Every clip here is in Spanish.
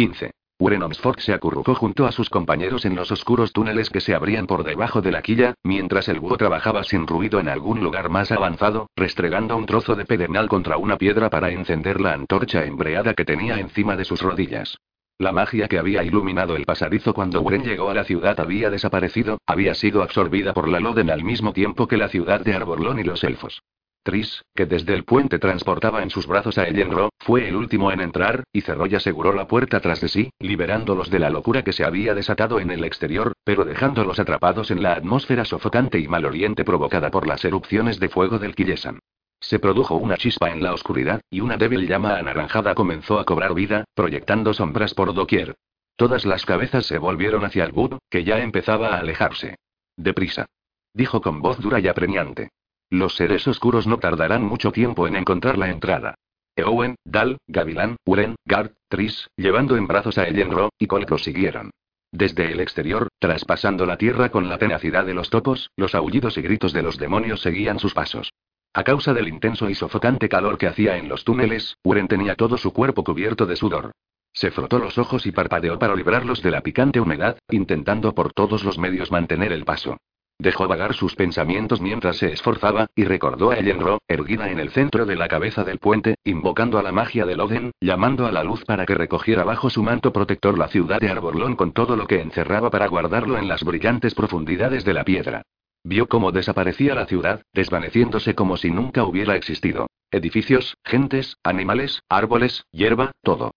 15. Uren Oxford se acurrucó junto a sus compañeros en los oscuros túneles que se abrían por debajo de la quilla, mientras el búho trabajaba sin ruido en algún lugar más avanzado, restregando un trozo de pedernal contra una piedra para encender la antorcha embreada que tenía encima de sus rodillas. La magia que había iluminado el pasadizo cuando Uren llegó a la ciudad había desaparecido, había sido absorbida por la Loden al mismo tiempo que la ciudad de Arborlón y los elfos. Tris, que desde el puente transportaba en sus brazos a Ellenro, fue el último en entrar, y cerró y aseguró la puerta tras de sí, liberándolos de la locura que se había desatado en el exterior, pero dejándolos atrapados en la atmósfera sofocante y maloliente provocada por las erupciones de fuego del Killesan. Se produjo una chispa en la oscuridad, y una débil llama anaranjada comenzó a cobrar vida, proyectando sombras por doquier. Todas las cabezas se volvieron hacia el Bud, que ya empezaba a alejarse. Deprisa. Dijo con voz dura y apremiante. Los seres oscuros no tardarán mucho tiempo en encontrar la entrada. Eowen, Dal, Gavilán, Uren, Gard, Tris, llevando en brazos a Ellenro, y Col prosiguieron. Desde el exterior, traspasando la tierra con la tenacidad de los topos, los aullidos y gritos de los demonios seguían sus pasos. A causa del intenso y sofocante calor que hacía en los túneles, Uren tenía todo su cuerpo cubierto de sudor. Se frotó los ojos y parpadeó para librarlos de la picante humedad, intentando por todos los medios mantener el paso. Dejó vagar sus pensamientos mientras se esforzaba, y recordó a Ellenro, erguida en el centro de la cabeza del puente, invocando a la magia del Oden, llamando a la luz para que recogiera bajo su manto protector la ciudad de Arborlón con todo lo que encerraba para guardarlo en las brillantes profundidades de la piedra. Vio cómo desaparecía la ciudad, desvaneciéndose como si nunca hubiera existido. Edificios, gentes, animales, árboles, hierba, todo.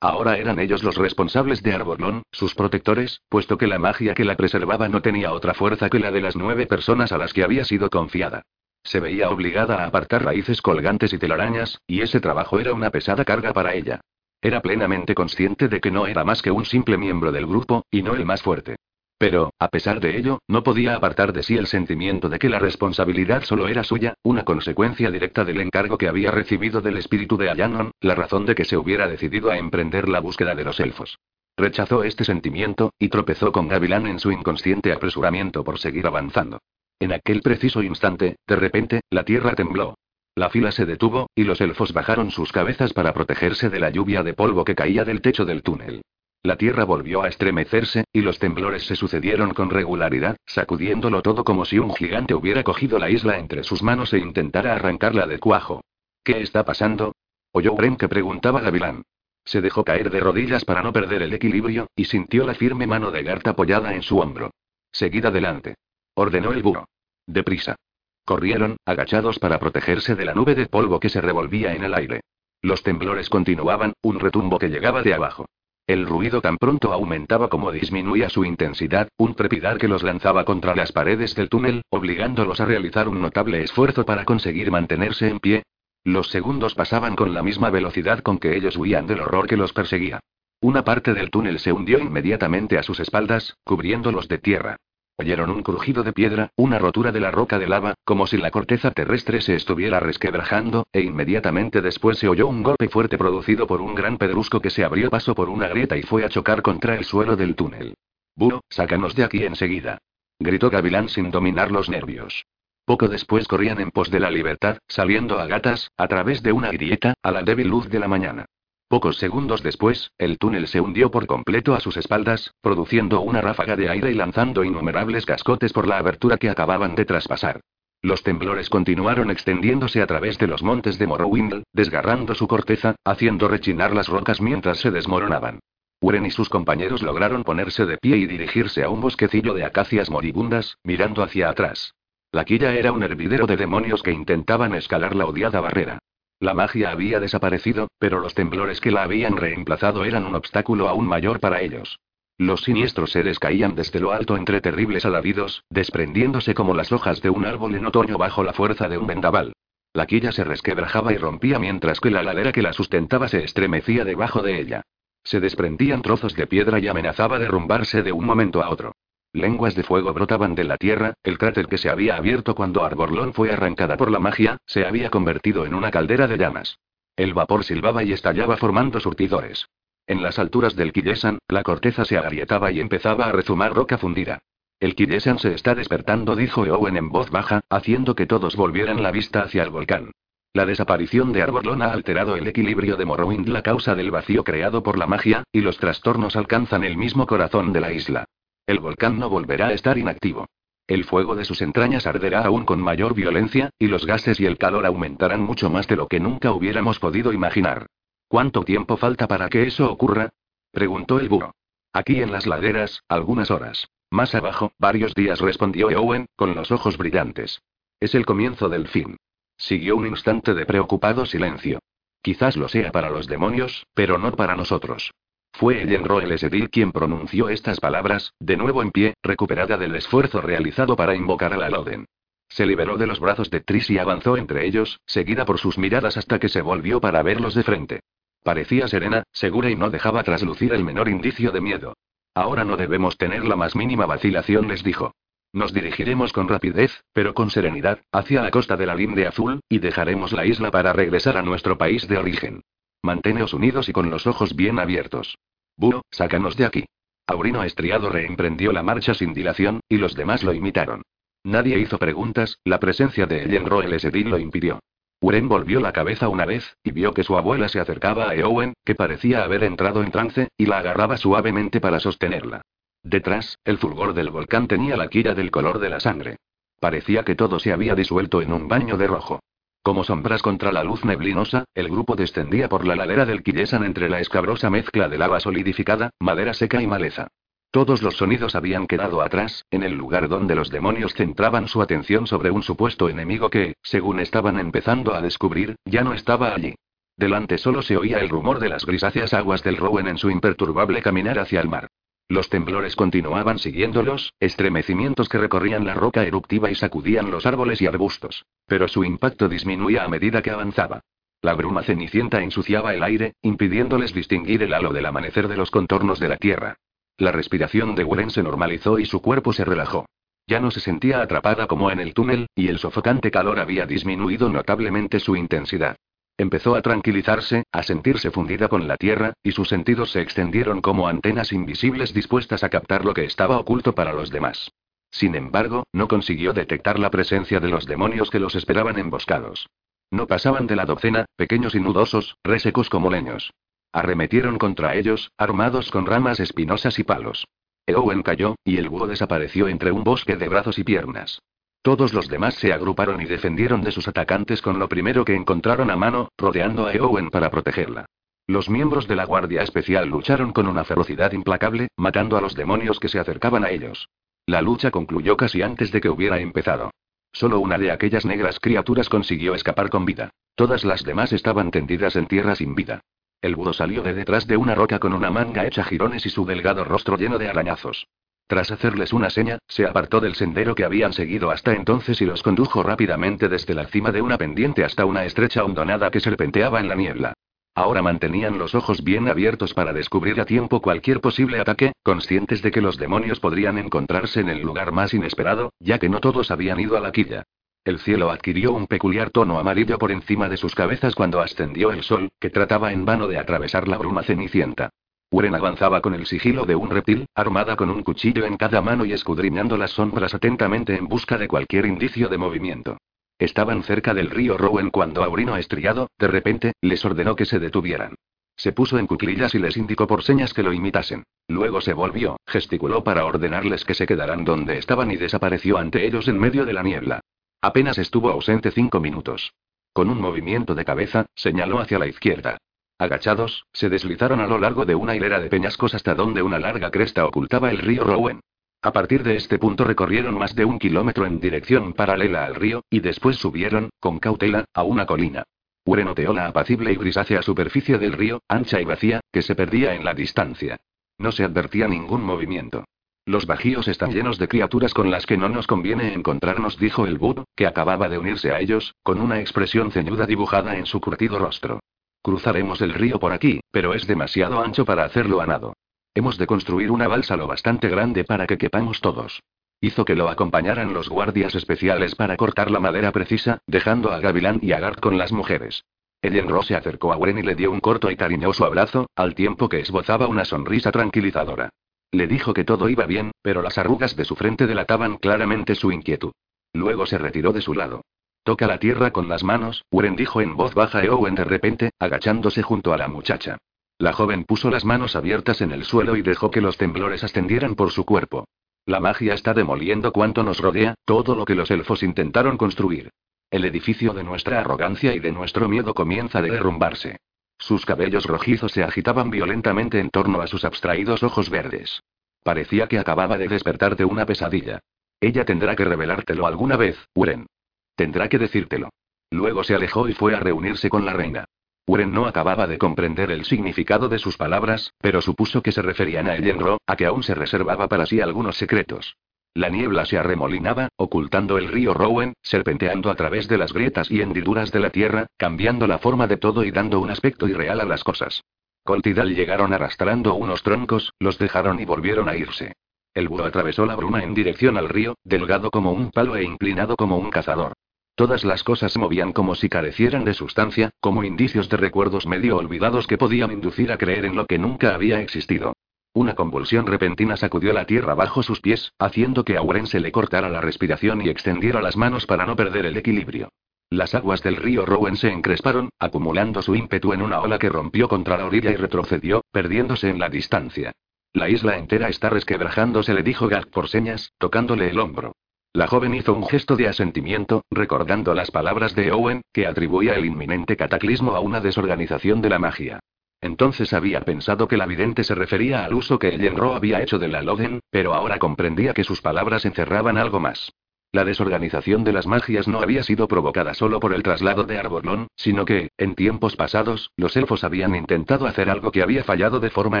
Ahora eran ellos los responsables de Arborlón, sus protectores, puesto que la magia que la preservaba no tenía otra fuerza que la de las nueve personas a las que había sido confiada. Se veía obligada a apartar raíces colgantes y telarañas, y ese trabajo era una pesada carga para ella. Era plenamente consciente de que no era más que un simple miembro del grupo, y no el más fuerte. Pero, a pesar de ello, no podía apartar de sí el sentimiento de que la responsabilidad solo era suya, una consecuencia directa del encargo que había recibido del espíritu de Ayanon, la razón de que se hubiera decidido a emprender la búsqueda de los elfos. Rechazó este sentimiento, y tropezó con Gavilán en su inconsciente apresuramiento por seguir avanzando. En aquel preciso instante, de repente, la tierra tembló. La fila se detuvo, y los elfos bajaron sus cabezas para protegerse de la lluvia de polvo que caía del techo del túnel. La tierra volvió a estremecerse, y los temblores se sucedieron con regularidad, sacudiéndolo todo como si un gigante hubiera cogido la isla entre sus manos e intentara arrancarla de cuajo. ¿Qué está pasando? Oyó Bren que preguntaba Gavilán. Se dejó caer de rodillas para no perder el equilibrio, y sintió la firme mano de Gart apoyada en su hombro. Seguid adelante. Ordenó el burro. Deprisa. Corrieron, agachados para protegerse de la nube de polvo que se revolvía en el aire. Los temblores continuaban, un retumbo que llegaba de abajo. El ruido tan pronto aumentaba como disminuía su intensidad, un trepidar que los lanzaba contra las paredes del túnel, obligándolos a realizar un notable esfuerzo para conseguir mantenerse en pie. Los segundos pasaban con la misma velocidad con que ellos huían del horror que los perseguía. Una parte del túnel se hundió inmediatamente a sus espaldas, cubriéndolos de tierra. Oyeron un crujido de piedra, una rotura de la roca de lava, como si la corteza terrestre se estuviera resquebrajando, e inmediatamente después se oyó un golpe fuerte producido por un gran pedrusco que se abrió paso por una grieta y fue a chocar contra el suelo del túnel. Búho, sácanos de aquí enseguida. Gritó Gavilán sin dominar los nervios. Poco después corrían en pos de la libertad, saliendo a gatas, a través de una grieta, a la débil luz de la mañana. Pocos segundos después, el túnel se hundió por completo a sus espaldas, produciendo una ráfaga de aire y lanzando innumerables cascotes por la abertura que acababan de traspasar. Los temblores continuaron extendiéndose a través de los montes de Morrowind, desgarrando su corteza, haciendo rechinar las rocas mientras se desmoronaban. Uren y sus compañeros lograron ponerse de pie y dirigirse a un bosquecillo de acacias moribundas, mirando hacia atrás. La quilla era un hervidero de demonios que intentaban escalar la odiada barrera. La magia había desaparecido, pero los temblores que la habían reemplazado eran un obstáculo aún mayor para ellos. Los siniestros seres caían desde lo alto entre terribles alaridos, desprendiéndose como las hojas de un árbol en otoño bajo la fuerza de un vendaval. La quilla se resquebrajaba y rompía mientras que la ladera que la sustentaba se estremecía debajo de ella. Se desprendían trozos de piedra y amenazaba derrumbarse de un momento a otro. Lenguas de fuego brotaban de la tierra, el cráter que se había abierto cuando Arborlón fue arrancada por la magia, se había convertido en una caldera de llamas. El vapor silbaba y estallaba formando surtidores. En las alturas del Killesan, la corteza se agrietaba y empezaba a rezumar roca fundida. El Killesan se está despertando, dijo Owen en voz baja, haciendo que todos volvieran la vista hacia el volcán. La desaparición de Arborlon ha alterado el equilibrio de Morrowind, la causa del vacío creado por la magia, y los trastornos alcanzan el mismo corazón de la isla. El volcán no volverá a estar inactivo. El fuego de sus entrañas arderá aún con mayor violencia, y los gases y el calor aumentarán mucho más de lo que nunca hubiéramos podido imaginar. ¿Cuánto tiempo falta para que eso ocurra? preguntó el búho. Aquí en las laderas, algunas horas. Más abajo, varios días, respondió Eowen, con los ojos brillantes. Es el comienzo del fin. Siguió un instante de preocupado silencio. Quizás lo sea para los demonios, pero no para nosotros. Fue el Esedil quien pronunció estas palabras, de nuevo en pie, recuperada del esfuerzo realizado para invocar a la Loden. Se liberó de los brazos de Tris y avanzó entre ellos, seguida por sus miradas hasta que se volvió para verlos de frente. Parecía serena, segura y no dejaba traslucir el menor indicio de miedo. Ahora no debemos tener la más mínima vacilación, les dijo. Nos dirigiremos con rapidez, pero con serenidad, hacia la costa de la Linde Azul, y dejaremos la isla para regresar a nuestro país de origen. Manténeos unidos y con los ojos bien abiertos. Búho, sácanos de aquí. Aurino Estriado reemprendió la marcha sin dilación, y los demás lo imitaron. Nadie hizo preguntas, la presencia de Ellen Roel Sedil lo impidió. Uren volvió la cabeza una vez, y vio que su abuela se acercaba a Eowen, que parecía haber entrado en trance, y la agarraba suavemente para sostenerla. Detrás, el fulgor del volcán tenía la quilla del color de la sangre. Parecía que todo se había disuelto en un baño de rojo. Como sombras contra la luz neblinosa, el grupo descendía por la ladera del Quillesan entre la escabrosa mezcla de lava solidificada, madera seca y maleza. Todos los sonidos habían quedado atrás, en el lugar donde los demonios centraban su atención sobre un supuesto enemigo que, según estaban empezando a descubrir, ya no estaba allí. Delante solo se oía el rumor de las grisáceas aguas del Rowen en su imperturbable caminar hacia el mar. Los temblores continuaban siguiéndolos, estremecimientos que recorrían la roca eruptiva y sacudían los árboles y arbustos. Pero su impacto disminuía a medida que avanzaba. La bruma cenicienta ensuciaba el aire, impidiéndoles distinguir el halo del amanecer de los contornos de la tierra. La respiración de Wuren se normalizó y su cuerpo se relajó. Ya no se sentía atrapada como en el túnel, y el sofocante calor había disminuido notablemente su intensidad. Empezó a tranquilizarse, a sentirse fundida con la tierra, y sus sentidos se extendieron como antenas invisibles dispuestas a captar lo que estaba oculto para los demás. Sin embargo, no consiguió detectar la presencia de los demonios que los esperaban emboscados. No pasaban de la docena, pequeños y nudosos, resecos como leños. Arremetieron contra ellos, armados con ramas espinosas y palos. Eowen cayó, y el búho desapareció entre un bosque de brazos y piernas. Todos los demás se agruparon y defendieron de sus atacantes con lo primero que encontraron a mano, rodeando a Eowen para protegerla. Los miembros de la Guardia Especial lucharon con una ferocidad implacable, matando a los demonios que se acercaban a ellos. La lucha concluyó casi antes de que hubiera empezado. Solo una de aquellas negras criaturas consiguió escapar con vida. Todas las demás estaban tendidas en tierra sin vida. El budo salió de detrás de una roca con una manga hecha jirones y su delgado rostro lleno de arañazos. Tras hacerles una seña, se apartó del sendero que habían seguido hasta entonces y los condujo rápidamente desde la cima de una pendiente hasta una estrecha hondonada que serpenteaba en la niebla. Ahora mantenían los ojos bien abiertos para descubrir a tiempo cualquier posible ataque, conscientes de que los demonios podrían encontrarse en el lugar más inesperado, ya que no todos habían ido a la quilla. El cielo adquirió un peculiar tono amarillo por encima de sus cabezas cuando ascendió el sol, que trataba en vano de atravesar la bruma cenicienta. Uren avanzaba con el sigilo de un reptil, armada con un cuchillo en cada mano y escudriñando las sombras atentamente en busca de cualquier indicio de movimiento. Estaban cerca del río Rowen cuando Aurino estriado, de repente, les ordenó que se detuvieran. Se puso en cuclillas y les indicó por señas que lo imitasen. Luego se volvió, gesticuló para ordenarles que se quedaran donde estaban y desapareció ante ellos en medio de la niebla. Apenas estuvo ausente cinco minutos. Con un movimiento de cabeza, señaló hacia la izquierda. Agachados, se deslizaron a lo largo de una hilera de peñascos hasta donde una larga cresta ocultaba el río Rowen. A partir de este punto recorrieron más de un kilómetro en dirección paralela al río, y después subieron, con cautela, a una colina. Uren oteó la apacible y grisácea superficie del río, ancha y vacía, que se perdía en la distancia. No se advertía ningún movimiento. Los bajíos están llenos de criaturas con las que no nos conviene encontrarnos, dijo el Bud, que acababa de unirse a ellos, con una expresión ceñuda dibujada en su curtido rostro. Cruzaremos el río por aquí, pero es demasiado ancho para hacerlo a nado. Hemos de construir una balsa lo bastante grande para que quepamos todos. Hizo que lo acompañaran los guardias especiales para cortar la madera precisa, dejando a Gavilán y a Gart con las mujeres. Ellenro se acercó a Wen y le dio un corto y cariñoso abrazo, al tiempo que esbozaba una sonrisa tranquilizadora. Le dijo que todo iba bien, pero las arrugas de su frente delataban claramente su inquietud. Luego se retiró de su lado. Toca la tierra con las manos, Uren dijo en voz baja Eowen de repente, agachándose junto a la muchacha. La joven puso las manos abiertas en el suelo y dejó que los temblores ascendieran por su cuerpo. La magia está demoliendo cuanto nos rodea, todo lo que los elfos intentaron construir. El edificio de nuestra arrogancia y de nuestro miedo comienza a derrumbarse. Sus cabellos rojizos se agitaban violentamente en torno a sus abstraídos ojos verdes. Parecía que acababa de despertar de una pesadilla. Ella tendrá que revelártelo alguna vez, Uren. Tendrá que decírtelo. Luego se alejó y fue a reunirse con la reina. Uren no acababa de comprender el significado de sus palabras, pero supuso que se referían a Ellenro, a que aún se reservaba para sí algunos secretos. La niebla se arremolinaba, ocultando el río Rowan, serpenteando a través de las grietas y hendiduras de la tierra, cambiando la forma de todo y dando un aspecto irreal a las cosas. Coltidal llegaron arrastrando unos troncos, los dejaron y volvieron a irse. El búho atravesó la bruma en dirección al río, delgado como un palo e inclinado como un cazador. Todas las cosas se movían como si carecieran de sustancia, como indicios de recuerdos medio olvidados que podían inducir a creer en lo que nunca había existido. Una convulsión repentina sacudió la tierra bajo sus pies, haciendo que a Uren se le cortara la respiración y extendiera las manos para no perder el equilibrio. Las aguas del río Rowan se encresparon, acumulando su ímpetu en una ola que rompió contra la orilla y retrocedió, perdiéndose en la distancia. La isla entera está resquebrajándose, le dijo Gag por señas, tocándole el hombro. La joven hizo un gesto de asentimiento, recordando las palabras de Owen, que atribuía el inminente cataclismo a una desorganización de la magia. Entonces había pensado que la vidente se refería al uso que Ellenro había hecho de la Loden, pero ahora comprendía que sus palabras encerraban algo más. La desorganización de las magias no había sido provocada solo por el traslado de Arbolón, sino que, en tiempos pasados, los elfos habían intentado hacer algo que había fallado de forma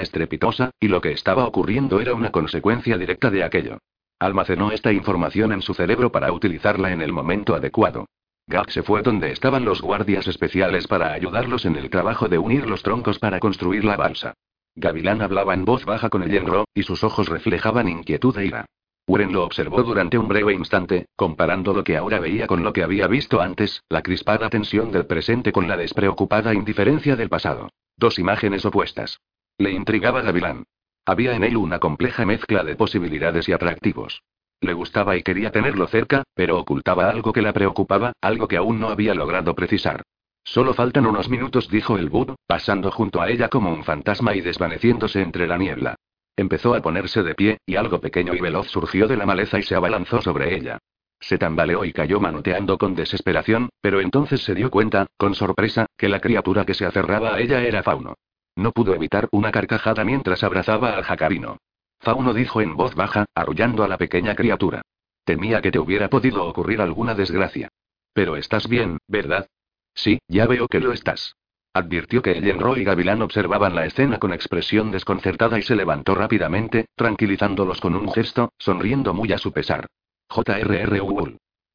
estrepitosa, y lo que estaba ocurriendo era una consecuencia directa de aquello. Almacenó esta información en su cerebro para utilizarla en el momento adecuado. Gag se fue donde estaban los guardias especiales para ayudarlos en el trabajo de unir los troncos para construir la balsa. Gavilán hablaba en voz baja con el Yenro, y sus ojos reflejaban inquietud e ira. Uren lo observó durante un breve instante, comparando lo que ahora veía con lo que había visto antes, la crispada tensión del presente con la despreocupada indiferencia del pasado. Dos imágenes opuestas. Le intrigaba Gavilán. Había en él una compleja mezcla de posibilidades y atractivos. Le gustaba y quería tenerlo cerca, pero ocultaba algo que la preocupaba, algo que aún no había logrado precisar. Solo faltan unos minutos, dijo el Bud, pasando junto a ella como un fantasma y desvaneciéndose entre la niebla. Empezó a ponerse de pie, y algo pequeño y veloz surgió de la maleza y se abalanzó sobre ella. Se tambaleó y cayó manoteando con desesperación, pero entonces se dio cuenta, con sorpresa, que la criatura que se aferraba a ella era Fauno. No pudo evitar una carcajada mientras abrazaba al jacarino. Fauno dijo en voz baja, arrullando a la pequeña criatura. Temía que te hubiera podido ocurrir alguna desgracia. Pero estás bien, ¿verdad? Sí, ya veo que lo estás. Advirtió que Ellenro y Gavilán observaban la escena con expresión desconcertada y se levantó rápidamente, tranquilizándolos con un gesto, sonriendo muy a su pesar. J.R.R.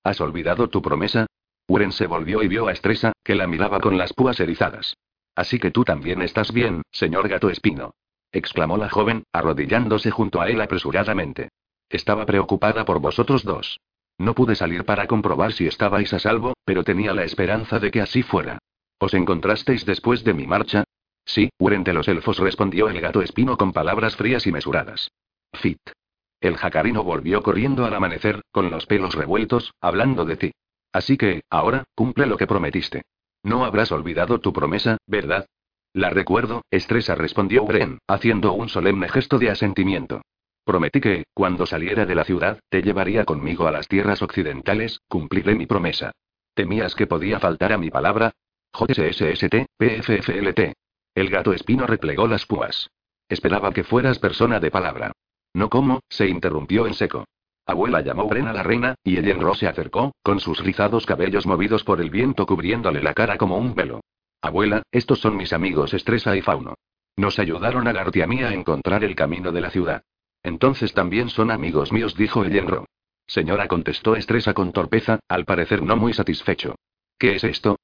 ¿Has olvidado tu promesa? Uren se volvió y vio a Estresa, que la miraba con las púas erizadas. Así que tú también estás bien, señor gato espino. exclamó la joven, arrodillándose junto a él apresuradamente. Estaba preocupada por vosotros dos. No pude salir para comprobar si estabais a salvo, pero tenía la esperanza de que así fuera. ¿Os encontrasteis después de mi marcha? Sí, de los elfos respondió el gato espino con palabras frías y mesuradas. Fit. El jacarino volvió corriendo al amanecer, con los pelos revueltos, hablando de ti. Así que, ahora, cumple lo que prometiste. No habrás olvidado tu promesa, ¿verdad? La recuerdo, Estresa respondió Bren, haciendo un solemne gesto de asentimiento. Prometí que, cuando saliera de la ciudad, te llevaría conmigo a las tierras occidentales, cumpliré mi promesa. ¿Temías que podía faltar a mi palabra? JSST, PFFLT. El gato espino replegó las púas. Esperaba que fueras persona de palabra. No como, se interrumpió en seco. Abuela llamó Bren a la reina, y Ellenro se acercó, con sus rizados cabellos movidos por el viento cubriéndole la cara como un velo. Abuela, estos son mis amigos Estresa y Fauno. Nos ayudaron a Gart y a mí a encontrar el camino de la ciudad. Entonces también son amigos míos, dijo Ellenro. Señora, contestó Estresa con torpeza, al parecer no muy satisfecho. ¿Qué es esto?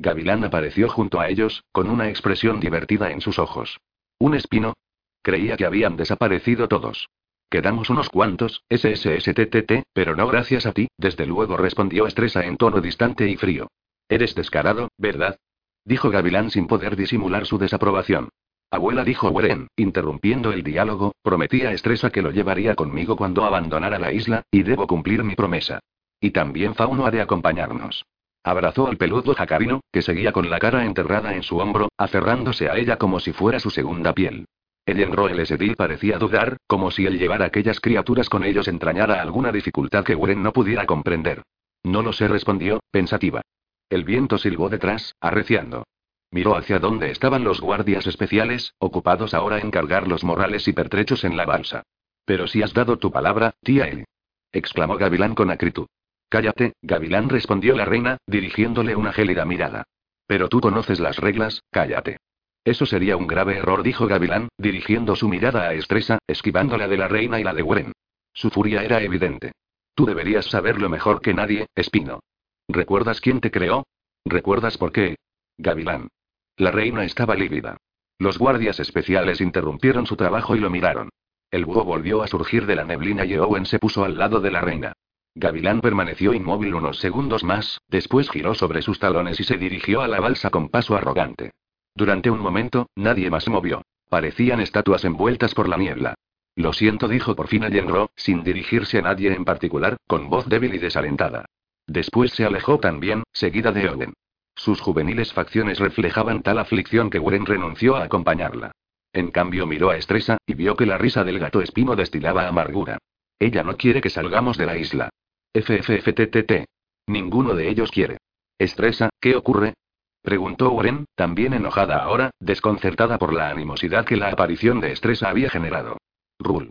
Gavilán apareció junto a ellos, con una expresión divertida en sus ojos. ¿Un espino? Creía que habían desaparecido todos. Quedamos unos cuantos, SSSTTT, pero no gracias a ti, desde luego respondió Estresa en tono distante y frío. Eres descarado, ¿verdad? Dijo Gavilán sin poder disimular su desaprobación. Abuela dijo Weren, interrumpiendo el diálogo, prometí a Estresa que lo llevaría conmigo cuando abandonara la isla, y debo cumplir mi promesa. Y también Fauno ha de acompañarnos. Abrazó al peludo jacarino, que seguía con la cara enterrada en su hombro, aferrándose a ella como si fuera su segunda piel. El el Sedil parecía dudar, como si el llevar a aquellas criaturas con ellos entrañara alguna dificultad que Wren no pudiera comprender. No lo sé, respondió, pensativa. El viento silbó detrás, arreciando. Miró hacia donde estaban los guardias especiales, ocupados ahora en cargar los morrales y pertrechos en la balsa. Pero si has dado tu palabra, tía Eli. exclamó Gavilán con acritud. Cállate, Gavilán respondió la reina, dirigiéndole una gélida mirada. Pero tú conoces las reglas, cállate. Eso sería un grave error, dijo Gavilán, dirigiendo su mirada a Estresa, esquivándola de la reina y la de Wren. Su furia era evidente. Tú deberías saberlo mejor que nadie, Espino. ¿Recuerdas quién te creó? ¿Recuerdas por qué? Gavilán. La reina estaba lívida. Los guardias especiales interrumpieron su trabajo y lo miraron. El búho volvió a surgir de la neblina y Owen se puso al lado de la reina. Gavilán permaneció inmóvil unos segundos más, después giró sobre sus talones y se dirigió a la balsa con paso arrogante. Durante un momento, nadie más movió. Parecían estatuas envueltas por la niebla. Lo siento, dijo por fin Allenro, sin dirigirse a nadie en particular, con voz débil y desalentada. Después se alejó también, seguida de Owen. Sus juveniles facciones reflejaban tal aflicción que Wren renunció a acompañarla. En cambio miró a Estresa, y vio que la risa del gato espino destilaba amargura. Ella no quiere que salgamos de la isla. FFFTTT. Ninguno de ellos quiere. Estresa, ¿qué ocurre? Preguntó Wren, también enojada ahora, desconcertada por la animosidad que la aparición de Estresa había generado. Rule.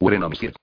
Wren Omskir.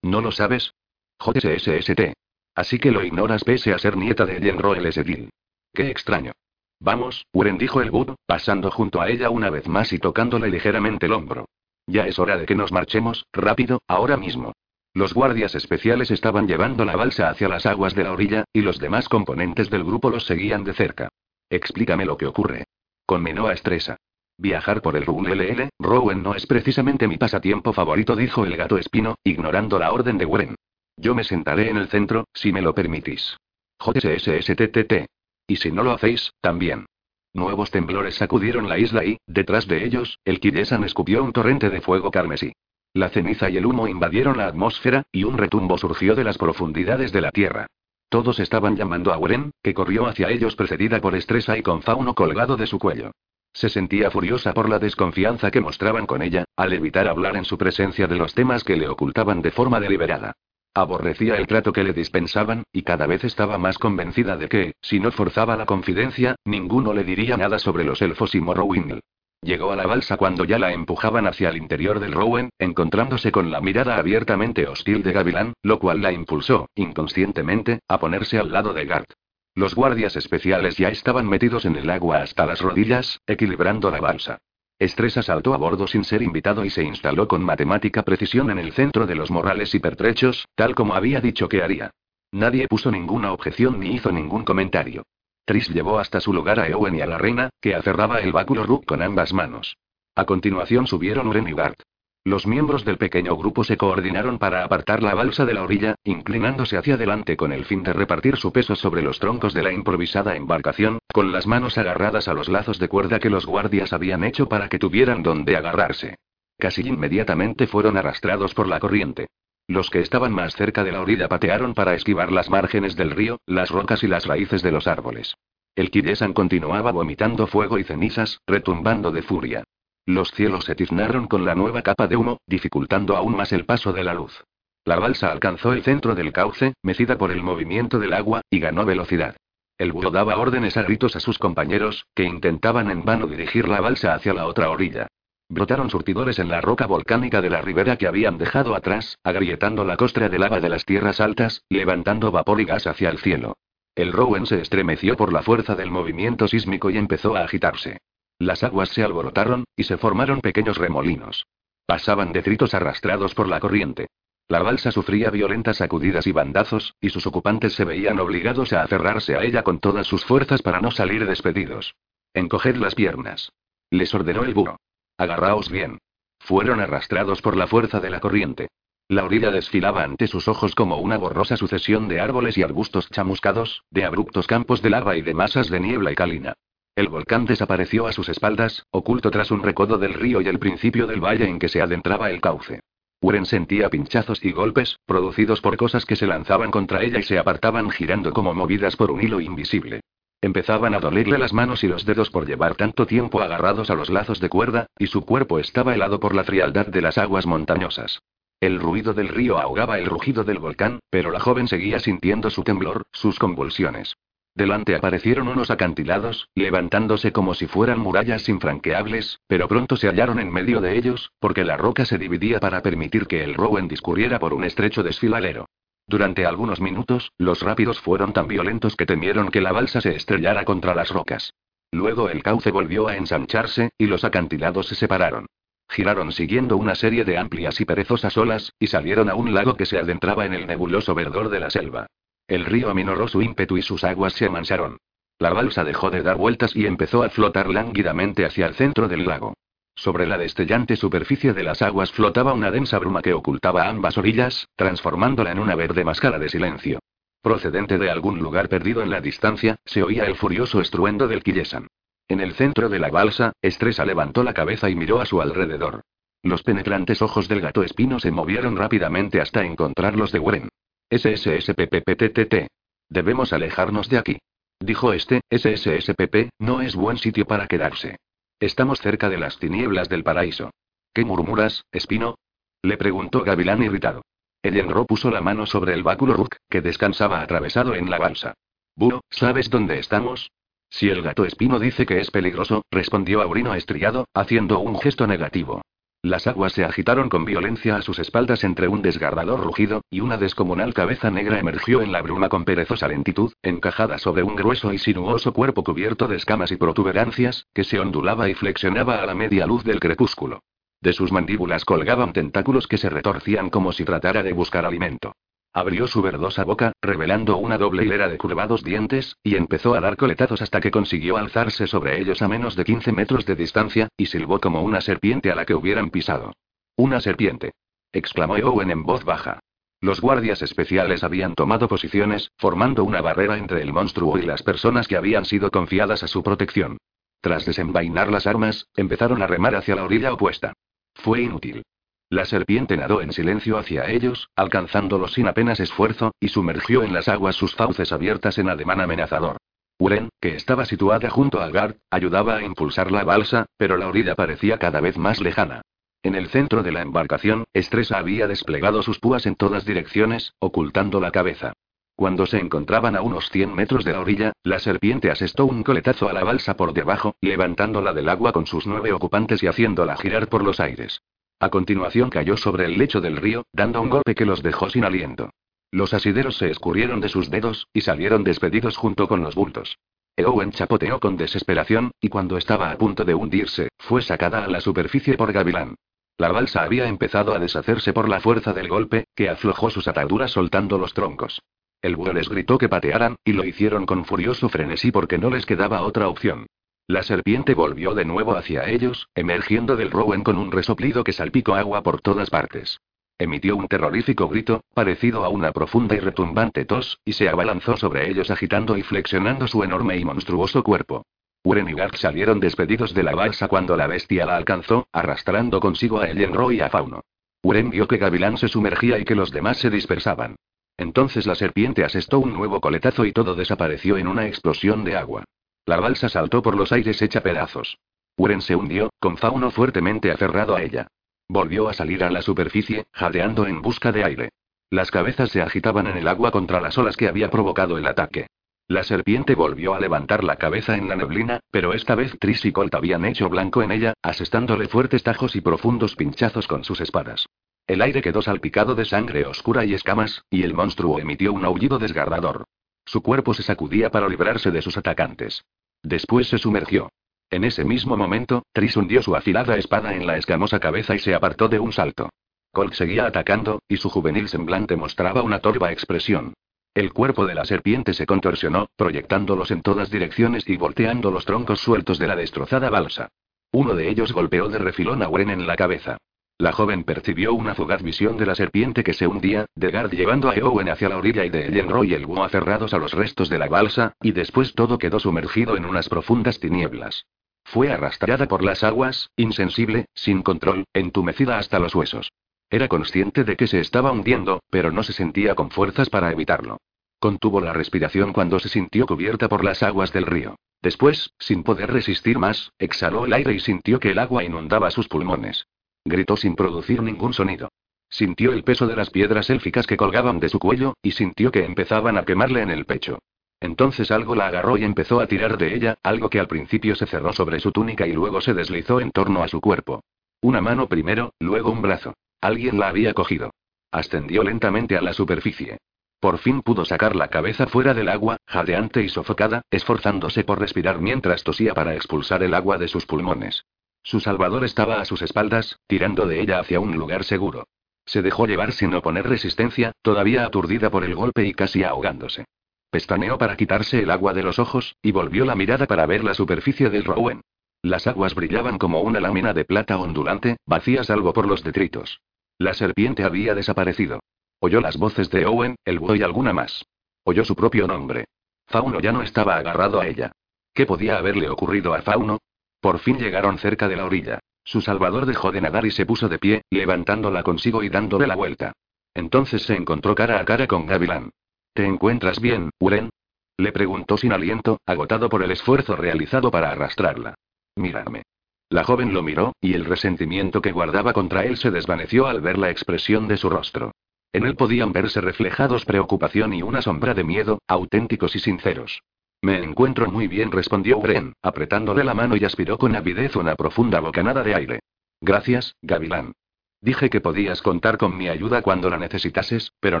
¿No lo sabes? JSST. Así que lo ignoras pese a ser nieta de Jen Roel Sedil. Qué extraño. Vamos, Wren dijo el Bud, pasando junto a ella una vez más y tocándole ligeramente el hombro. Ya es hora de que nos marchemos, rápido, ahora mismo. Los guardias especiales estaban llevando la balsa hacia las aguas de la orilla, y los demás componentes del grupo los seguían de cerca. Explícame lo que ocurre. Conminó a Estresa. Viajar por el RULLL, Rowan no es precisamente mi pasatiempo favorito, dijo el gato espino, ignorando la orden de Wren. Yo me sentaré en el centro, si me lo permitís. JSSTTT. Y si no lo hacéis, también. Nuevos temblores sacudieron la isla y, detrás de ellos, el Kidesan escupió un torrente de fuego carmesí. La ceniza y el humo invadieron la atmósfera, y un retumbo surgió de las profundidades de la tierra. Todos estaban llamando a Wren, que corrió hacia ellos precedida por Estresa y con Fauno colgado de su cuello. Se sentía furiosa por la desconfianza que mostraban con ella, al evitar hablar en su presencia de los temas que le ocultaban de forma deliberada. Aborrecía el trato que le dispensaban, y cada vez estaba más convencida de que, si no forzaba la confidencia, ninguno le diría nada sobre los elfos y Morrowind. Llegó a la balsa cuando ya la empujaban hacia el interior del Rowan, encontrándose con la mirada abiertamente hostil de Gavilán, lo cual la impulsó, inconscientemente, a ponerse al lado de Gart. Los guardias especiales ya estaban metidos en el agua hasta las rodillas, equilibrando la balsa. Estresa saltó a bordo sin ser invitado y se instaló con matemática precisión en el centro de los morrales y pertrechos, tal como había dicho que haría. Nadie puso ninguna objeción ni hizo ningún comentario. Tris llevó hasta su lugar a Ewen y a la reina, que aferraba el báculo Rook con ambas manos. A continuación subieron Uren y Bart. Los miembros del pequeño grupo se coordinaron para apartar la balsa de la orilla, inclinándose hacia adelante con el fin de repartir su peso sobre los troncos de la improvisada embarcación, con las manos agarradas a los lazos de cuerda que los guardias habían hecho para que tuvieran donde agarrarse. Casi inmediatamente fueron arrastrados por la corriente. Los que estaban más cerca de la orilla patearon para esquivar las márgenes del río, las rocas y las raíces de los árboles. El Kidesan continuaba vomitando fuego y cenizas, retumbando de furia. Los cielos se tiznaron con la nueva capa de humo, dificultando aún más el paso de la luz. La balsa alcanzó el centro del cauce, mecida por el movimiento del agua, y ganó velocidad. El búho daba órdenes a gritos a sus compañeros, que intentaban en vano dirigir la balsa hacia la otra orilla. Brotaron surtidores en la roca volcánica de la ribera que habían dejado atrás, agrietando la costra de lava de las tierras altas, levantando vapor y gas hacia el cielo. El Rowan se estremeció por la fuerza del movimiento sísmico y empezó a agitarse. Las aguas se alborotaron, y se formaron pequeños remolinos. Pasaban detritos arrastrados por la corriente. La balsa sufría violentas sacudidas y bandazos, y sus ocupantes se veían obligados a aferrarse a ella con todas sus fuerzas para no salir despedidos. Encoged las piernas. Les ordenó el búho. Agarraos bien. Fueron arrastrados por la fuerza de la corriente. La orilla desfilaba ante sus ojos como una borrosa sucesión de árboles y arbustos chamuscados, de abruptos campos de lava y de masas de niebla y calina. El volcán desapareció a sus espaldas, oculto tras un recodo del río y el principio del valle en que se adentraba el cauce. Uren sentía pinchazos y golpes, producidos por cosas que se lanzaban contra ella y se apartaban girando como movidas por un hilo invisible. Empezaban a dolerle las manos y los dedos por llevar tanto tiempo agarrados a los lazos de cuerda, y su cuerpo estaba helado por la frialdad de las aguas montañosas. El ruido del río ahogaba el rugido del volcán, pero la joven seguía sintiendo su temblor, sus convulsiones. Delante aparecieron unos acantilados, levantándose como si fueran murallas infranqueables, pero pronto se hallaron en medio de ellos, porque la roca se dividía para permitir que el Rowan discurriera por un estrecho desfiladero. Durante algunos minutos, los rápidos fueron tan violentos que temieron que la balsa se estrellara contra las rocas. Luego el cauce volvió a ensancharse, y los acantilados se separaron. Giraron siguiendo una serie de amplias y perezosas olas, y salieron a un lago que se adentraba en el nebuloso verdor de la selva. El río aminoró su ímpetu y sus aguas se amansaron. La balsa dejó de dar vueltas y empezó a flotar lánguidamente hacia el centro del lago. Sobre la destellante superficie de las aguas flotaba una densa bruma que ocultaba ambas orillas, transformándola en una verde máscara de silencio. Procedente de algún lugar perdido en la distancia, se oía el furioso estruendo del Quillesan. En el centro de la balsa, Estresa levantó la cabeza y miró a su alrededor. Los penetrantes ojos del gato espino se movieron rápidamente hasta encontrar los de Wren. SSSPPPTTT. Debemos alejarnos de aquí. Dijo este, SSSPP, no es buen sitio para quedarse. Estamos cerca de las tinieblas del paraíso. ¿Qué murmuras, Espino? Le preguntó Gavilán irritado. Ellenro puso la mano sobre el báculo Rook, que descansaba atravesado en la balsa. Búho, ¿sabes dónde estamos? Si el gato espino dice que es peligroso, respondió Aurino estriado, haciendo un gesto negativo. Las aguas se agitaron con violencia a sus espaldas entre un desgarrador rugido, y una descomunal cabeza negra emergió en la bruma con perezosa lentitud, encajada sobre un grueso y sinuoso cuerpo cubierto de escamas y protuberancias, que se ondulaba y flexionaba a la media luz del crepúsculo. De sus mandíbulas colgaban tentáculos que se retorcían como si tratara de buscar alimento. Abrió su verdosa boca, revelando una doble hilera de curvados dientes, y empezó a dar coletazos hasta que consiguió alzarse sobre ellos a menos de 15 metros de distancia, y silbó como una serpiente a la que hubieran pisado. Una serpiente. exclamó Owen en voz baja. Los guardias especiales habían tomado posiciones, formando una barrera entre el monstruo y las personas que habían sido confiadas a su protección. Tras desenvainar las armas, empezaron a remar hacia la orilla opuesta. Fue inútil. La serpiente nadó en silencio hacia ellos, alcanzándolos sin apenas esfuerzo, y sumergió en las aguas sus fauces abiertas en ademán amenazador. Uren, que estaba situada junto al guard, ayudaba a impulsar la balsa, pero la orilla parecía cada vez más lejana. En el centro de la embarcación, Estresa había desplegado sus púas en todas direcciones, ocultando la cabeza. Cuando se encontraban a unos 100 metros de la orilla, la serpiente asestó un coletazo a la balsa por debajo, levantándola del agua con sus nueve ocupantes y haciéndola girar por los aires. A continuación cayó sobre el lecho del río, dando un golpe que los dejó sin aliento. Los asideros se escurrieron de sus dedos, y salieron despedidos junto con los bultos. Eowen chapoteó con desesperación, y cuando estaba a punto de hundirse, fue sacada a la superficie por Gavilán. La balsa había empezado a deshacerse por la fuerza del golpe, que aflojó sus ataduras soltando los troncos. El búho les gritó que patearan, y lo hicieron con furioso frenesí porque no les quedaba otra opción. La serpiente volvió de nuevo hacia ellos, emergiendo del Rowan con un resoplido que salpicó agua por todas partes. Emitió un terrorífico grito, parecido a una profunda y retumbante tos, y se abalanzó sobre ellos agitando y flexionando su enorme y monstruoso cuerpo. Uren y Garth salieron despedidos de la balsa cuando la bestia la alcanzó, arrastrando consigo a Ellenro y a Fauno. Uren vio que Gavilán se sumergía y que los demás se dispersaban. Entonces la serpiente asestó un nuevo coletazo y todo desapareció en una explosión de agua. La balsa saltó por los aires hecha pedazos. Uren se hundió, con Fauno fuertemente aferrado a ella. Volvió a salir a la superficie, jadeando en busca de aire. Las cabezas se agitaban en el agua contra las olas que había provocado el ataque. La serpiente volvió a levantar la cabeza en la neblina, pero esta vez Tris y Colt habían hecho blanco en ella, asestándole fuertes tajos y profundos pinchazos con sus espadas. El aire quedó salpicado de sangre oscura y escamas, y el monstruo emitió un aullido desgarrador. Su cuerpo se sacudía para librarse de sus atacantes. Después se sumergió. En ese mismo momento, Tris hundió su afilada espada en la escamosa cabeza y se apartó de un salto. Colt seguía atacando, y su juvenil semblante mostraba una torva expresión. El cuerpo de la serpiente se contorsionó, proyectándolos en todas direcciones y volteando los troncos sueltos de la destrozada balsa. Uno de ellos golpeó de refilón a Wren en la cabeza. La joven percibió una fugaz visión de la serpiente que se hundía, de Gard llevando a Eowen hacia la orilla y de Ellenro y el búho aferrados a los restos de la balsa, y después todo quedó sumergido en unas profundas tinieblas. Fue arrastrada por las aguas, insensible, sin control, entumecida hasta los huesos. Era consciente de que se estaba hundiendo, pero no se sentía con fuerzas para evitarlo. Contuvo la respiración cuando se sintió cubierta por las aguas del río. Después, sin poder resistir más, exhaló el aire y sintió que el agua inundaba sus pulmones. Gritó sin producir ningún sonido. Sintió el peso de las piedras élficas que colgaban de su cuello, y sintió que empezaban a quemarle en el pecho. Entonces algo la agarró y empezó a tirar de ella, algo que al principio se cerró sobre su túnica y luego se deslizó en torno a su cuerpo. Una mano primero, luego un brazo. Alguien la había cogido. Ascendió lentamente a la superficie. Por fin pudo sacar la cabeza fuera del agua, jadeante y sofocada, esforzándose por respirar mientras tosía para expulsar el agua de sus pulmones. Su salvador estaba a sus espaldas, tirando de ella hacia un lugar seguro. Se dejó llevar sin oponer resistencia, todavía aturdida por el golpe y casi ahogándose. Pestaneó para quitarse el agua de los ojos, y volvió la mirada para ver la superficie del Rowan. Las aguas brillaban como una lámina de plata ondulante, vacía salvo por los detritos. La serpiente había desaparecido. Oyó las voces de Owen, el búho y alguna más. Oyó su propio nombre. Fauno ya no estaba agarrado a ella. ¿Qué podía haberle ocurrido a Fauno? Por fin llegaron cerca de la orilla. Su salvador dejó de nadar y se puso de pie, levantándola consigo y dándole la vuelta. Entonces se encontró cara a cara con Gavilán. ¿Te encuentras bien, Uren? Le preguntó sin aliento, agotado por el esfuerzo realizado para arrastrarla. Mírame. La joven lo miró, y el resentimiento que guardaba contra él se desvaneció al ver la expresión de su rostro. En él podían verse reflejados preocupación y una sombra de miedo, auténticos y sinceros. Me encuentro muy bien, respondió Uren, apretándole la mano y aspiró con avidez una profunda bocanada de aire. Gracias, Gavilán. Dije que podías contar con mi ayuda cuando la necesitases, pero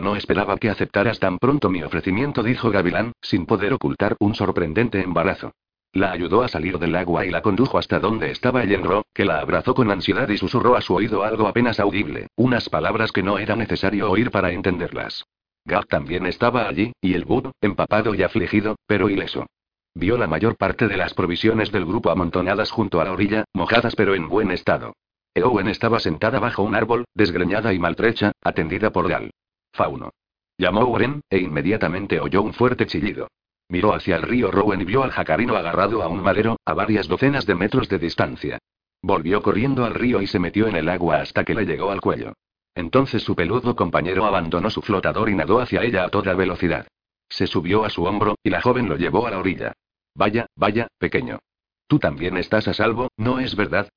no esperaba que aceptaras tan pronto mi ofrecimiento, dijo Gavilán, sin poder ocultar un sorprendente embarazo. La ayudó a salir del agua y la condujo hasta donde estaba Yenro, que la abrazó con ansiedad y susurró a su oído algo apenas audible, unas palabras que no era necesario oír para entenderlas. Gab también estaba allí, y el Bud, empapado y afligido, pero ileso. Vio la mayor parte de las provisiones del grupo amontonadas junto a la orilla, mojadas pero en buen estado. Eowen estaba sentada bajo un árbol, desgreñada y maltrecha, atendida por Gal. Fauno. Llamó Oren, e inmediatamente oyó un fuerte chillido. Miró hacia el río Rowan y vio al jacarino agarrado a un madero, a varias docenas de metros de distancia. Volvió corriendo al río y se metió en el agua hasta que le llegó al cuello. Entonces su peludo compañero abandonó su flotador y nadó hacia ella a toda velocidad. Se subió a su hombro, y la joven lo llevó a la orilla. Vaya, vaya, pequeño. Tú también estás a salvo, ¿no es verdad?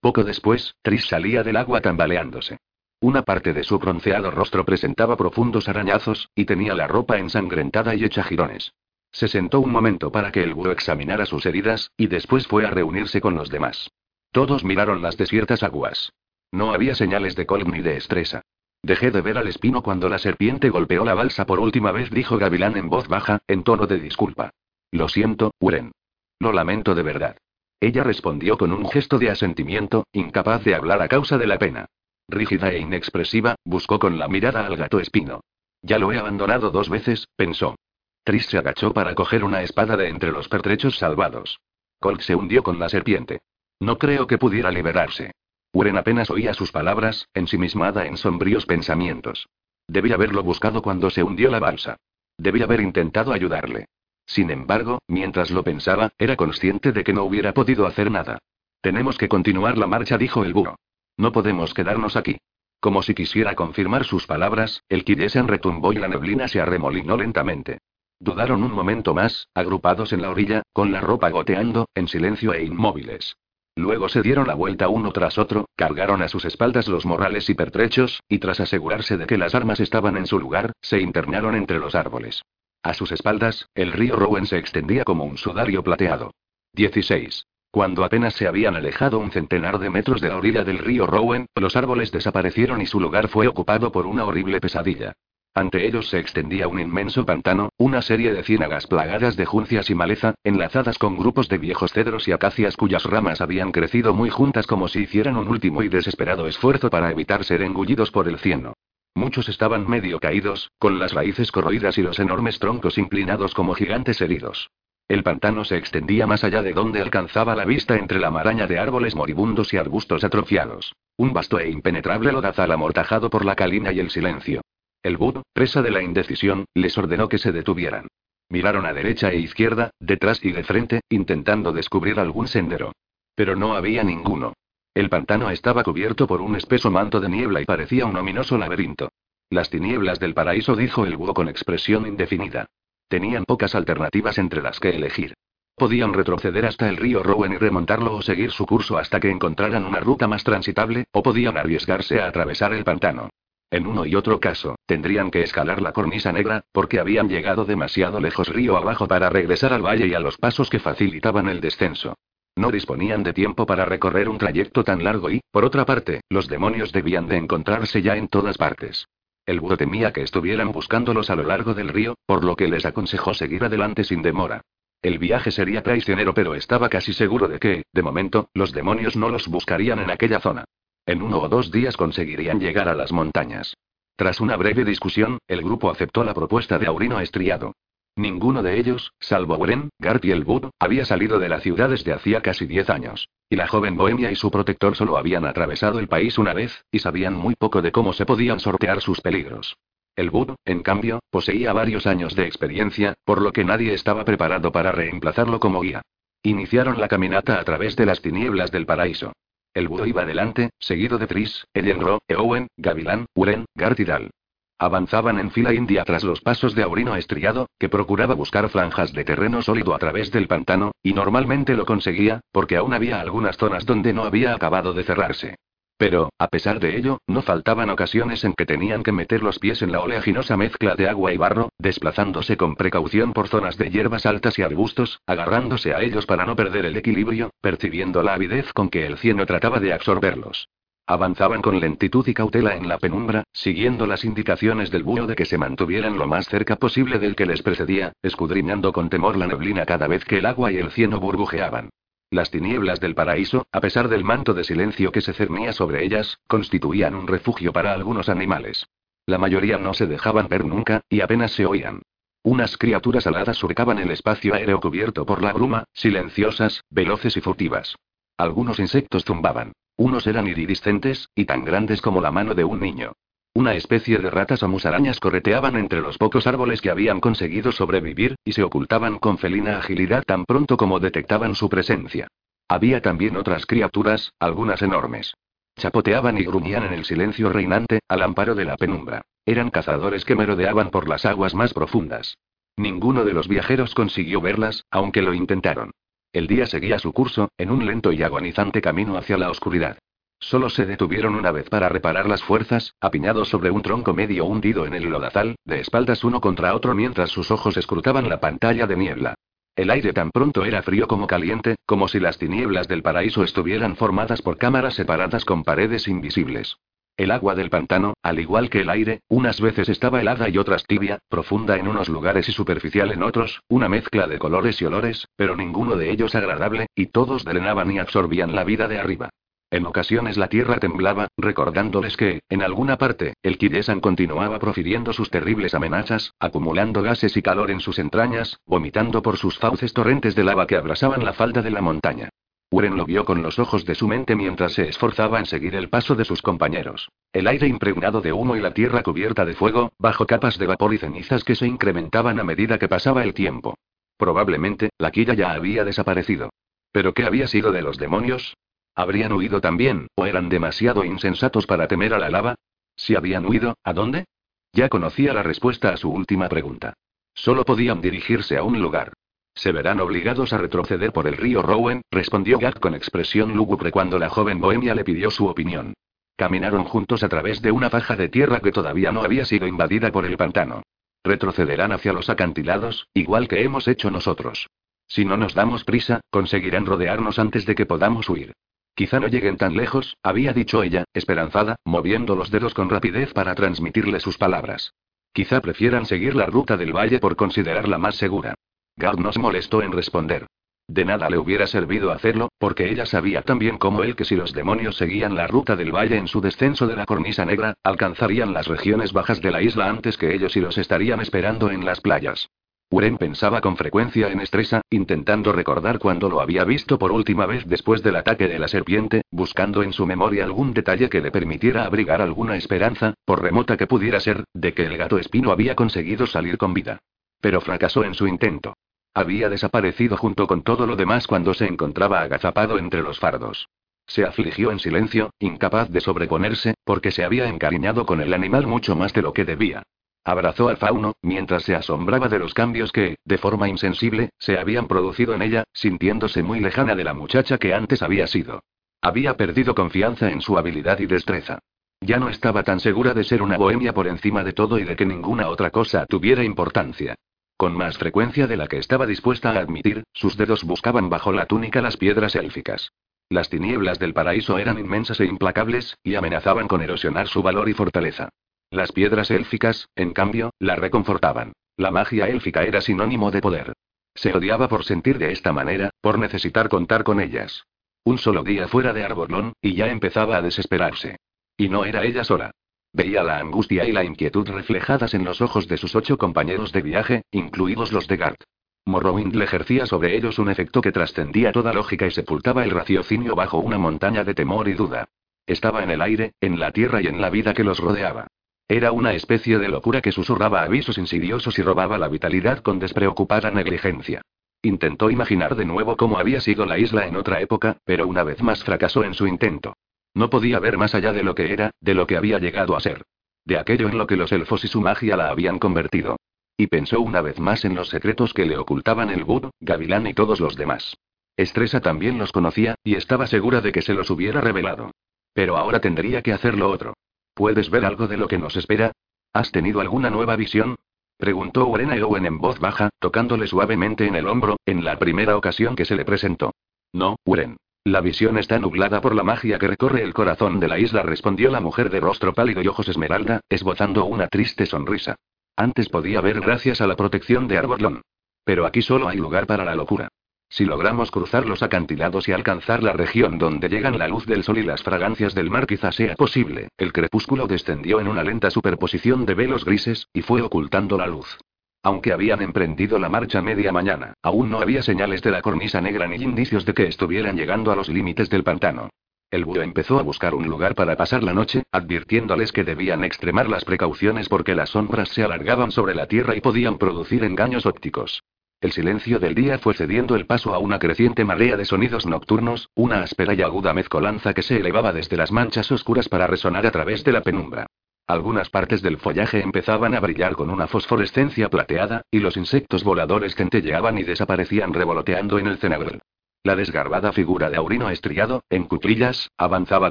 Poco después, Tris salía del agua tambaleándose. Una parte de su bronceado rostro presentaba profundos arañazos, y tenía la ropa ensangrentada y hecha jirones. Se sentó un momento para que el búho examinara sus heridas, y después fue a reunirse con los demás. Todos miraron las desiertas aguas. No había señales de colm ni de estresa. Dejé de ver al espino cuando la serpiente golpeó la balsa por última vez, dijo Gavilán en voz baja, en tono de disculpa. Lo siento, Uren. Lo lamento de verdad. Ella respondió con un gesto de asentimiento, incapaz de hablar a causa de la pena. Rígida e inexpresiva, buscó con la mirada al gato espino. Ya lo he abandonado dos veces, pensó. Tris se agachó para coger una espada de entre los pertrechos salvados. Colt se hundió con la serpiente. No creo que pudiera liberarse. Uren apenas oía sus palabras, ensimismada en sombríos pensamientos. Debía haberlo buscado cuando se hundió la balsa. Debía haber intentado ayudarle. Sin embargo, mientras lo pensaba, era consciente de que no hubiera podido hacer nada. Tenemos que continuar la marcha, dijo el búho. No podemos quedarnos aquí. Como si quisiera confirmar sus palabras, el Kiresen retumbó y la neblina se arremolinó lentamente. Dudaron un momento más, agrupados en la orilla, con la ropa goteando, en silencio e inmóviles. Luego se dieron la vuelta uno tras otro, cargaron a sus espaldas los morrales y pertrechos, y tras asegurarse de que las armas estaban en su lugar, se internaron entre los árboles. A sus espaldas, el río Rowan se extendía como un sudario plateado. 16. Cuando apenas se habían alejado un centenar de metros de la orilla del río Rowan, los árboles desaparecieron y su lugar fue ocupado por una horrible pesadilla. Ante ellos se extendía un inmenso pantano, una serie de ciénagas plagadas de juncias y maleza, enlazadas con grupos de viejos cedros y acacias cuyas ramas habían crecido muy juntas como si hicieran un último y desesperado esfuerzo para evitar ser engullidos por el cieno. Muchos estaban medio caídos, con las raíces corroídas y los enormes troncos inclinados como gigantes heridos. El pantano se extendía más allá de donde alcanzaba la vista entre la maraña de árboles moribundos y arbustos atrofiados. Un vasto e impenetrable lodazal amortajado por la calina y el silencio. El Bud, presa de la indecisión, les ordenó que se detuvieran. Miraron a derecha e izquierda, detrás y de frente, intentando descubrir algún sendero. Pero no había ninguno. El pantano estaba cubierto por un espeso manto de niebla y parecía un ominoso laberinto. Las tinieblas del paraíso, dijo el búho con expresión indefinida. Tenían pocas alternativas entre las que elegir. Podían retroceder hasta el río Rowan y remontarlo o seguir su curso hasta que encontraran una ruta más transitable, o podían arriesgarse a atravesar el pantano. En uno y otro caso, tendrían que escalar la cornisa negra, porque habían llegado demasiado lejos río abajo para regresar al valle y a los pasos que facilitaban el descenso. No disponían de tiempo para recorrer un trayecto tan largo y, por otra parte, los demonios debían de encontrarse ya en todas partes. El búho temía que estuvieran buscándolos a lo largo del río, por lo que les aconsejó seguir adelante sin demora. El viaje sería traicionero, pero estaba casi seguro de que, de momento, los demonios no los buscarían en aquella zona. En uno o dos días conseguirían llegar a las montañas. Tras una breve discusión, el grupo aceptó la propuesta de Aurino Estriado. Ninguno de ellos, salvo Wren, Gart y el Bud, había salido de la ciudad desde hacía casi diez años. Y la joven Bohemia y su protector solo habían atravesado el país una vez, y sabían muy poco de cómo se podían sortear sus peligros. El Bud, en cambio, poseía varios años de experiencia, por lo que nadie estaba preparado para reemplazarlo como guía. Iniciaron la caminata a través de las tinieblas del paraíso. El Bud iba delante, seguido de Tris, Ellenro, Eowen, Gavilán, Uren, Gart y Dal. Avanzaban en fila india tras los pasos de Aurino estriado, que procuraba buscar franjas de terreno sólido a través del pantano, y normalmente lo conseguía, porque aún había algunas zonas donde no había acabado de cerrarse. Pero, a pesar de ello, no faltaban ocasiones en que tenían que meter los pies en la oleaginosa mezcla de agua y barro, desplazándose con precaución por zonas de hierbas altas y arbustos, agarrándose a ellos para no perder el equilibrio, percibiendo la avidez con que el cieno trataba de absorberlos. Avanzaban con lentitud y cautela en la penumbra, siguiendo las indicaciones del búho de que se mantuvieran lo más cerca posible del que les precedía, escudriñando con temor la neblina cada vez que el agua y el cieno burbujeaban. Las tinieblas del paraíso, a pesar del manto de silencio que se cernía sobre ellas, constituían un refugio para algunos animales. La mayoría no se dejaban ver nunca, y apenas se oían. Unas criaturas aladas surcaban el espacio aéreo cubierto por la bruma, silenciosas, veloces y furtivas. Algunos insectos zumbaban. Unos eran iridiscentes, y tan grandes como la mano de un niño. Una especie de ratas o musarañas correteaban entre los pocos árboles que habían conseguido sobrevivir, y se ocultaban con felina agilidad tan pronto como detectaban su presencia. Había también otras criaturas, algunas enormes. Chapoteaban y gruñían en el silencio reinante, al amparo de la penumbra. Eran cazadores que merodeaban por las aguas más profundas. Ninguno de los viajeros consiguió verlas, aunque lo intentaron. El día seguía su curso, en un lento y agonizante camino hacia la oscuridad. Solo se detuvieron una vez para reparar las fuerzas, apiñados sobre un tronco medio hundido en el lodazal, de espaldas uno contra otro mientras sus ojos escrutaban la pantalla de niebla. El aire tan pronto era frío como caliente, como si las tinieblas del paraíso estuvieran formadas por cámaras separadas con paredes invisibles. El agua del pantano, al igual que el aire, unas veces estaba helada y otras tibia, profunda en unos lugares y superficial en otros, una mezcla de colores y olores, pero ninguno de ellos agradable, y todos drenaban y absorbían la vida de arriba. En ocasiones la tierra temblaba, recordándoles que, en alguna parte, el Kidesan continuaba profiriendo sus terribles amenazas, acumulando gases y calor en sus entrañas, vomitando por sus fauces torrentes de lava que abrasaban la falda de la montaña. Uren lo vio con los ojos de su mente mientras se esforzaba en seguir el paso de sus compañeros. El aire impregnado de humo y la tierra cubierta de fuego, bajo capas de vapor y cenizas que se incrementaban a medida que pasaba el tiempo. Probablemente, la quilla ya había desaparecido. ¿Pero qué había sido de los demonios? ¿Habrían huido también, o eran demasiado insensatos para temer a la lava? Si habían huido, ¿a dónde? Ya conocía la respuesta a su última pregunta. Solo podían dirigirse a un lugar. Se verán obligados a retroceder por el río Rowan, respondió Gag con expresión lúgubre cuando la joven bohemia le pidió su opinión. Caminaron juntos a través de una faja de tierra que todavía no había sido invadida por el pantano. Retrocederán hacia los acantilados, igual que hemos hecho nosotros. Si no nos damos prisa, conseguirán rodearnos antes de que podamos huir. Quizá no lleguen tan lejos, había dicho ella, esperanzada, moviendo los dedos con rapidez para transmitirle sus palabras. Quizá prefieran seguir la ruta del valle por considerarla más segura. Gard no se molestó en responder. De nada le hubiera servido hacerlo, porque ella sabía tan bien como él que si los demonios seguían la ruta del valle en su descenso de la cornisa negra, alcanzarían las regiones bajas de la isla antes que ellos y los estarían esperando en las playas. Uren pensaba con frecuencia en Estresa, intentando recordar cuando lo había visto por última vez después del ataque de la serpiente, buscando en su memoria algún detalle que le permitiera abrigar alguna esperanza, por remota que pudiera ser, de que el gato espino había conseguido salir con vida. Pero fracasó en su intento. Había desaparecido junto con todo lo demás cuando se encontraba agazapado entre los fardos. Se afligió en silencio, incapaz de sobreponerse, porque se había encariñado con el animal mucho más de lo que debía. Abrazó al fauno, mientras se asombraba de los cambios que, de forma insensible, se habían producido en ella, sintiéndose muy lejana de la muchacha que antes había sido. Había perdido confianza en su habilidad y destreza. Ya no estaba tan segura de ser una bohemia por encima de todo y de que ninguna otra cosa tuviera importancia. Con más frecuencia de la que estaba dispuesta a admitir, sus dedos buscaban bajo la túnica las piedras élficas. Las tinieblas del paraíso eran inmensas e implacables, y amenazaban con erosionar su valor y fortaleza. Las piedras élficas, en cambio, la reconfortaban. La magia élfica era sinónimo de poder. Se odiaba por sentir de esta manera, por necesitar contar con ellas. Un solo día fuera de Arborlón, y ya empezaba a desesperarse. Y no era ella sola. Veía la angustia y la inquietud reflejadas en los ojos de sus ocho compañeros de viaje, incluidos los de Gart. Morrowind le ejercía sobre ellos un efecto que trascendía toda lógica y sepultaba el raciocinio bajo una montaña de temor y duda. Estaba en el aire, en la tierra y en la vida que los rodeaba. Era una especie de locura que susurraba avisos insidiosos y robaba la vitalidad con despreocupada negligencia. Intentó imaginar de nuevo cómo había sido la isla en otra época, pero una vez más fracasó en su intento. No podía ver más allá de lo que era, de lo que había llegado a ser. De aquello en lo que los elfos y su magia la habían convertido. Y pensó una vez más en los secretos que le ocultaban el Bud, Gavilán y todos los demás. Estresa también los conocía, y estaba segura de que se los hubiera revelado. Pero ahora tendría que hacer lo otro. ¿Puedes ver algo de lo que nos espera? ¿Has tenido alguna nueva visión? Preguntó Urena Owen en voz baja, tocándole suavemente en el hombro, en la primera ocasión que se le presentó. No, Uren. La visión está nublada por la magia que recorre el corazón de la isla, respondió la mujer de rostro pálido y ojos esmeralda, esbozando una triste sonrisa. Antes podía ver gracias a la protección de Arborlón. Pero aquí solo hay lugar para la locura. Si logramos cruzar los acantilados y alcanzar la región donde llegan la luz del sol y las fragancias del mar, quizá sea posible. El crepúsculo descendió en una lenta superposición de velos grises, y fue ocultando la luz. Aunque habían emprendido la marcha media mañana, aún no había señales de la cornisa negra ni indicios de que estuvieran llegando a los límites del pantano. El búho empezó a buscar un lugar para pasar la noche, advirtiéndoles que debían extremar las precauciones porque las sombras se alargaban sobre la tierra y podían producir engaños ópticos. El silencio del día fue cediendo el paso a una creciente marea de sonidos nocturnos, una áspera y aguda mezcolanza que se elevaba desde las manchas oscuras para resonar a través de la penumbra. Algunas partes del follaje empezaban a brillar con una fosforescencia plateada, y los insectos voladores centelleaban y desaparecían revoloteando en el cenagrel. La desgarbada figura de Aurino estriado, en cuclillas, avanzaba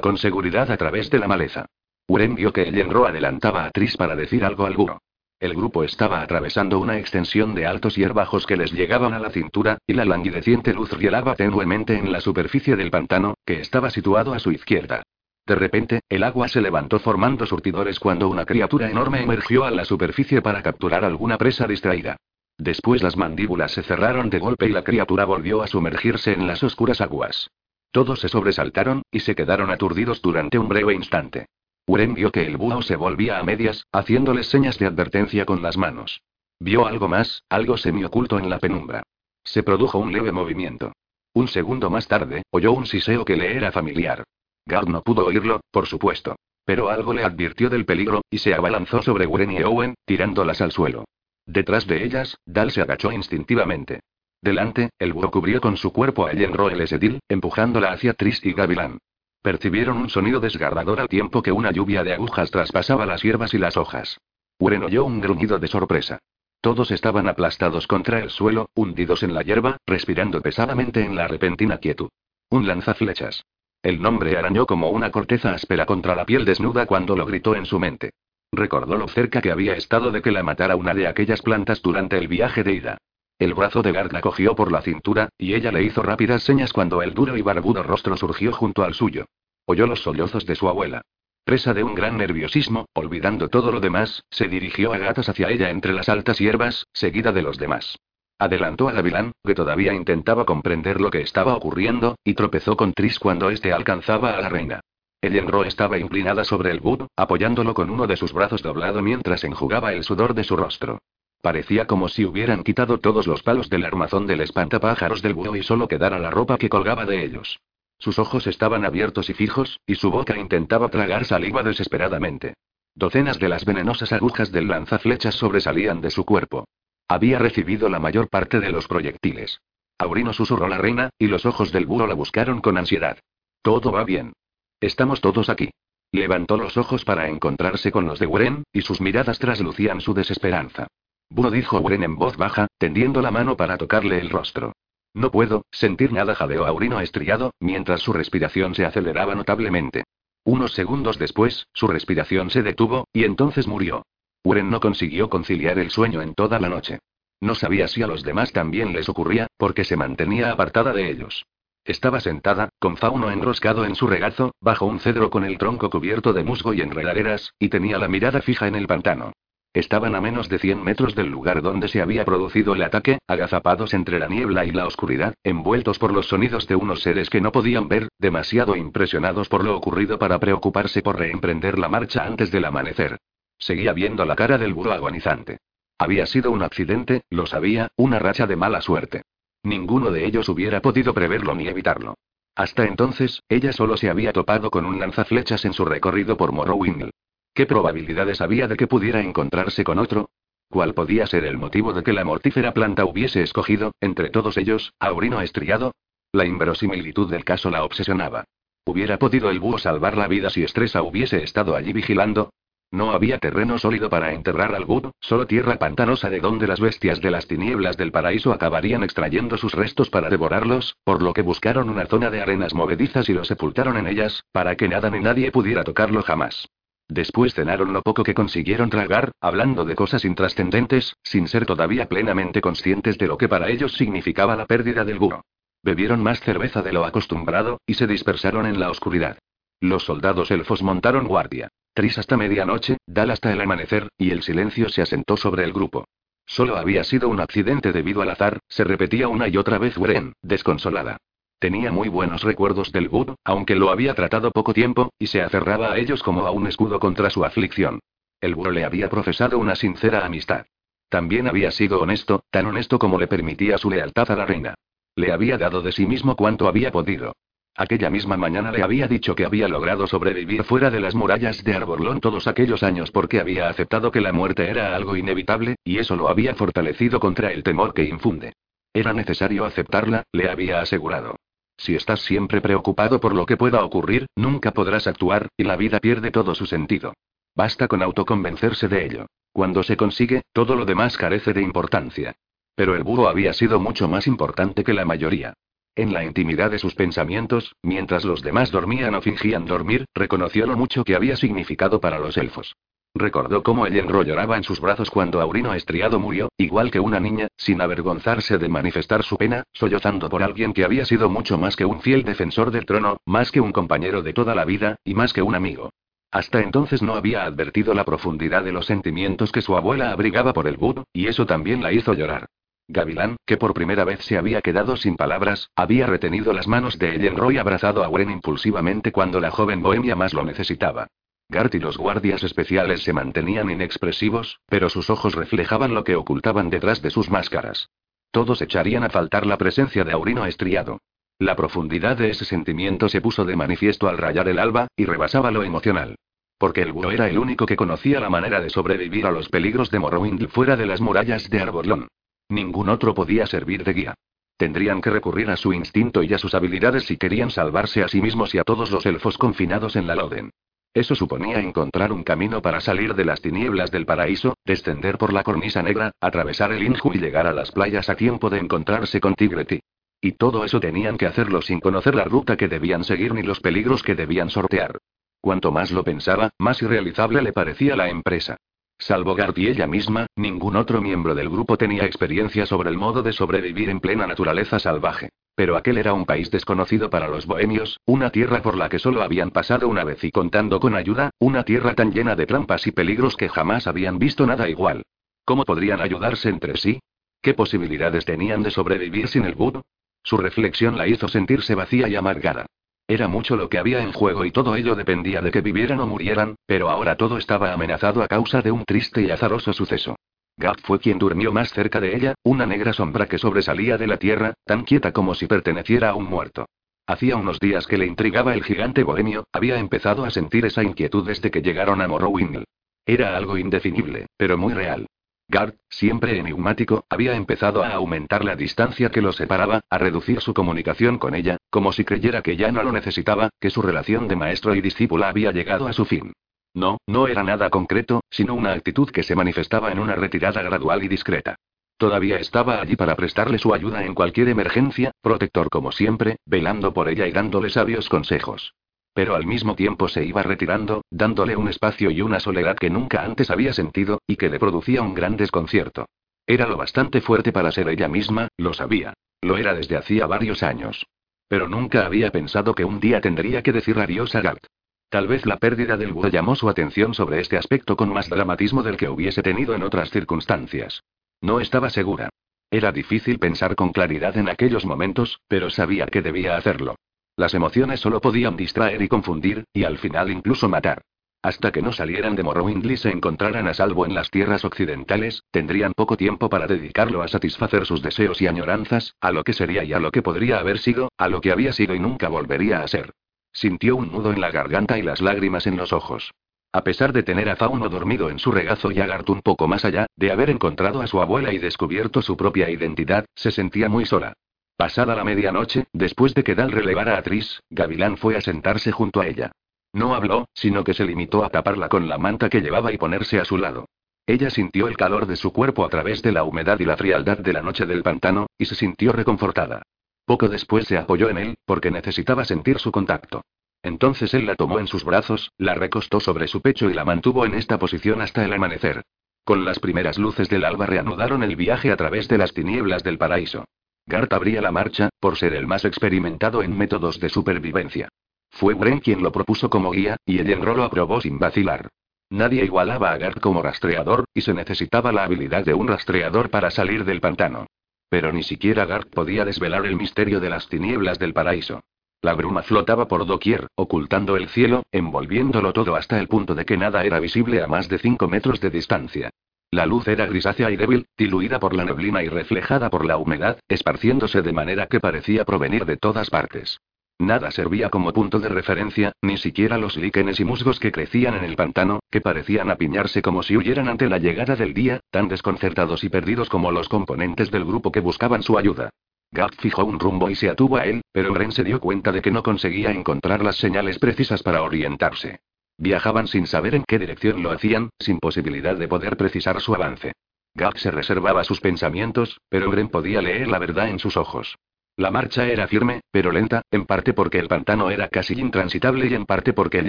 con seguridad a través de la maleza. Uren vio que el Enro adelantaba a Tris para decir algo al guro. El grupo estaba atravesando una extensión de altos hierbajos que les llegaban a la cintura, y la languideciente luz rielaba tenuemente en la superficie del pantano, que estaba situado a su izquierda. De repente, el agua se levantó formando surtidores cuando una criatura enorme emergió a la superficie para capturar alguna presa distraída. Después las mandíbulas se cerraron de golpe y la criatura volvió a sumergirse en las oscuras aguas. Todos se sobresaltaron, y se quedaron aturdidos durante un breve instante. Uren vio que el búho se volvía a medias, haciéndoles señas de advertencia con las manos. Vio algo más, algo semioculto en la penumbra. Se produjo un leve movimiento. Un segundo más tarde, oyó un siseo que le era familiar. Gard no pudo oírlo, por supuesto. Pero algo le advirtió del peligro, y se abalanzó sobre Uren y Owen, tirándolas al suelo. Detrás de ellas, Dal se agachó instintivamente. Delante, el búho cubrió con su cuerpo a Ellen Roel Sedil, empujándola hacia Tris y Gavilán. Percibieron un sonido desgarrador al tiempo que una lluvia de agujas traspasaba las hierbas y las hojas. Uren oyó un gruñido de sorpresa. Todos estaban aplastados contra el suelo, hundidos en la hierba, respirando pesadamente en la repentina quietud. Un lanzaflechas. El nombre arañó como una corteza áspera contra la piel desnuda cuando lo gritó en su mente. Recordó lo cerca que había estado de que la matara una de aquellas plantas durante el viaje de ida. El brazo de Gard la cogió por la cintura, y ella le hizo rápidas señas cuando el duro y barbudo rostro surgió junto al suyo. Oyó los sollozos de su abuela. Presa de un gran nerviosismo, olvidando todo lo demás, se dirigió a gatas hacia ella entre las altas hierbas, seguida de los demás. Adelantó a Gavilán, que todavía intentaba comprender lo que estaba ocurriendo, y tropezó con Tris cuando éste alcanzaba a la reina. Ellenro estaba inclinada sobre el bud, apoyándolo con uno de sus brazos doblado mientras enjugaba el sudor de su rostro. Parecía como si hubieran quitado todos los palos del armazón del espantapájaros del búho y solo quedara la ropa que colgaba de ellos. Sus ojos estaban abiertos y fijos, y su boca intentaba tragar saliva desesperadamente. Docenas de las venenosas agujas del lanzaflechas sobresalían de su cuerpo. Había recibido la mayor parte de los proyectiles. Aurino susurró la reina, y los ojos del búho la buscaron con ansiedad. Todo va bien. Estamos todos aquí. Levantó los ojos para encontrarse con los de Wren, y sus miradas traslucían su desesperanza. Búho dijo Wren en voz baja, tendiendo la mano para tocarle el rostro. No puedo sentir nada, jadeó Aurino estriado, mientras su respiración se aceleraba notablemente. Unos segundos después, su respiración se detuvo, y entonces murió. Uren no consiguió conciliar el sueño en toda la noche. No sabía si a los demás también les ocurría, porque se mantenía apartada de ellos. Estaba sentada, con fauno enroscado en su regazo, bajo un cedro con el tronco cubierto de musgo y enredaderas, y tenía la mirada fija en el pantano. Estaban a menos de 100 metros del lugar donde se había producido el ataque, agazapados entre la niebla y la oscuridad, envueltos por los sonidos de unos seres que no podían ver, demasiado impresionados por lo ocurrido para preocuparse por reemprender la marcha antes del amanecer. Seguía viendo la cara del burro agonizante. Había sido un accidente, lo sabía, una racha de mala suerte. Ninguno de ellos hubiera podido preverlo ni evitarlo. Hasta entonces, ella solo se había topado con un lanzaflechas en su recorrido por Morrowind. ¿Qué probabilidades había de que pudiera encontrarse con otro? ¿Cuál podía ser el motivo de que la mortífera planta hubiese escogido, entre todos ellos, a Aurino estriado? La inverosimilitud del caso la obsesionaba. ¿Hubiera podido el búho salvar la vida si Estresa hubiese estado allí vigilando? No había terreno sólido para enterrar al búho, solo tierra pantanosa de donde las bestias de las tinieblas del paraíso acabarían extrayendo sus restos para devorarlos, por lo que buscaron una zona de arenas movedizas y lo sepultaron en ellas, para que nada ni nadie pudiera tocarlo jamás. Después cenaron lo poco que consiguieron tragar, hablando de cosas intrascendentes, sin ser todavía plenamente conscientes de lo que para ellos significaba la pérdida del burro. Bebieron más cerveza de lo acostumbrado, y se dispersaron en la oscuridad. Los soldados elfos montaron guardia. Tris hasta medianoche, Dal hasta el amanecer, y el silencio se asentó sobre el grupo. Solo había sido un accidente debido al azar, se repetía una y otra vez Wren, desconsolada. Tenía muy buenos recuerdos del Bud, aunque lo había tratado poco tiempo, y se aferraba a ellos como a un escudo contra su aflicción. El Bud le había profesado una sincera amistad. También había sido honesto, tan honesto como le permitía su lealtad a la reina. Le había dado de sí mismo cuanto había podido. Aquella misma mañana le había dicho que había logrado sobrevivir fuera de las murallas de Arborlón todos aquellos años porque había aceptado que la muerte era algo inevitable, y eso lo había fortalecido contra el temor que infunde. Era necesario aceptarla, le había asegurado. Si estás siempre preocupado por lo que pueda ocurrir, nunca podrás actuar, y la vida pierde todo su sentido. Basta con autoconvencerse de ello. Cuando se consigue, todo lo demás carece de importancia. Pero el búho había sido mucho más importante que la mayoría. En la intimidad de sus pensamientos, mientras los demás dormían o fingían dormir, reconoció lo mucho que había significado para los elfos. Recordó cómo el enro lloraba en sus brazos cuando Aurino Estriado murió, igual que una niña, sin avergonzarse de manifestar su pena, sollozando por alguien que había sido mucho más que un fiel defensor del trono, más que un compañero de toda la vida, y más que un amigo. Hasta entonces no había advertido la profundidad de los sentimientos que su abuela abrigaba por el Bud, y eso también la hizo llorar. Gavilán, que por primera vez se había quedado sin palabras, había retenido las manos de Ellenroy abrazado a Wren impulsivamente cuando la joven bohemia más lo necesitaba. Gart y los guardias especiales se mantenían inexpresivos, pero sus ojos reflejaban lo que ocultaban detrás de sus máscaras. Todos echarían a faltar la presencia de Aurino estriado. La profundidad de ese sentimiento se puso de manifiesto al rayar el alba, y rebasaba lo emocional. Porque el búho era el único que conocía la manera de sobrevivir a los peligros de Morrowind fuera de las murallas de Arborlón. Ningún otro podía servir de guía. Tendrían que recurrir a su instinto y a sus habilidades si querían salvarse a sí mismos y a todos los elfos confinados en la Loden. Eso suponía encontrar un camino para salir de las tinieblas del paraíso, descender por la cornisa negra, atravesar el Inju y llegar a las playas a tiempo de encontrarse con Tigreti. Y todo eso tenían que hacerlo sin conocer la ruta que debían seguir ni los peligros que debían sortear. Cuanto más lo pensaba, más irrealizable le parecía la empresa. Salvo Gart y ella misma, ningún otro miembro del grupo tenía experiencia sobre el modo de sobrevivir en plena naturaleza salvaje. Pero aquel era un país desconocido para los bohemios, una tierra por la que solo habían pasado una vez y contando con ayuda, una tierra tan llena de trampas y peligros que jamás habían visto nada igual. ¿Cómo podrían ayudarse entre sí? ¿Qué posibilidades tenían de sobrevivir sin el Bud? Su reflexión la hizo sentirse vacía y amargada. Era mucho lo que había en juego y todo ello dependía de que vivieran o murieran, pero ahora todo estaba amenazado a causa de un triste y azaroso suceso. Gav fue quien durmió más cerca de ella, una negra sombra que sobresalía de la tierra, tan quieta como si perteneciera a un muerto. Hacía unos días que le intrigaba el gigante bohemio, había empezado a sentir esa inquietud desde que llegaron a Morrowind. Era algo indefinible, pero muy real. Gart, siempre enigmático, había empezado a aumentar la distancia que lo separaba, a reducir su comunicación con ella, como si creyera que ya no lo necesitaba, que su relación de maestro y discípula había llegado a su fin. No, no era nada concreto, sino una actitud que se manifestaba en una retirada gradual y discreta. Todavía estaba allí para prestarle su ayuda en cualquier emergencia, protector como siempre, velando por ella y dándole sabios consejos. Pero al mismo tiempo se iba retirando, dándole un espacio y una soledad que nunca antes había sentido, y que le producía un gran desconcierto. Era lo bastante fuerte para ser ella misma, lo sabía. Lo era desde hacía varios años. Pero nunca había pensado que un día tendría que decir adiós a Galt. Tal vez la pérdida del Buda llamó su atención sobre este aspecto con más dramatismo del que hubiese tenido en otras circunstancias. No estaba segura. Era difícil pensar con claridad en aquellos momentos, pero sabía que debía hacerlo. Las emociones solo podían distraer y confundir, y al final incluso matar. Hasta que no salieran de Morrowind y se encontraran a salvo en las tierras occidentales, tendrían poco tiempo para dedicarlo a satisfacer sus deseos y añoranzas, a lo que sería y a lo que podría haber sido, a lo que había sido y nunca volvería a ser. Sintió un nudo en la garganta y las lágrimas en los ojos. A pesar de tener a Fauno dormido en su regazo y a Gart un poco más allá, de haber encontrado a su abuela y descubierto su propia identidad, se sentía muy sola. Pasada la medianoche, después de que Dal relevara a Tris, Gavilán fue a sentarse junto a ella. No habló, sino que se limitó a taparla con la manta que llevaba y ponerse a su lado. Ella sintió el calor de su cuerpo a través de la humedad y la frialdad de la noche del pantano, y se sintió reconfortada. Poco después se apoyó en él, porque necesitaba sentir su contacto. Entonces él la tomó en sus brazos, la recostó sobre su pecho y la mantuvo en esta posición hasta el amanecer. Con las primeras luces del alba reanudaron el viaje a través de las tinieblas del paraíso. Gart abría la marcha, por ser el más experimentado en métodos de supervivencia. Fue Bren quien lo propuso como guía, y Ellenro lo aprobó sin vacilar. Nadie igualaba a Gart como rastreador, y se necesitaba la habilidad de un rastreador para salir del pantano. Pero ni siquiera Gart podía desvelar el misterio de las tinieblas del paraíso. La bruma flotaba por doquier, ocultando el cielo, envolviéndolo todo hasta el punto de que nada era visible a más de cinco metros de distancia. La luz era grisácea y débil, diluida por la neblina y reflejada por la humedad, esparciéndose de manera que parecía provenir de todas partes. Nada servía como punto de referencia, ni siquiera los líquenes y musgos que crecían en el pantano, que parecían apiñarse como si huyeran ante la llegada del día, tan desconcertados y perdidos como los componentes del grupo que buscaban su ayuda. Gap fijó un rumbo y se atuvo a él, pero Bren se dio cuenta de que no conseguía encontrar las señales precisas para orientarse. Viajaban sin saber en qué dirección lo hacían, sin posibilidad de poder precisar su avance. Gap se reservaba sus pensamientos, pero Bren podía leer la verdad en sus ojos. La marcha era firme, pero lenta, en parte porque el pantano era casi intransitable y en parte porque el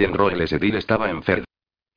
el Esedil estaba enfermo.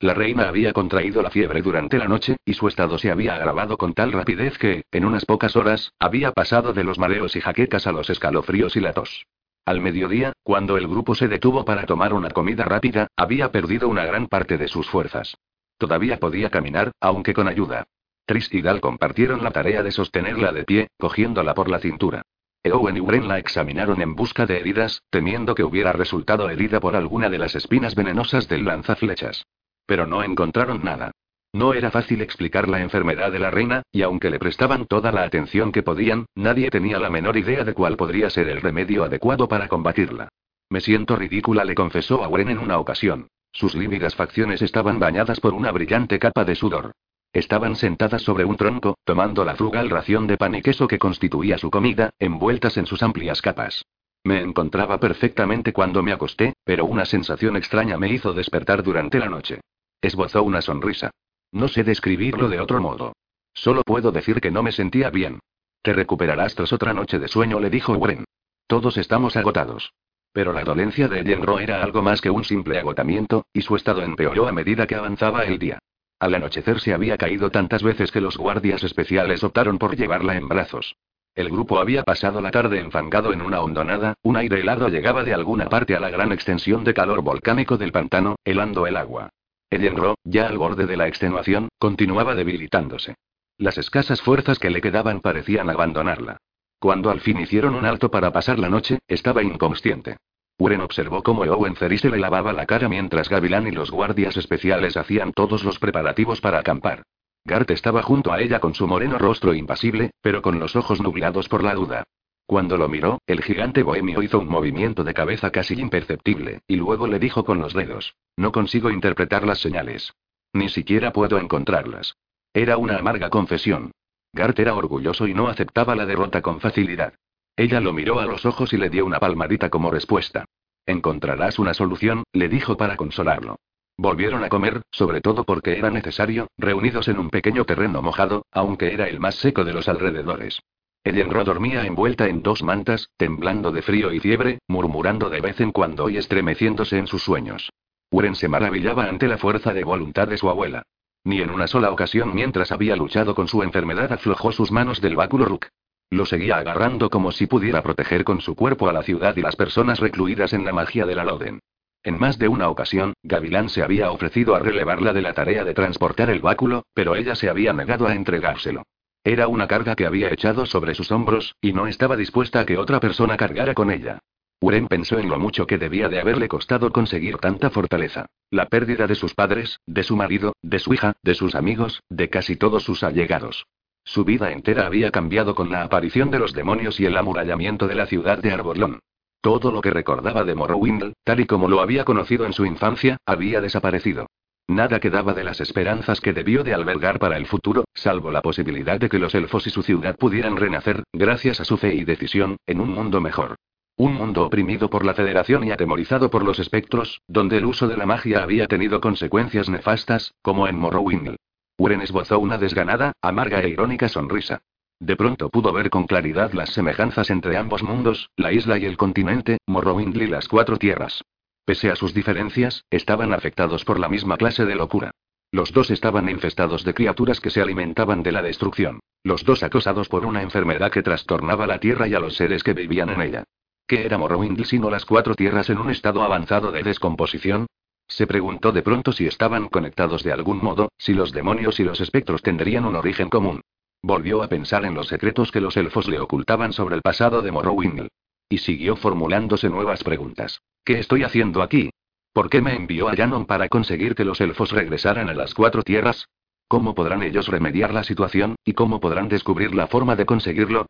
La reina había contraído la fiebre durante la noche, y su estado se había agravado con tal rapidez que, en unas pocas horas, había pasado de los mareos y jaquecas a los escalofríos y la tos. Al mediodía, cuando el grupo se detuvo para tomar una comida rápida, había perdido una gran parte de sus fuerzas. Todavía podía caminar, aunque con ayuda. Tris y Dal compartieron la tarea de sostenerla de pie, cogiéndola por la cintura. Owen y Wren la examinaron en busca de heridas, temiendo que hubiera resultado herida por alguna de las espinas venenosas del lanzaflechas. Pero no encontraron nada. No era fácil explicar la enfermedad de la reina, y aunque le prestaban toda la atención que podían, nadie tenía la menor idea de cuál podría ser el remedio adecuado para combatirla. Me siento ridícula, le confesó a Wren en una ocasión. Sus lívidas facciones estaban bañadas por una brillante capa de sudor. Estaban sentadas sobre un tronco, tomando la frugal ración de pan y queso que constituía su comida, envueltas en sus amplias capas. Me encontraba perfectamente cuando me acosté, pero una sensación extraña me hizo despertar durante la noche. Esbozó una sonrisa. No sé describirlo de otro modo. Solo puedo decir que no me sentía bien. Te recuperarás tras otra noche de sueño, le dijo Wren. Todos estamos agotados. Pero la dolencia de Yenro era algo más que un simple agotamiento, y su estado empeoró a medida que avanzaba el día. Al anochecer se había caído tantas veces que los guardias especiales optaron por llevarla en brazos. El grupo había pasado la tarde enfangado en una hondonada, un aire helado llegaba de alguna parte a la gran extensión de calor volcánico del pantano, helando el agua. Ellenro, ya al borde de la extenuación, continuaba debilitándose. Las escasas fuerzas que le quedaban parecían abandonarla. Cuando al fin hicieron un alto para pasar la noche, estaba inconsciente. Uren observó cómo Owen se le lavaba la cara mientras Gavilán y los guardias especiales hacían todos los preparativos para acampar. Gart estaba junto a ella con su moreno rostro impasible, pero con los ojos nublados por la duda. Cuando lo miró, el gigante bohemio hizo un movimiento de cabeza casi imperceptible, y luego le dijo con los dedos: No consigo interpretar las señales. Ni siquiera puedo encontrarlas. Era una amarga confesión. Gart era orgulloso y no aceptaba la derrota con facilidad. Ella lo miró a los ojos y le dio una palmadita como respuesta. Encontrarás una solución, le dijo para consolarlo. Volvieron a comer, sobre todo porque era necesario, reunidos en un pequeño terreno mojado, aunque era el más seco de los alrededores. Ellenro dormía envuelta en dos mantas, temblando de frío y fiebre, murmurando de vez en cuando y estremeciéndose en sus sueños. Uren se maravillaba ante la fuerza de voluntad de su abuela. Ni en una sola ocasión mientras había luchado con su enfermedad aflojó sus manos del báculo Rook. Lo seguía agarrando como si pudiera proteger con su cuerpo a la ciudad y las personas recluidas en la magia de la Loden. En más de una ocasión, Gavilán se había ofrecido a relevarla de la tarea de transportar el báculo, pero ella se había negado a entregárselo. Era una carga que había echado sobre sus hombros, y no estaba dispuesta a que otra persona cargara con ella. Uren pensó en lo mucho que debía de haberle costado conseguir tanta fortaleza. La pérdida de sus padres, de su marido, de su hija, de sus amigos, de casi todos sus allegados. Su vida entera había cambiado con la aparición de los demonios y el amurallamiento de la ciudad de Arborlón. Todo lo que recordaba de Morrowind, tal y como lo había conocido en su infancia, había desaparecido. Nada quedaba de las esperanzas que debió de albergar para el futuro, salvo la posibilidad de que los elfos y su ciudad pudieran renacer, gracias a su fe y decisión, en un mundo mejor. Un mundo oprimido por la Federación y atemorizado por los espectros, donde el uso de la magia había tenido consecuencias nefastas, como en Morrowind. Uren esbozó una desganada, amarga e irónica sonrisa. De pronto pudo ver con claridad las semejanzas entre ambos mundos, la isla y el continente, Morrowind y las cuatro tierras. Pese a sus diferencias, estaban afectados por la misma clase de locura. Los dos estaban infestados de criaturas que se alimentaban de la destrucción. Los dos acosados por una enfermedad que trastornaba la tierra y a los seres que vivían en ella. ¿Qué era Morrowind sino las cuatro tierras en un estado avanzado de descomposición? Se preguntó de pronto si estaban conectados de algún modo, si los demonios y los espectros tendrían un origen común. Volvió a pensar en los secretos que los elfos le ocultaban sobre el pasado de Morrowind. Y siguió formulándose nuevas preguntas. ¿Qué estoy haciendo aquí? ¿Por qué me envió a Yanon para conseguir que los elfos regresaran a las cuatro tierras? ¿Cómo podrán ellos remediar la situación, y cómo podrán descubrir la forma de conseguirlo?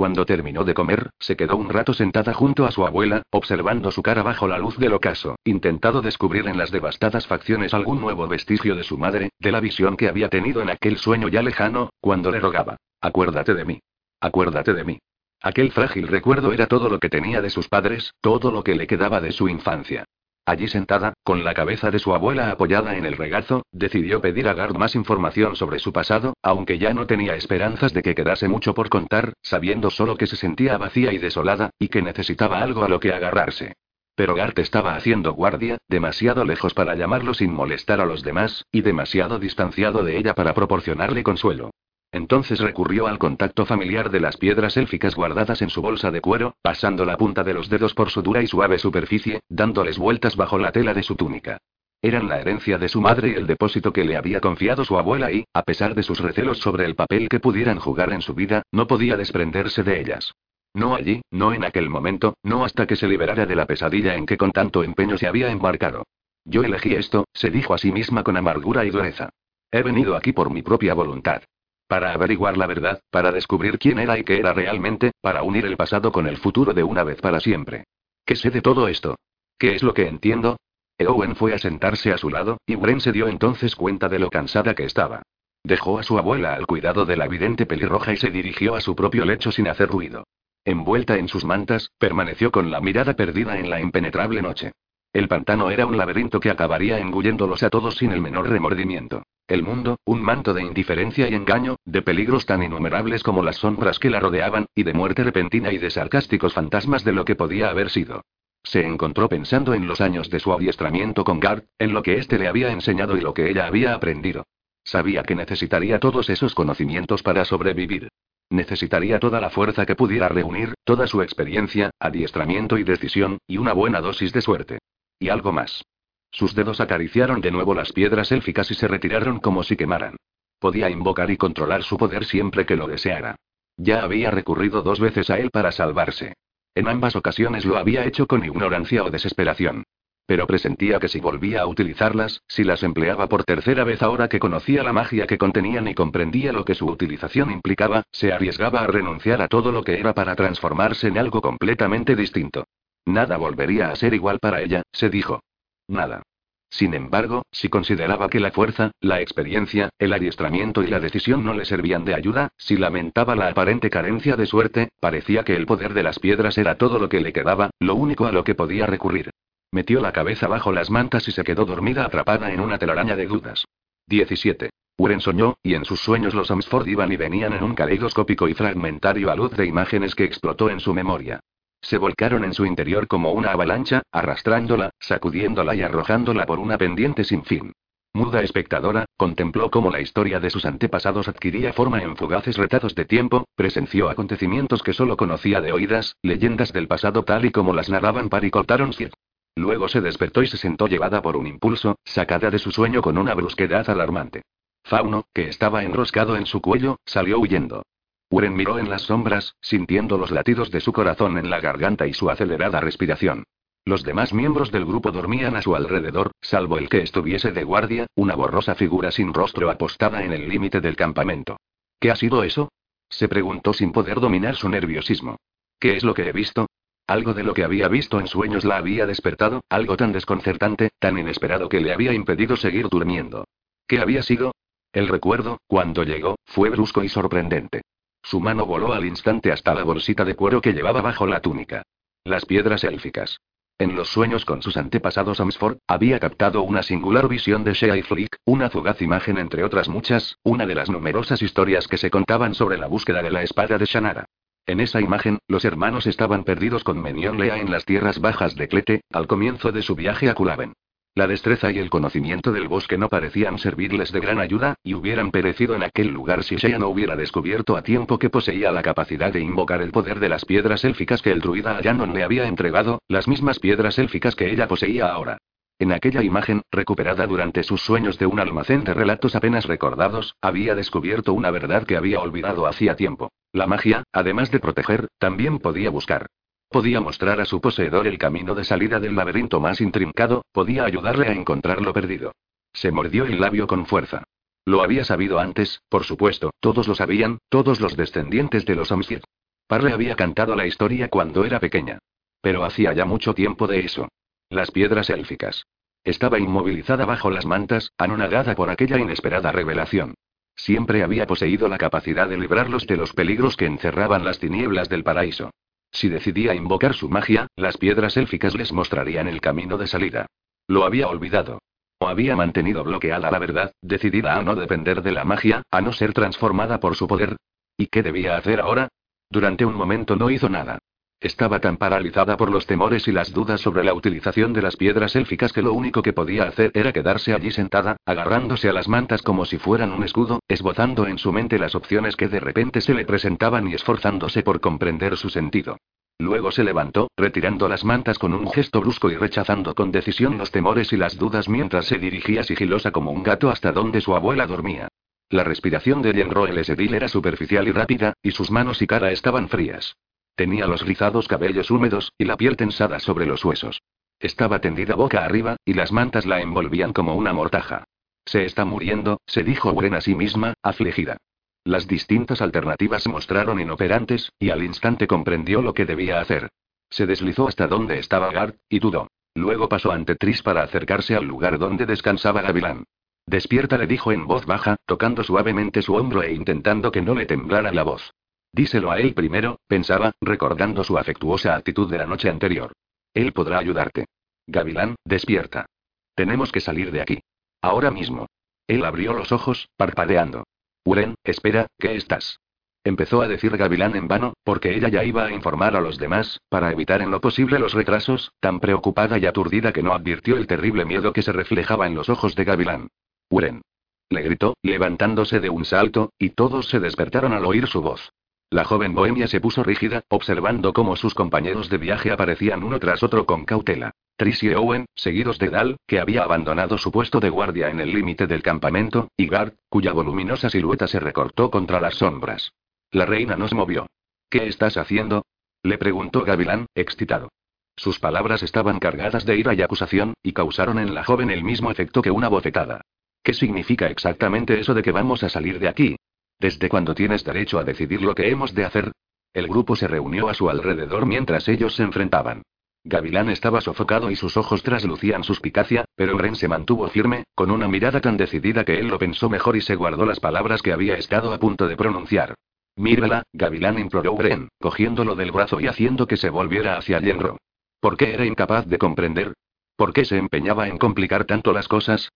Cuando terminó de comer, se quedó un rato sentada junto a su abuela, observando su cara bajo la luz del ocaso, intentando descubrir en las devastadas facciones algún nuevo vestigio de su madre, de la visión que había tenido en aquel sueño ya lejano, cuando le rogaba, acuérdate de mí. Acuérdate de mí. Aquel frágil recuerdo era todo lo que tenía de sus padres, todo lo que le quedaba de su infancia. Allí sentada, con la cabeza de su abuela apoyada en el regazo, decidió pedir a Gard más información sobre su pasado, aunque ya no tenía esperanzas de que quedase mucho por contar, sabiendo solo que se sentía vacía y desolada, y que necesitaba algo a lo que agarrarse. Pero Gart estaba haciendo guardia, demasiado lejos para llamarlo sin molestar a los demás, y demasiado distanciado de ella para proporcionarle consuelo. Entonces recurrió al contacto familiar de las piedras élficas guardadas en su bolsa de cuero, pasando la punta de los dedos por su dura y suave superficie, dándoles vueltas bajo la tela de su túnica. Eran la herencia de su madre y el depósito que le había confiado su abuela y, a pesar de sus recelos sobre el papel que pudieran jugar en su vida, no podía desprenderse de ellas. No allí, no en aquel momento, no hasta que se liberara de la pesadilla en que con tanto empeño se había embarcado. Yo elegí esto, se dijo a sí misma con amargura y dureza. He venido aquí por mi propia voluntad. Para averiguar la verdad, para descubrir quién era y qué era realmente, para unir el pasado con el futuro de una vez para siempre. ¿Qué sé de todo esto? ¿Qué es lo que entiendo? Eowen fue a sentarse a su lado, y Bren se dio entonces cuenta de lo cansada que estaba. Dejó a su abuela al cuidado de la vidente pelirroja y se dirigió a su propio lecho sin hacer ruido. Envuelta en sus mantas, permaneció con la mirada perdida en la impenetrable noche. El pantano era un laberinto que acabaría engulléndolos a todos sin el menor remordimiento. El mundo, un manto de indiferencia y engaño, de peligros tan innumerables como las sombras que la rodeaban, y de muerte repentina y de sarcásticos fantasmas de lo que podía haber sido. Se encontró pensando en los años de su adiestramiento con Gard, en lo que éste le había enseñado y lo que ella había aprendido. Sabía que necesitaría todos esos conocimientos para sobrevivir. Necesitaría toda la fuerza que pudiera reunir, toda su experiencia, adiestramiento y decisión, y una buena dosis de suerte. Y algo más. Sus dedos acariciaron de nuevo las piedras élficas y se retiraron como si quemaran. Podía invocar y controlar su poder siempre que lo deseara. Ya había recurrido dos veces a él para salvarse. En ambas ocasiones lo había hecho con ignorancia o desesperación. Pero presentía que si volvía a utilizarlas, si las empleaba por tercera vez ahora que conocía la magia que contenían y comprendía lo que su utilización implicaba, se arriesgaba a renunciar a todo lo que era para transformarse en algo completamente distinto. Nada volvería a ser igual para ella, se dijo. Nada. Sin embargo, si consideraba que la fuerza, la experiencia, el adiestramiento y la decisión no le servían de ayuda, si lamentaba la aparente carencia de suerte, parecía que el poder de las piedras era todo lo que le quedaba, lo único a lo que podía recurrir. Metió la cabeza bajo las mantas y se quedó dormida atrapada en una telaraña de dudas. 17. Uren soñó, y en sus sueños los Amsford iban y venían en un caleidoscópico y fragmentario a luz de imágenes que explotó en su memoria. Se volcaron en su interior como una avalancha, arrastrándola, sacudiéndola y arrojándola por una pendiente sin fin. Muda espectadora, contempló cómo la historia de sus antepasados adquiría forma en fugaces retados de tiempo, presenció acontecimientos que solo conocía de oídas, leyendas del pasado tal y como las narraban Paricotaron Sir. Luego se despertó y se sentó llevada por un impulso, sacada de su sueño con una brusquedad alarmante. Fauno, que estaba enroscado en su cuello, salió huyendo. Uren miró en las sombras, sintiendo los latidos de su corazón en la garganta y su acelerada respiración. Los demás miembros del grupo dormían a su alrededor, salvo el que estuviese de guardia, una borrosa figura sin rostro apostada en el límite del campamento. ¿Qué ha sido eso? se preguntó sin poder dominar su nerviosismo. ¿Qué es lo que he visto? Algo de lo que había visto en sueños la había despertado, algo tan desconcertante, tan inesperado que le había impedido seguir durmiendo. ¿Qué había sido? El recuerdo, cuando llegó, fue brusco y sorprendente. Su mano voló al instante hasta la bolsita de cuero que llevaba bajo la túnica. Las piedras élficas. En los sueños con sus antepasados Amsford, había captado una singular visión de Shea y Flick, una fugaz imagen entre otras muchas, una de las numerosas historias que se contaban sobre la búsqueda de la espada de Shannara. En esa imagen, los hermanos estaban perdidos con Menion Lea en las tierras bajas de Clete, al comienzo de su viaje a Kulaven. La destreza y el conocimiento del bosque no parecían servirles de gran ayuda, y hubieran perecido en aquel lugar si Shea no hubiera descubierto a tiempo que poseía la capacidad de invocar el poder de las piedras élficas que el druida Ayanon le había entregado, las mismas piedras élficas que ella poseía ahora. En aquella imagen, recuperada durante sus sueños de un almacén de relatos apenas recordados, había descubierto una verdad que había olvidado hacía tiempo. La magia, además de proteger, también podía buscar. Podía mostrar a su poseedor el camino de salida del laberinto más intrincado, podía ayudarle a encontrar lo perdido. Se mordió el labio con fuerza. Lo había sabido antes, por supuesto, todos lo sabían, todos los descendientes de los Amsir. Parle había cantado la historia cuando era pequeña. Pero hacía ya mucho tiempo de eso. Las piedras élficas. Estaba inmovilizada bajo las mantas, anonadada por aquella inesperada revelación. Siempre había poseído la capacidad de librarlos de los peligros que encerraban las tinieblas del paraíso. Si decidía invocar su magia, las piedras élficas les mostrarían el camino de salida. Lo había olvidado. O había mantenido bloqueada la verdad, decidida a no depender de la magia, a no ser transformada por su poder. ¿Y qué debía hacer ahora? Durante un momento no hizo nada. Estaba tan paralizada por los temores y las dudas sobre la utilización de las piedras élficas que lo único que podía hacer era quedarse allí sentada, agarrándose a las mantas como si fueran un escudo, esbozando en su mente las opciones que de repente se le presentaban y esforzándose por comprender su sentido. Luego se levantó, retirando las mantas con un gesto brusco y rechazando con decisión los temores y las dudas mientras se dirigía sigilosa como un gato hasta donde su abuela dormía. La respiración de Roel Esedil era superficial y rápida, y sus manos y cara estaban frías. Tenía los rizados cabellos húmedos, y la piel tensada sobre los huesos. Estaba tendida boca arriba, y las mantas la envolvían como una mortaja. Se está muriendo, se dijo Gwen a sí misma, afligida. Las distintas alternativas mostraron inoperantes, y al instante comprendió lo que debía hacer. Se deslizó hasta donde estaba Gart, y dudó. Luego pasó ante Tris para acercarse al lugar donde descansaba Gavilán. Despierta, le dijo en voz baja, tocando suavemente su hombro e intentando que no le temblara la voz. Díselo a él primero, pensaba, recordando su afectuosa actitud de la noche anterior. Él podrá ayudarte. Gavilán, despierta. Tenemos que salir de aquí. Ahora mismo. Él abrió los ojos, parpadeando. Uren, espera, ¿qué estás? Empezó a decir Gavilán en vano, porque ella ya iba a informar a los demás, para evitar en lo posible los retrasos, tan preocupada y aturdida que no advirtió el terrible miedo que se reflejaba en los ojos de Gavilán. Uren. Le gritó, levantándose de un salto, y todos se despertaron al oír su voz. La joven bohemia se puso rígida, observando cómo sus compañeros de viaje aparecían uno tras otro con cautela. Tris y Owen, seguidos de Dal, que había abandonado su puesto de guardia en el límite del campamento, y Gard, cuya voluminosa silueta se recortó contra las sombras. La reina no se movió. ¿Qué estás haciendo? le preguntó Gavilán, excitado. Sus palabras estaban cargadas de ira y acusación, y causaron en la joven el mismo efecto que una bofetada. ¿Qué significa exactamente eso de que vamos a salir de aquí? ¿Desde cuándo tienes derecho a decidir lo que hemos de hacer? El grupo se reunió a su alrededor mientras ellos se enfrentaban. Gavilán estaba sofocado y sus ojos traslucían suspicacia, pero Bren se mantuvo firme, con una mirada tan decidida que él lo pensó mejor y se guardó las palabras que había estado a punto de pronunciar. Mírala, Gavilán imploró Bren, cogiéndolo del brazo y haciendo que se volviera hacia Yenro. ¿Por qué era incapaz de comprender? ¿Por qué se empeñaba en complicar tanto las cosas?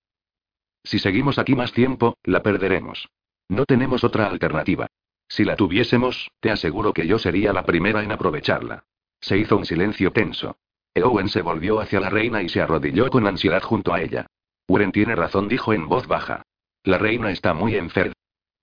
Si seguimos aquí más tiempo, la perderemos. No tenemos otra alternativa. Si la tuviésemos, te aseguro que yo sería la primera en aprovecharla. Se hizo un silencio tenso. Eowen se volvió hacia la reina y se arrodilló con ansiedad junto a ella. Uren tiene razón, dijo en voz baja. La reina está muy enferma.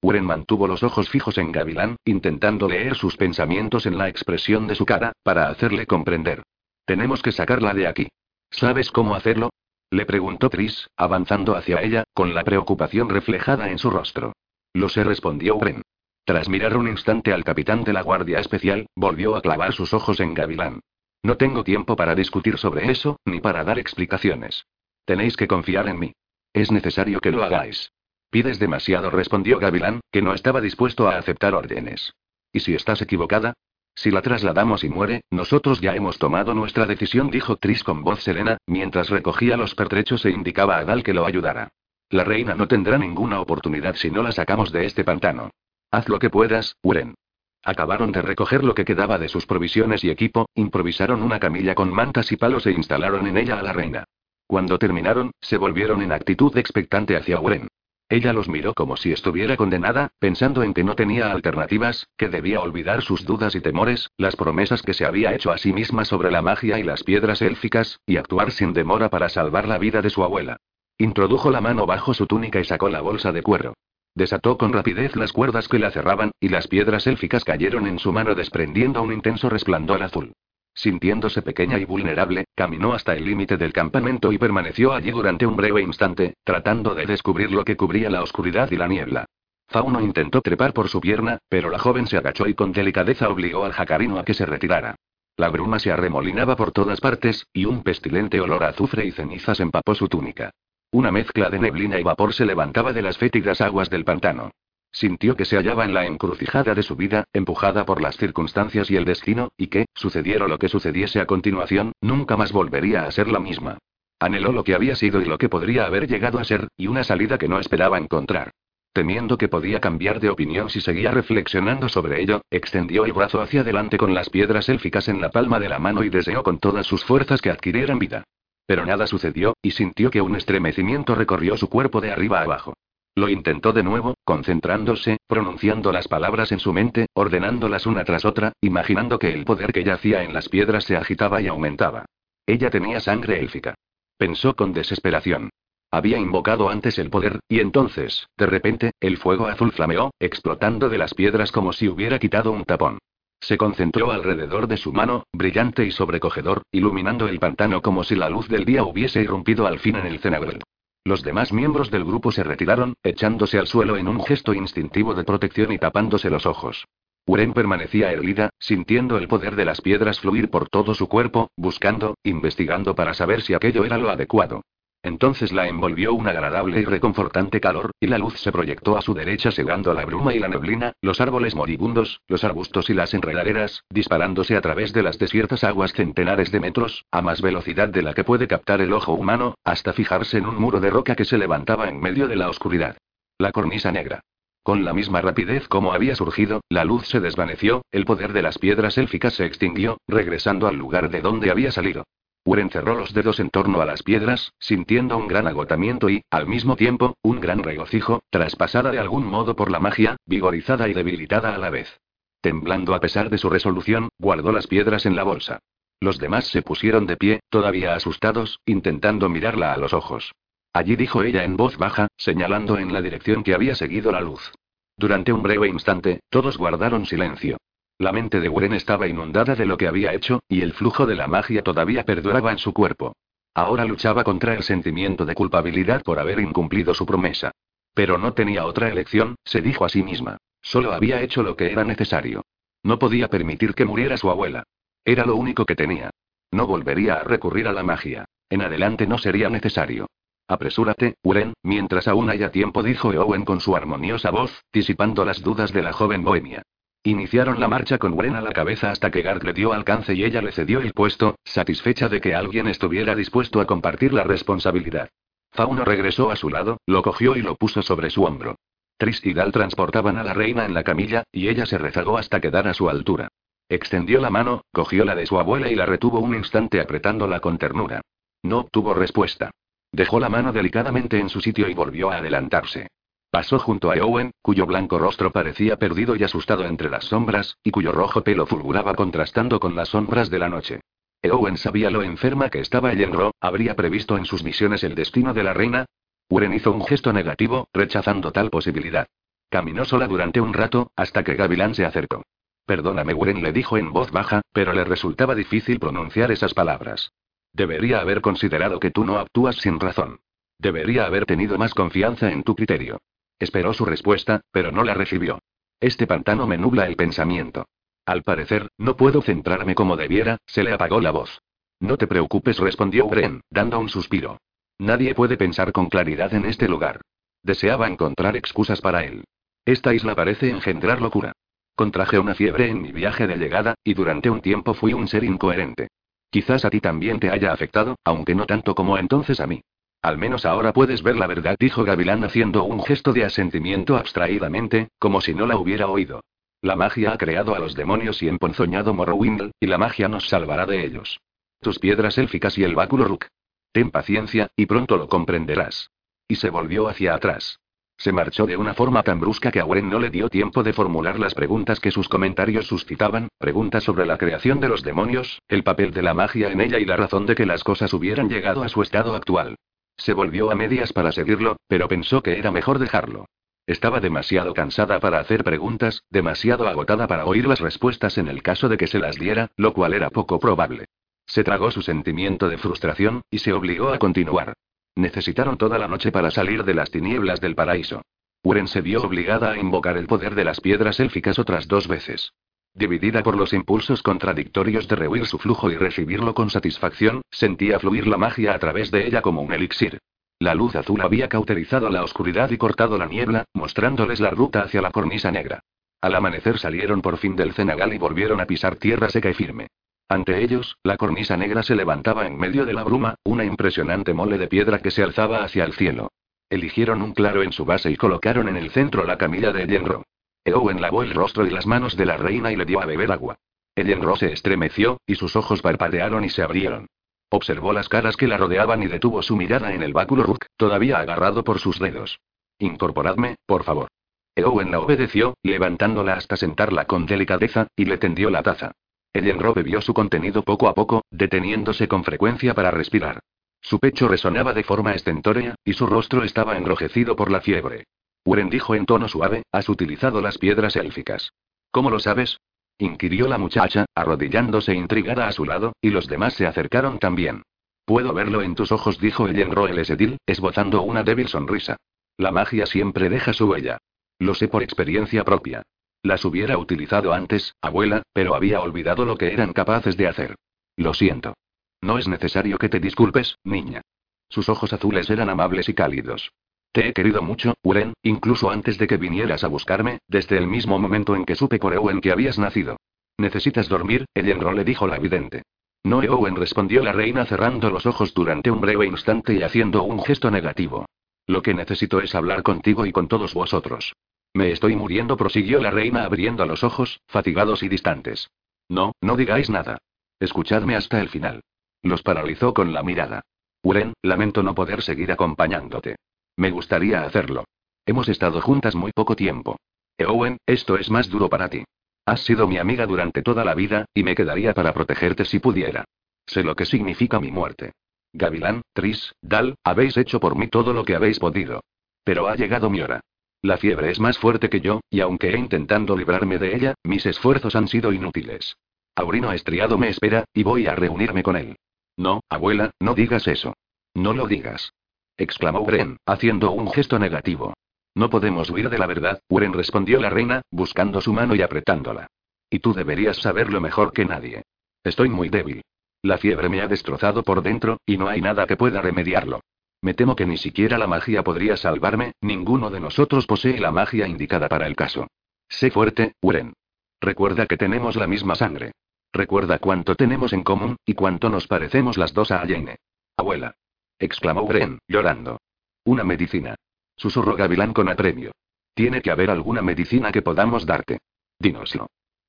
Uren mantuvo los ojos fijos en Gavilán, intentando leer sus pensamientos en la expresión de su cara, para hacerle comprender. Tenemos que sacarla de aquí. ¿Sabes cómo hacerlo? Le preguntó Tris, avanzando hacia ella, con la preocupación reflejada en su rostro. Lo sé, respondió Uren. Tras mirar un instante al capitán de la Guardia Especial, volvió a clavar sus ojos en Gavilán. No tengo tiempo para discutir sobre eso, ni para dar explicaciones. Tenéis que confiar en mí. Es necesario que lo hagáis. Pides demasiado, respondió Gavilán, que no estaba dispuesto a aceptar órdenes. ¿Y si estás equivocada? Si la trasladamos y muere, nosotros ya hemos tomado nuestra decisión, dijo Tris con voz serena, mientras recogía los pertrechos e indicaba a Dal que lo ayudara. La reina no tendrá ninguna oportunidad si no la sacamos de este pantano. Haz lo que puedas, Uren. Acabaron de recoger lo que quedaba de sus provisiones y equipo, improvisaron una camilla con mantas y palos e instalaron en ella a la reina. Cuando terminaron, se volvieron en actitud expectante hacia Uren. Ella los miró como si estuviera condenada, pensando en que no tenía alternativas, que debía olvidar sus dudas y temores, las promesas que se había hecho a sí misma sobre la magia y las piedras élficas, y actuar sin demora para salvar la vida de su abuela. Introdujo la mano bajo su túnica y sacó la bolsa de cuero. Desató con rapidez las cuerdas que la cerraban, y las piedras élficas cayeron en su mano desprendiendo un intenso resplandor azul. Sintiéndose pequeña y vulnerable, caminó hasta el límite del campamento y permaneció allí durante un breve instante, tratando de descubrir lo que cubría la oscuridad y la niebla. Fauno intentó trepar por su pierna, pero la joven se agachó y con delicadeza obligó al jacarino a que se retirara. La bruma se arremolinaba por todas partes, y un pestilente olor a azufre y cenizas empapó su túnica. Una mezcla de neblina y vapor se levantaba de las fétidas aguas del pantano. Sintió que se hallaba en la encrucijada de su vida, empujada por las circunstancias y el destino, y que, sucediera lo que sucediese a continuación, nunca más volvería a ser la misma. Anheló lo que había sido y lo que podría haber llegado a ser, y una salida que no esperaba encontrar. Temiendo que podía cambiar de opinión si seguía reflexionando sobre ello, extendió el brazo hacia adelante con las piedras élficas en la palma de la mano y deseó con todas sus fuerzas que adquirieran vida. Pero nada sucedió, y sintió que un estremecimiento recorrió su cuerpo de arriba abajo. Lo intentó de nuevo, concentrándose, pronunciando las palabras en su mente, ordenándolas una tras otra, imaginando que el poder que yacía en las piedras se agitaba y aumentaba. Ella tenía sangre élfica. Pensó con desesperación. Había invocado antes el poder, y entonces, de repente, el fuego azul flameó, explotando de las piedras como si hubiera quitado un tapón. Se concentró alrededor de su mano, brillante y sobrecogedor, iluminando el pantano como si la luz del día hubiese irrumpido al fin en el cenagrel. Los demás miembros del grupo se retiraron, echándose al suelo en un gesto instintivo de protección y tapándose los ojos. Uren permanecía erguida, sintiendo el poder de las piedras fluir por todo su cuerpo, buscando, investigando para saber si aquello era lo adecuado. Entonces la envolvió un agradable y reconfortante calor, y la luz se proyectó a su derecha cegando la bruma y la neblina, los árboles moribundos, los arbustos y las enredaderas, disparándose a través de las desiertas aguas centenares de metros, a más velocidad de la que puede captar el ojo humano, hasta fijarse en un muro de roca que se levantaba en medio de la oscuridad. La cornisa negra. Con la misma rapidez como había surgido, la luz se desvaneció, el poder de las piedras élficas se extinguió, regresando al lugar de donde había salido. Uren cerró los dedos en torno a las piedras, sintiendo un gran agotamiento y, al mismo tiempo, un gran regocijo, traspasada de algún modo por la magia, vigorizada y debilitada a la vez. Temblando a pesar de su resolución, guardó las piedras en la bolsa. Los demás se pusieron de pie, todavía asustados, intentando mirarla a los ojos. Allí dijo ella en voz baja, señalando en la dirección que había seguido la luz. Durante un breve instante, todos guardaron silencio. La mente de Wren estaba inundada de lo que había hecho, y el flujo de la magia todavía perduraba en su cuerpo. Ahora luchaba contra el sentimiento de culpabilidad por haber incumplido su promesa. Pero no tenía otra elección, se dijo a sí misma. Solo había hecho lo que era necesario. No podía permitir que muriera su abuela. Era lo único que tenía. No volvería a recurrir a la magia. En adelante no sería necesario. Apresúrate, Uren, mientras aún haya tiempo, dijo Owen con su armoniosa voz, disipando las dudas de la joven bohemia. Iniciaron la marcha con Wren a la cabeza hasta que Garth le dio alcance y ella le cedió el puesto, satisfecha de que alguien estuviera dispuesto a compartir la responsabilidad. Fauno regresó a su lado, lo cogió y lo puso sobre su hombro. Tris y Dal transportaban a la reina en la camilla, y ella se rezagó hasta quedar a su altura. Extendió la mano, cogió la de su abuela y la retuvo un instante apretándola con ternura. No obtuvo respuesta. Dejó la mano delicadamente en su sitio y volvió a adelantarse. Pasó junto a Owen, cuyo blanco rostro parecía perdido y asustado entre las sombras, y cuyo rojo pelo fulguraba contrastando con las sombras de la noche. Owen sabía lo enferma que estaba Ellenro, habría previsto en sus misiones el destino de la reina. Uren hizo un gesto negativo, rechazando tal posibilidad. Caminó sola durante un rato, hasta que Gavilán se acercó. Perdóname, Uren le dijo en voz baja, pero le resultaba difícil pronunciar esas palabras. Debería haber considerado que tú no actúas sin razón. Debería haber tenido más confianza en tu criterio. Esperó su respuesta, pero no la recibió. Este pantano me nubla el pensamiento. Al parecer, no puedo centrarme como debiera, se le apagó la voz. No te preocupes, respondió Bren, dando un suspiro. Nadie puede pensar con claridad en este lugar. Deseaba encontrar excusas para él. Esta isla parece engendrar locura. Contraje una fiebre en mi viaje de llegada, y durante un tiempo fui un ser incoherente. Quizás a ti también te haya afectado, aunque no tanto como entonces a mí. Al menos ahora puedes ver la verdad, dijo Gavilán haciendo un gesto de asentimiento abstraídamente, como si no la hubiera oído. La magia ha creado a los demonios y emponzoñado Morrowind, y la magia nos salvará de ellos. Tus piedras élficas y el báculo Rook. Ten paciencia, y pronto lo comprenderás. Y se volvió hacia atrás. Se marchó de una forma tan brusca que a no le dio tiempo de formular las preguntas que sus comentarios suscitaban, preguntas sobre la creación de los demonios, el papel de la magia en ella y la razón de que las cosas hubieran llegado a su estado actual. Se volvió a medias para seguirlo, pero pensó que era mejor dejarlo. Estaba demasiado cansada para hacer preguntas, demasiado agotada para oír las respuestas en el caso de que se las diera, lo cual era poco probable. Se tragó su sentimiento de frustración, y se obligó a continuar. Necesitaron toda la noche para salir de las tinieblas del paraíso. Uren se vio obligada a invocar el poder de las piedras élficas otras dos veces. Dividida por los impulsos contradictorios de rehuir su flujo y recibirlo con satisfacción, sentía fluir la magia a través de ella como un elixir. La luz azul había cauterizado la oscuridad y cortado la niebla, mostrándoles la ruta hacia la cornisa negra. Al amanecer salieron por fin del cenagal y volvieron a pisar tierra seca y firme. Ante ellos, la cornisa negra se levantaba en medio de la bruma, una impresionante mole de piedra que se alzaba hacia el cielo. Eligieron un claro en su base y colocaron en el centro la camilla de Yenro. Eowen lavó el rostro y las manos de la reina y le dio a beber agua. Ellenro se estremeció, y sus ojos parpadearon y se abrieron. Observó las caras que la rodeaban y detuvo su mirada en el báculo Rook, todavía agarrado por sus dedos. Incorporadme, por favor. Eowen la obedeció, levantándola hasta sentarla con delicadeza, y le tendió la taza. Ellenro bebió su contenido poco a poco, deteniéndose con frecuencia para respirar. Su pecho resonaba de forma estentórea, y su rostro estaba enrojecido por la fiebre. Uren dijo en tono suave, has utilizado las piedras élficas. ¿Cómo lo sabes? inquirió la muchacha, arrodillándose intrigada a su lado, y los demás se acercaron también. Puedo verlo en tus ojos, dijo el el Esedil, esbozando una débil sonrisa. La magia siempre deja su huella. Lo sé por experiencia propia. Las hubiera utilizado antes, abuela, pero había olvidado lo que eran capaces de hacer. Lo siento. No es necesario que te disculpes, niña. Sus ojos azules eran amables y cálidos. Te he querido mucho, Uren, incluso antes de que vinieras a buscarme, desde el mismo momento en que supe por Ewen que habías nacido. ¿Necesitas dormir? Ellenro le dijo la evidente. No, Ewen respondió la reina cerrando los ojos durante un breve instante y haciendo un gesto negativo. Lo que necesito es hablar contigo y con todos vosotros. Me estoy muriendo, prosiguió la reina abriendo los ojos, fatigados y distantes. No, no digáis nada. Escuchadme hasta el final. Los paralizó con la mirada. Uren, lamento no poder seguir acompañándote. Me gustaría hacerlo. Hemos estado juntas muy poco tiempo. Eowen, esto es más duro para ti. Has sido mi amiga durante toda la vida, y me quedaría para protegerte si pudiera. Sé lo que significa mi muerte. Gavilán, Tris, Dal, habéis hecho por mí todo lo que habéis podido. Pero ha llegado mi hora. La fiebre es más fuerte que yo, y aunque he intentado librarme de ella, mis esfuerzos han sido inútiles. Aurino Estriado me espera, y voy a reunirme con él. No, abuela, no digas eso. No lo digas exclamó Bren, haciendo un gesto negativo. No podemos huir de la verdad, Uren respondió la reina, buscando su mano y apretándola. Y tú deberías saberlo mejor que nadie. Estoy muy débil. La fiebre me ha destrozado por dentro, y no hay nada que pueda remediarlo. Me temo que ni siquiera la magia podría salvarme, ninguno de nosotros posee la magia indicada para el caso. Sé fuerte, Uren. Recuerda que tenemos la misma sangre. Recuerda cuánto tenemos en común, y cuánto nos parecemos las dos a Jane. Abuela. Exclamó Bren, llorando. Una medicina. Susurró Gavilán con apremio. Tiene que haber alguna medicina que podamos darte. Dínoslo.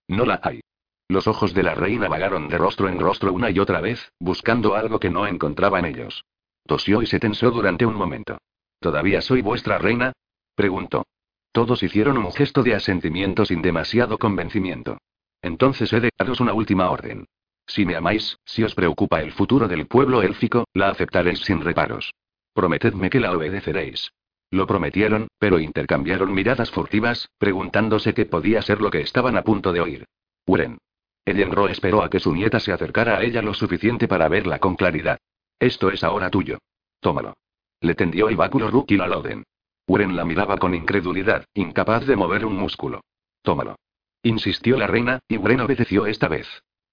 No la hay. Los ojos de la reina vagaron de rostro en rostro una y otra vez, buscando algo que no encontraba en ellos. Tosió y se tensó durante un momento. ¿Todavía soy vuestra reina? preguntó. Todos hicieron un gesto de asentimiento sin demasiado convencimiento. Entonces he de daros una última orden. Si me amáis, si os preocupa el futuro del pueblo élfico, la aceptaréis sin reparos. Prometedme que la obedeceréis. Lo prometieron, pero intercambiaron miradas furtivas, preguntándose qué podía ser lo que estaban a punto de oír. Uren. Ellenro esperó a que su nieta se acercara a ella lo suficiente para verla con claridad. Esto es ahora tuyo. Tómalo. Le tendió el báculo Rookie la Loden. Uren la miraba con incredulidad, incapaz de mover un músculo. Tómalo. Insistió la reina, y Uren obedeció esta vez.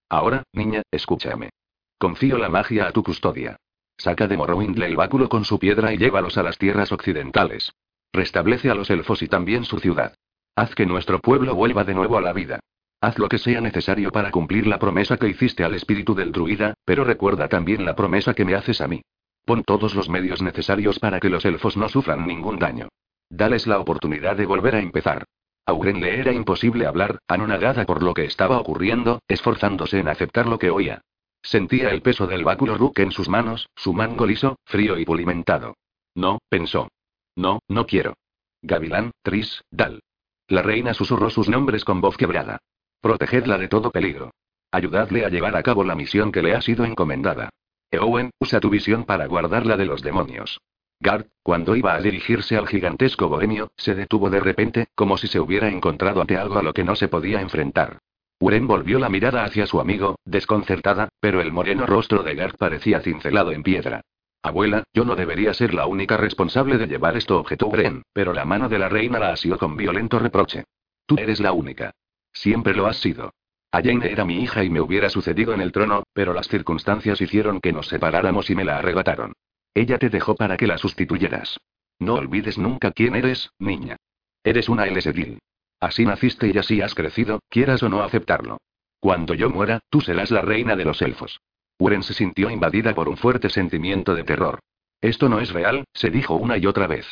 Ahora, niña, escúchame. Confío la magia a tu custodia. Saca de Morrowind el báculo con su piedra y llévalos a las tierras occidentales. Restablece a los elfos y también su ciudad. Haz que nuestro pueblo vuelva de nuevo a la vida. Haz lo que sea necesario para cumplir la promesa que hiciste al espíritu del druida, pero recuerda también la promesa que me haces a mí. Pon todos los medios necesarios para que los elfos no sufran ningún daño. Dales la oportunidad de volver a empezar. A Uren le era imposible hablar, anonadada por lo que estaba ocurriendo, esforzándose en aceptar lo que oía. Sentía el peso del báculo Rook en sus manos, su mango liso, frío y pulimentado. No, pensó. No, no quiero. Gavilán, Tris, Dal. La reina susurró sus nombres con voz quebrada. Protegedla de todo peligro. Ayudadle a llevar a cabo la misión que le ha sido encomendada. Eowen, usa tu visión para guardarla de los demonios. Gard, cuando iba a dirigirse al gigantesco bohemio, se detuvo de repente, como si se hubiera encontrado ante algo a lo que no se podía enfrentar. Uren volvió la mirada hacia su amigo, desconcertada, pero el moreno rostro de Gard parecía cincelado en piedra. Abuela, yo no debería ser la única responsable de llevar esto, objetó Uren, pero la mano de la reina la asió con violento reproche. Tú eres la única. Siempre lo has sido. Jane era mi hija y me hubiera sucedido en el trono, pero las circunstancias hicieron que nos separáramos y me la arrebataron. Ella te dejó para que la sustituyeras. No olvides nunca quién eres, niña. Eres una Elsedil. Así naciste y así has crecido, quieras o no aceptarlo. Cuando yo muera, tú serás la reina de los elfos. Uren se sintió invadida por un fuerte sentimiento de terror. Esto no es real, se dijo una y otra vez.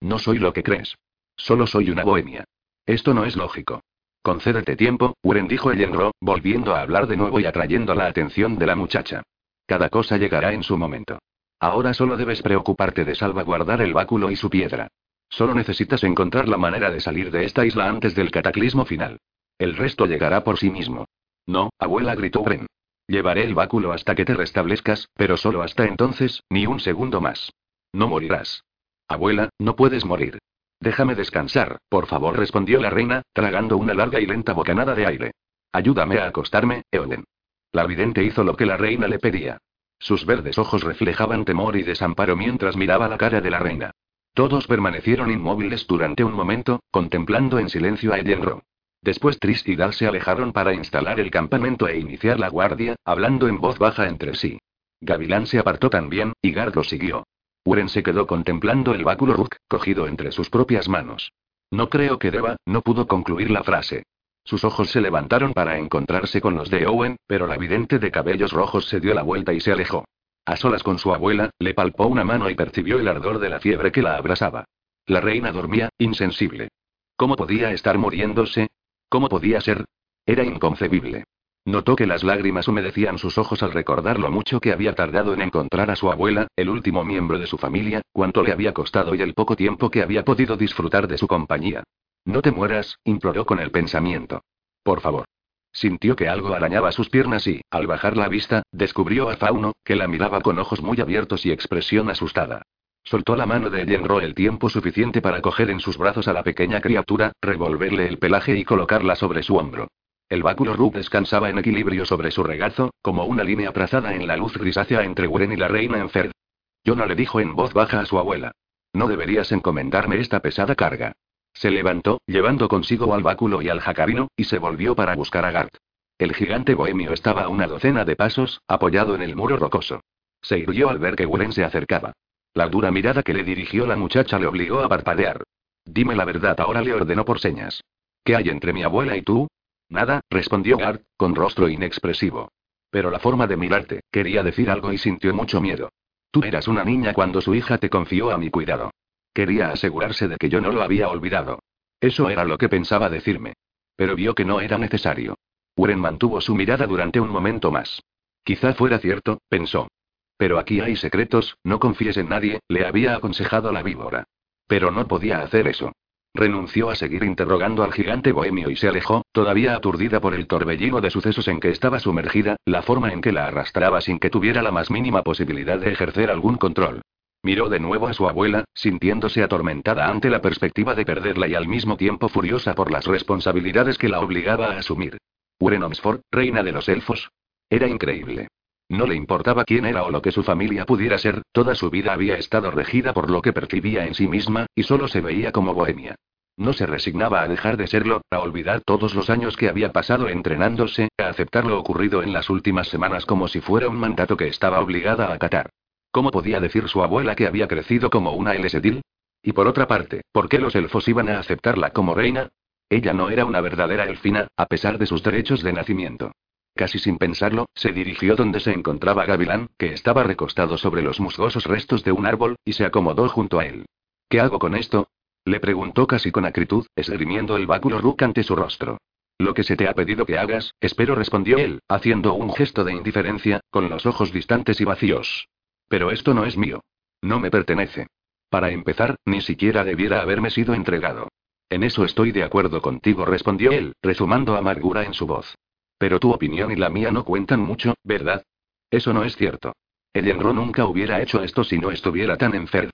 No soy lo que crees. Solo soy una bohemia. Esto no es lógico. Concédete tiempo, Uren dijo Ellenro, volviendo a hablar de nuevo y atrayendo la atención de la muchacha. Cada cosa llegará en su momento. Ahora solo debes preocuparte de salvaguardar el báculo y su piedra. Solo necesitas encontrar la manera de salir de esta isla antes del cataclismo final. El resto llegará por sí mismo. No, abuela gritó Uren. Llevaré el báculo hasta que te restablezcas, pero solo hasta entonces, ni un segundo más. No morirás. Abuela, no puedes morir. Déjame descansar, por favor, respondió la reina, tragando una larga y lenta bocanada de aire. Ayúdame a acostarme, Eoden. La vidente hizo lo que la reina le pedía. Sus verdes ojos reflejaban temor y desamparo mientras miraba la cara de la reina. Todos permanecieron inmóviles durante un momento, contemplando en silencio a Ellenro. Después Tris y Dal se alejaron para instalar el campamento e iniciar la guardia, hablando en voz baja entre sí. Gavilán se apartó también, y Gard lo siguió. Uren se quedó contemplando el báculo Rook, cogido entre sus propias manos. No creo que deba, no pudo concluir la frase. Sus ojos se levantaron para encontrarse con los de Owen, pero la vidente de cabellos rojos se dio la vuelta y se alejó. A solas con su abuela, le palpó una mano y percibió el ardor de la fiebre que la abrasaba. La reina dormía, insensible. ¿Cómo podía estar muriéndose? ¿Cómo podía ser? Era inconcebible. Notó que las lágrimas humedecían sus ojos al recordar lo mucho que había tardado en encontrar a su abuela, el último miembro de su familia, cuánto le había costado y el poco tiempo que había podido disfrutar de su compañía. No te mueras, imploró con el pensamiento. Por favor. Sintió que algo arañaba sus piernas y, al bajar la vista, descubrió a Fauno, que la miraba con ojos muy abiertos y expresión asustada. Soltó la mano de Yenro el tiempo suficiente para coger en sus brazos a la pequeña criatura, revolverle el pelaje y colocarla sobre su hombro. El báculo Rook descansaba en equilibrio sobre su regazo, como una línea trazada en la luz grisácea entre Guren y la reina Enferd. No le dijo en voz baja a su abuela. No deberías encomendarme esta pesada carga. Se levantó, llevando consigo al báculo y al jacarino, y se volvió para buscar a Gart. El gigante bohemio estaba a una docena de pasos, apoyado en el muro rocoso. Se irguió al ver que Guren se acercaba. La dura mirada que le dirigió la muchacha le obligó a parpadear. Dime la verdad, ahora le ordenó por señas. ¿Qué hay entre mi abuela y tú? Nada, respondió Gart, con rostro inexpresivo. Pero la forma de mirarte, quería decir algo y sintió mucho miedo. Tú eras una niña cuando su hija te confió a mi cuidado. Quería asegurarse de que yo no lo había olvidado. Eso era lo que pensaba decirme. Pero vio que no era necesario. Uren mantuvo su mirada durante un momento más. Quizá fuera cierto, pensó. Pero aquí hay secretos, no confíes en nadie, le había aconsejado la víbora. Pero no podía hacer eso. Renunció a seguir interrogando al gigante bohemio y se alejó, todavía aturdida por el torbellino de sucesos en que estaba sumergida, la forma en que la arrastraba sin que tuviera la más mínima posibilidad de ejercer algún control. Miró de nuevo a su abuela, sintiéndose atormentada ante la perspectiva de perderla y al mismo tiempo furiosa por las responsabilidades que la obligaba a asumir. Uren reina de los elfos. Era increíble. No le importaba quién era o lo que su familia pudiera ser, toda su vida había estado regida por lo que percibía en sí misma, y solo se veía como bohemia. No se resignaba a dejar de serlo, a olvidar todos los años que había pasado entrenándose, a aceptar lo ocurrido en las últimas semanas como si fuera un mandato que estaba obligada a acatar. ¿Cómo podía decir su abuela que había crecido como una Elsedil? Y por otra parte, ¿por qué los elfos iban a aceptarla como reina? Ella no era una verdadera elfina, a pesar de sus derechos de nacimiento. Casi sin pensarlo, se dirigió donde se encontraba Gavilán, que estaba recostado sobre los musgosos restos de un árbol, y se acomodó junto a él. ¿Qué hago con esto? Le preguntó casi con acritud, esgrimiendo el báculo Rook ante su rostro. Lo que se te ha pedido que hagas, espero, respondió él, haciendo un gesto de indiferencia, con los ojos distantes y vacíos. Pero esto no es mío. No me pertenece. Para empezar, ni siquiera debiera haberme sido entregado. En eso estoy de acuerdo contigo, respondió él, rezumando amargura en su voz. Pero tu opinión y la mía no cuentan mucho, ¿verdad? Eso no es cierto. Ellenro nunca hubiera hecho esto si no estuviera tan enfermo.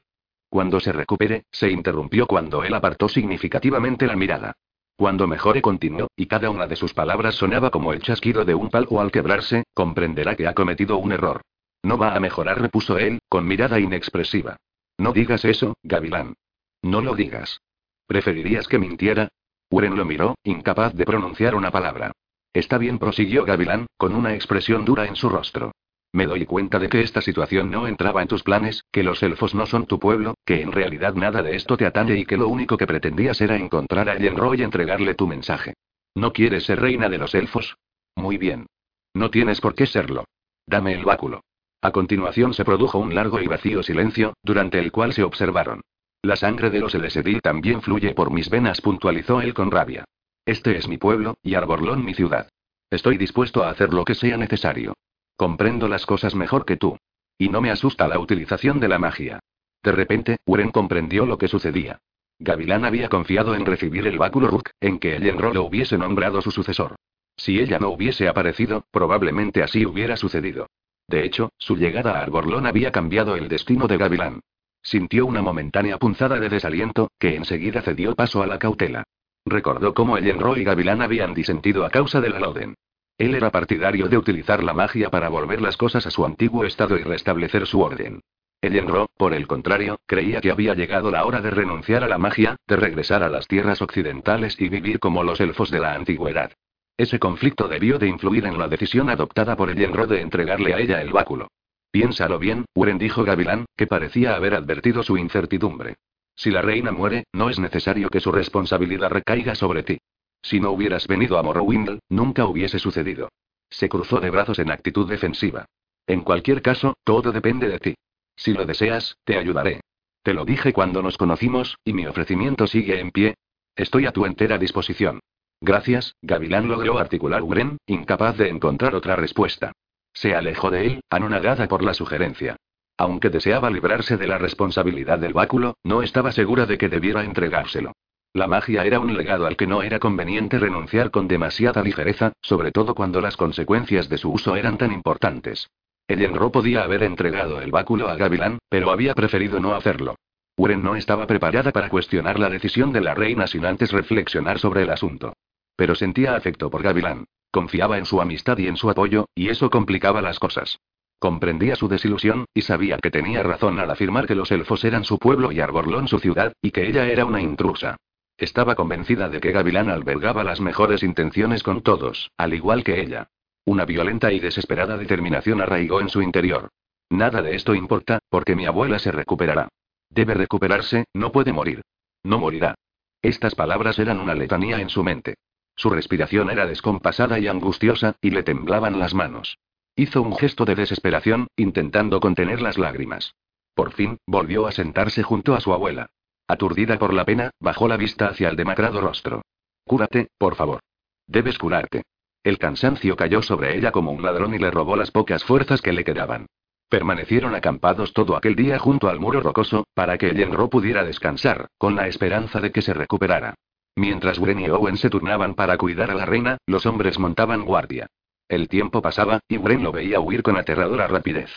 Cuando se recupere, se interrumpió cuando él apartó significativamente la mirada. Cuando mejore continuó, y cada una de sus palabras sonaba como el chasquido de un palo al quebrarse, comprenderá que ha cometido un error. No va a mejorar, repuso él, con mirada inexpresiva. No digas eso, Gavilán. No lo digas. ¿Preferirías que mintiera? Uren lo miró, incapaz de pronunciar una palabra. Está bien, prosiguió Gavilán, con una expresión dura en su rostro. Me doy cuenta de que esta situación no entraba en tus planes, que los elfos no son tu pueblo, que en realidad nada de esto te atañe y que lo único que pretendías era encontrar a Yenro y entregarle tu mensaje. ¿No quieres ser reina de los elfos? Muy bien. No tienes por qué serlo. Dame el báculo. A continuación se produjo un largo y vacío silencio, durante el cual se observaron. La sangre de los Elesedil también fluye por mis venas, puntualizó él con rabia. Este es mi pueblo, y Arborlón mi ciudad. Estoy dispuesto a hacer lo que sea necesario. Comprendo las cosas mejor que tú. Y no me asusta la utilización de la magia. De repente, Uren comprendió lo que sucedía. Gavilán había confiado en recibir el báculo Rook, en que Ellenro lo hubiese nombrado su sucesor. Si ella no hubiese aparecido, probablemente así hubiera sucedido. De hecho, su llegada a Arborlón había cambiado el destino de Gavilán. Sintió una momentánea punzada de desaliento, que enseguida cedió paso a la cautela. Recordó cómo Ellenro y Gavilán habían disentido a causa de la Loden. Él era partidario de utilizar la magia para volver las cosas a su antiguo estado y restablecer su orden. Ellenro, por el contrario, creía que había llegado la hora de renunciar a la magia, de regresar a las tierras occidentales y vivir como los elfos de la antigüedad. Ese conflicto debió de influir en la decisión adoptada por Ellenro de entregarle a ella el báculo. Piénsalo bien, Uren dijo Gavilán, que parecía haber advertido su incertidumbre. Si la reina muere, no es necesario que su responsabilidad recaiga sobre ti. Si no hubieras venido a Morrowind, nunca hubiese sucedido. Se cruzó de brazos en actitud defensiva. En cualquier caso, todo depende de ti. Si lo deseas, te ayudaré. Te lo dije cuando nos conocimos, y mi ofrecimiento sigue en pie. Estoy a tu entera disposición. Gracias, Gavilán logró articular Uren, incapaz de encontrar otra respuesta. Se alejó de él, anonadada por la sugerencia. Aunque deseaba librarse de la responsabilidad del báculo, no estaba segura de que debiera entregárselo. La magia era un legado al que no era conveniente renunciar con demasiada ligereza, sobre todo cuando las consecuencias de su uso eran tan importantes. Ellenro podía haber entregado el báculo a Gavilán, pero había preferido no hacerlo. Uren no estaba preparada para cuestionar la decisión de la reina sin antes reflexionar sobre el asunto. Pero sentía afecto por Gavilán. Confiaba en su amistad y en su apoyo, y eso complicaba las cosas. Comprendía su desilusión, y sabía que tenía razón al afirmar que los elfos eran su pueblo y Arborlón su ciudad, y que ella era una intrusa. Estaba convencida de que Gavilán albergaba las mejores intenciones con todos, al igual que ella. Una violenta y desesperada determinación arraigó en su interior. Nada de esto importa, porque mi abuela se recuperará. Debe recuperarse, no puede morir. No morirá. Estas palabras eran una letanía en su mente. Su respiración era descompasada y angustiosa, y le temblaban las manos. Hizo un gesto de desesperación, intentando contener las lágrimas. Por fin, volvió a sentarse junto a su abuela. Aturdida por la pena, bajó la vista hacia el demacrado rostro. Cúrate, por favor. Debes curarte. El cansancio cayó sobre ella como un ladrón y le robó las pocas fuerzas que le quedaban. Permanecieron acampados todo aquel día junto al muro rocoso, para que Yenro pudiera descansar, con la esperanza de que se recuperara. Mientras Wren y Owen se turnaban para cuidar a la reina, los hombres montaban guardia. El tiempo pasaba, y Wren lo veía huir con aterradora rapidez.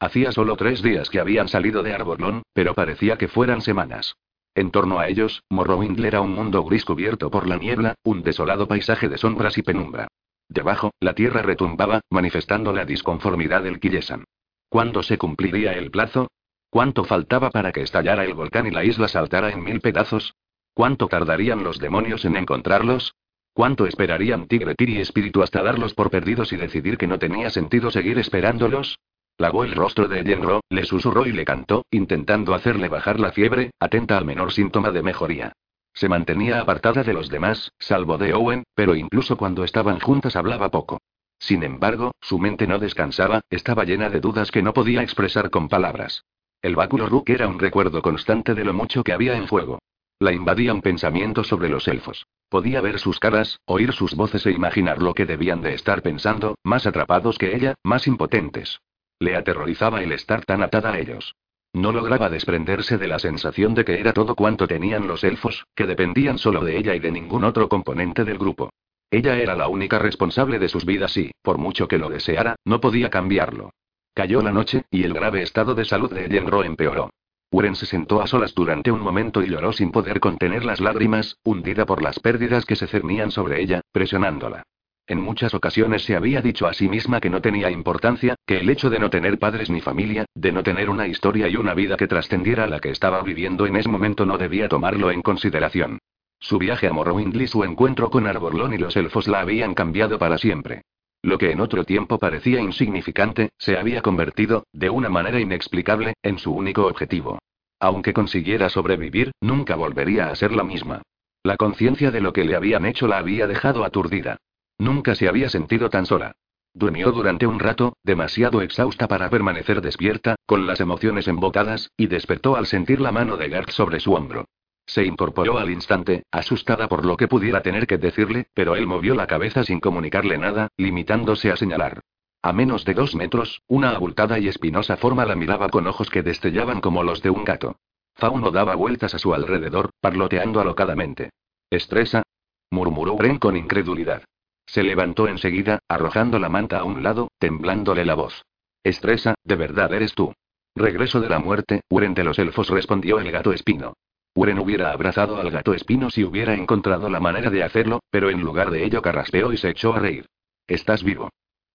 Hacía solo tres días que habían salido de Arborlón, pero parecía que fueran semanas. En torno a ellos, Morrowind era un mundo gris cubierto por la niebla, un desolado paisaje de sombras y penumbra. Debajo, la tierra retumbaba, manifestando la disconformidad del Killesan. ¿Cuándo se cumpliría el plazo? ¿Cuánto faltaba para que estallara el volcán y la isla saltara en mil pedazos? ¿Cuánto tardarían los demonios en encontrarlos? ¿Cuánto esperarían Tigre Tir y Espíritu hasta darlos por perdidos y decidir que no tenía sentido seguir esperándolos? Lavó el rostro de Yenro, le susurró y le cantó, intentando hacerle bajar la fiebre, atenta al menor síntoma de mejoría. Se mantenía apartada de los demás, salvo de Owen, pero incluso cuando estaban juntas hablaba poco. Sin embargo, su mente no descansaba, estaba llena de dudas que no podía expresar con palabras. El báculo Rook era un recuerdo constante de lo mucho que había en fuego. La invadía un pensamiento sobre los elfos. Podía ver sus caras, oír sus voces e imaginar lo que debían de estar pensando, más atrapados que ella, más impotentes. Le aterrorizaba el estar tan atada a ellos. No lograba desprenderse de la sensación de que era todo cuanto tenían los elfos, que dependían solo de ella y de ningún otro componente del grupo. Ella era la única responsable de sus vidas y, por mucho que lo deseara, no podía cambiarlo. Cayó la noche, y el grave estado de salud de Yenro empeoró. Uren se sentó a solas durante un momento y lloró sin poder contener las lágrimas, hundida por las pérdidas que se cernían sobre ella, presionándola. En muchas ocasiones se había dicho a sí misma que no tenía importancia, que el hecho de no tener padres ni familia, de no tener una historia y una vida que trascendiera la que estaba viviendo en ese momento no debía tomarlo en consideración. Su viaje a Morrowind y su encuentro con Arborlón y los elfos la habían cambiado para siempre. Lo que en otro tiempo parecía insignificante, se había convertido, de una manera inexplicable, en su único objetivo. Aunque consiguiera sobrevivir, nunca volvería a ser la misma. La conciencia de lo que le habían hecho la había dejado aturdida. Nunca se había sentido tan sola. Durmió durante un rato, demasiado exhausta para permanecer despierta, con las emociones embotadas, y despertó al sentir la mano de Garth sobre su hombro. Se incorporó al instante, asustada por lo que pudiera tener que decirle, pero él movió la cabeza sin comunicarle nada, limitándose a señalar. A menos de dos metros, una abultada y espinosa forma la miraba con ojos que destellaban como los de un gato. Fauno daba vueltas a su alrededor, parloteando alocadamente. ¿Estresa? murmuró Bren con incredulidad. Se levantó enseguida, arrojando la manta a un lado, temblándole la voz. Estresa, de verdad eres tú. Regreso de la muerte, Uren de los elfos respondió el gato espino. Uren hubiera abrazado al gato espino si hubiera encontrado la manera de hacerlo, pero en lugar de ello carraspeó y se echó a reír. Estás vivo.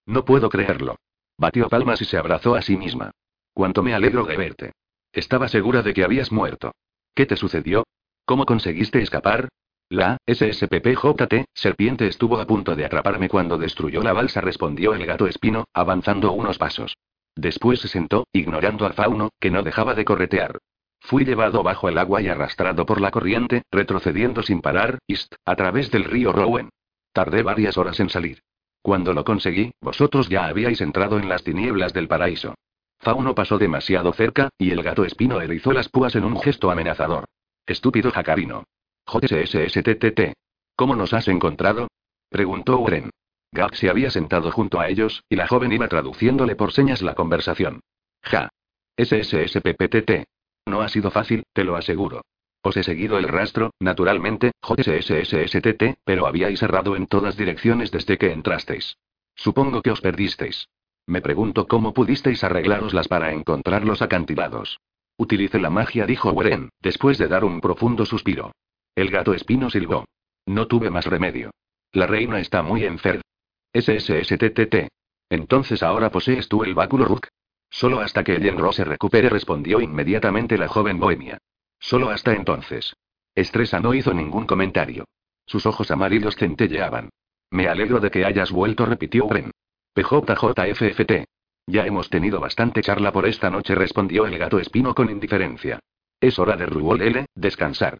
No puedo creerlo. Batió palmas y se abrazó a sí misma. Cuánto me alegro de verte. Estaba segura de que habías muerto. ¿Qué te sucedió? ¿Cómo conseguiste escapar? La SSPPJT, serpiente estuvo a punto de atraparme cuando destruyó la balsa, respondió el gato espino, avanzando unos pasos. Después se sentó, ignorando al fauno, que no dejaba de corretear. Fui llevado bajo el agua y arrastrado por la corriente, retrocediendo sin parar, ist, a través del río Rowen. Tardé varias horas en salir. Cuando lo conseguí, vosotros ya habíais entrado en las tinieblas del paraíso. Fauno pasó demasiado cerca, y el gato espino erizó las púas en un gesto amenazador. Estúpido jacarino. JSSTTT. ¿Cómo nos has encontrado? preguntó Uren. Gab se había sentado junto a ellos, y la joven iba traduciéndole por señas la conversación. Ja. SSSPPTT. No ha sido fácil, te lo aseguro. Os he seguido el rastro, naturalmente, JSSSTT, pero habíais errado en todas direcciones desde que entrasteis. Supongo que os perdisteis. Me pregunto cómo pudisteis arreglároslas para encontrar los acantilados. Utilice la magia, dijo Weren, después de dar un profundo suspiro. El gato espino silbó. No tuve más remedio. La reina está muy enferma. SSSTTT. Entonces ahora posees tú el báculo Rook. Solo hasta que Yenro se recupere, respondió inmediatamente la joven bohemia. Solo hasta entonces. Estresa no hizo ningún comentario. Sus ojos amarillos centelleaban. Me alegro de que hayas vuelto, repitió Bren. PJJFFT. Ya hemos tenido bastante charla por esta noche, respondió el gato espino con indiferencia. Es hora de Ruol descansar.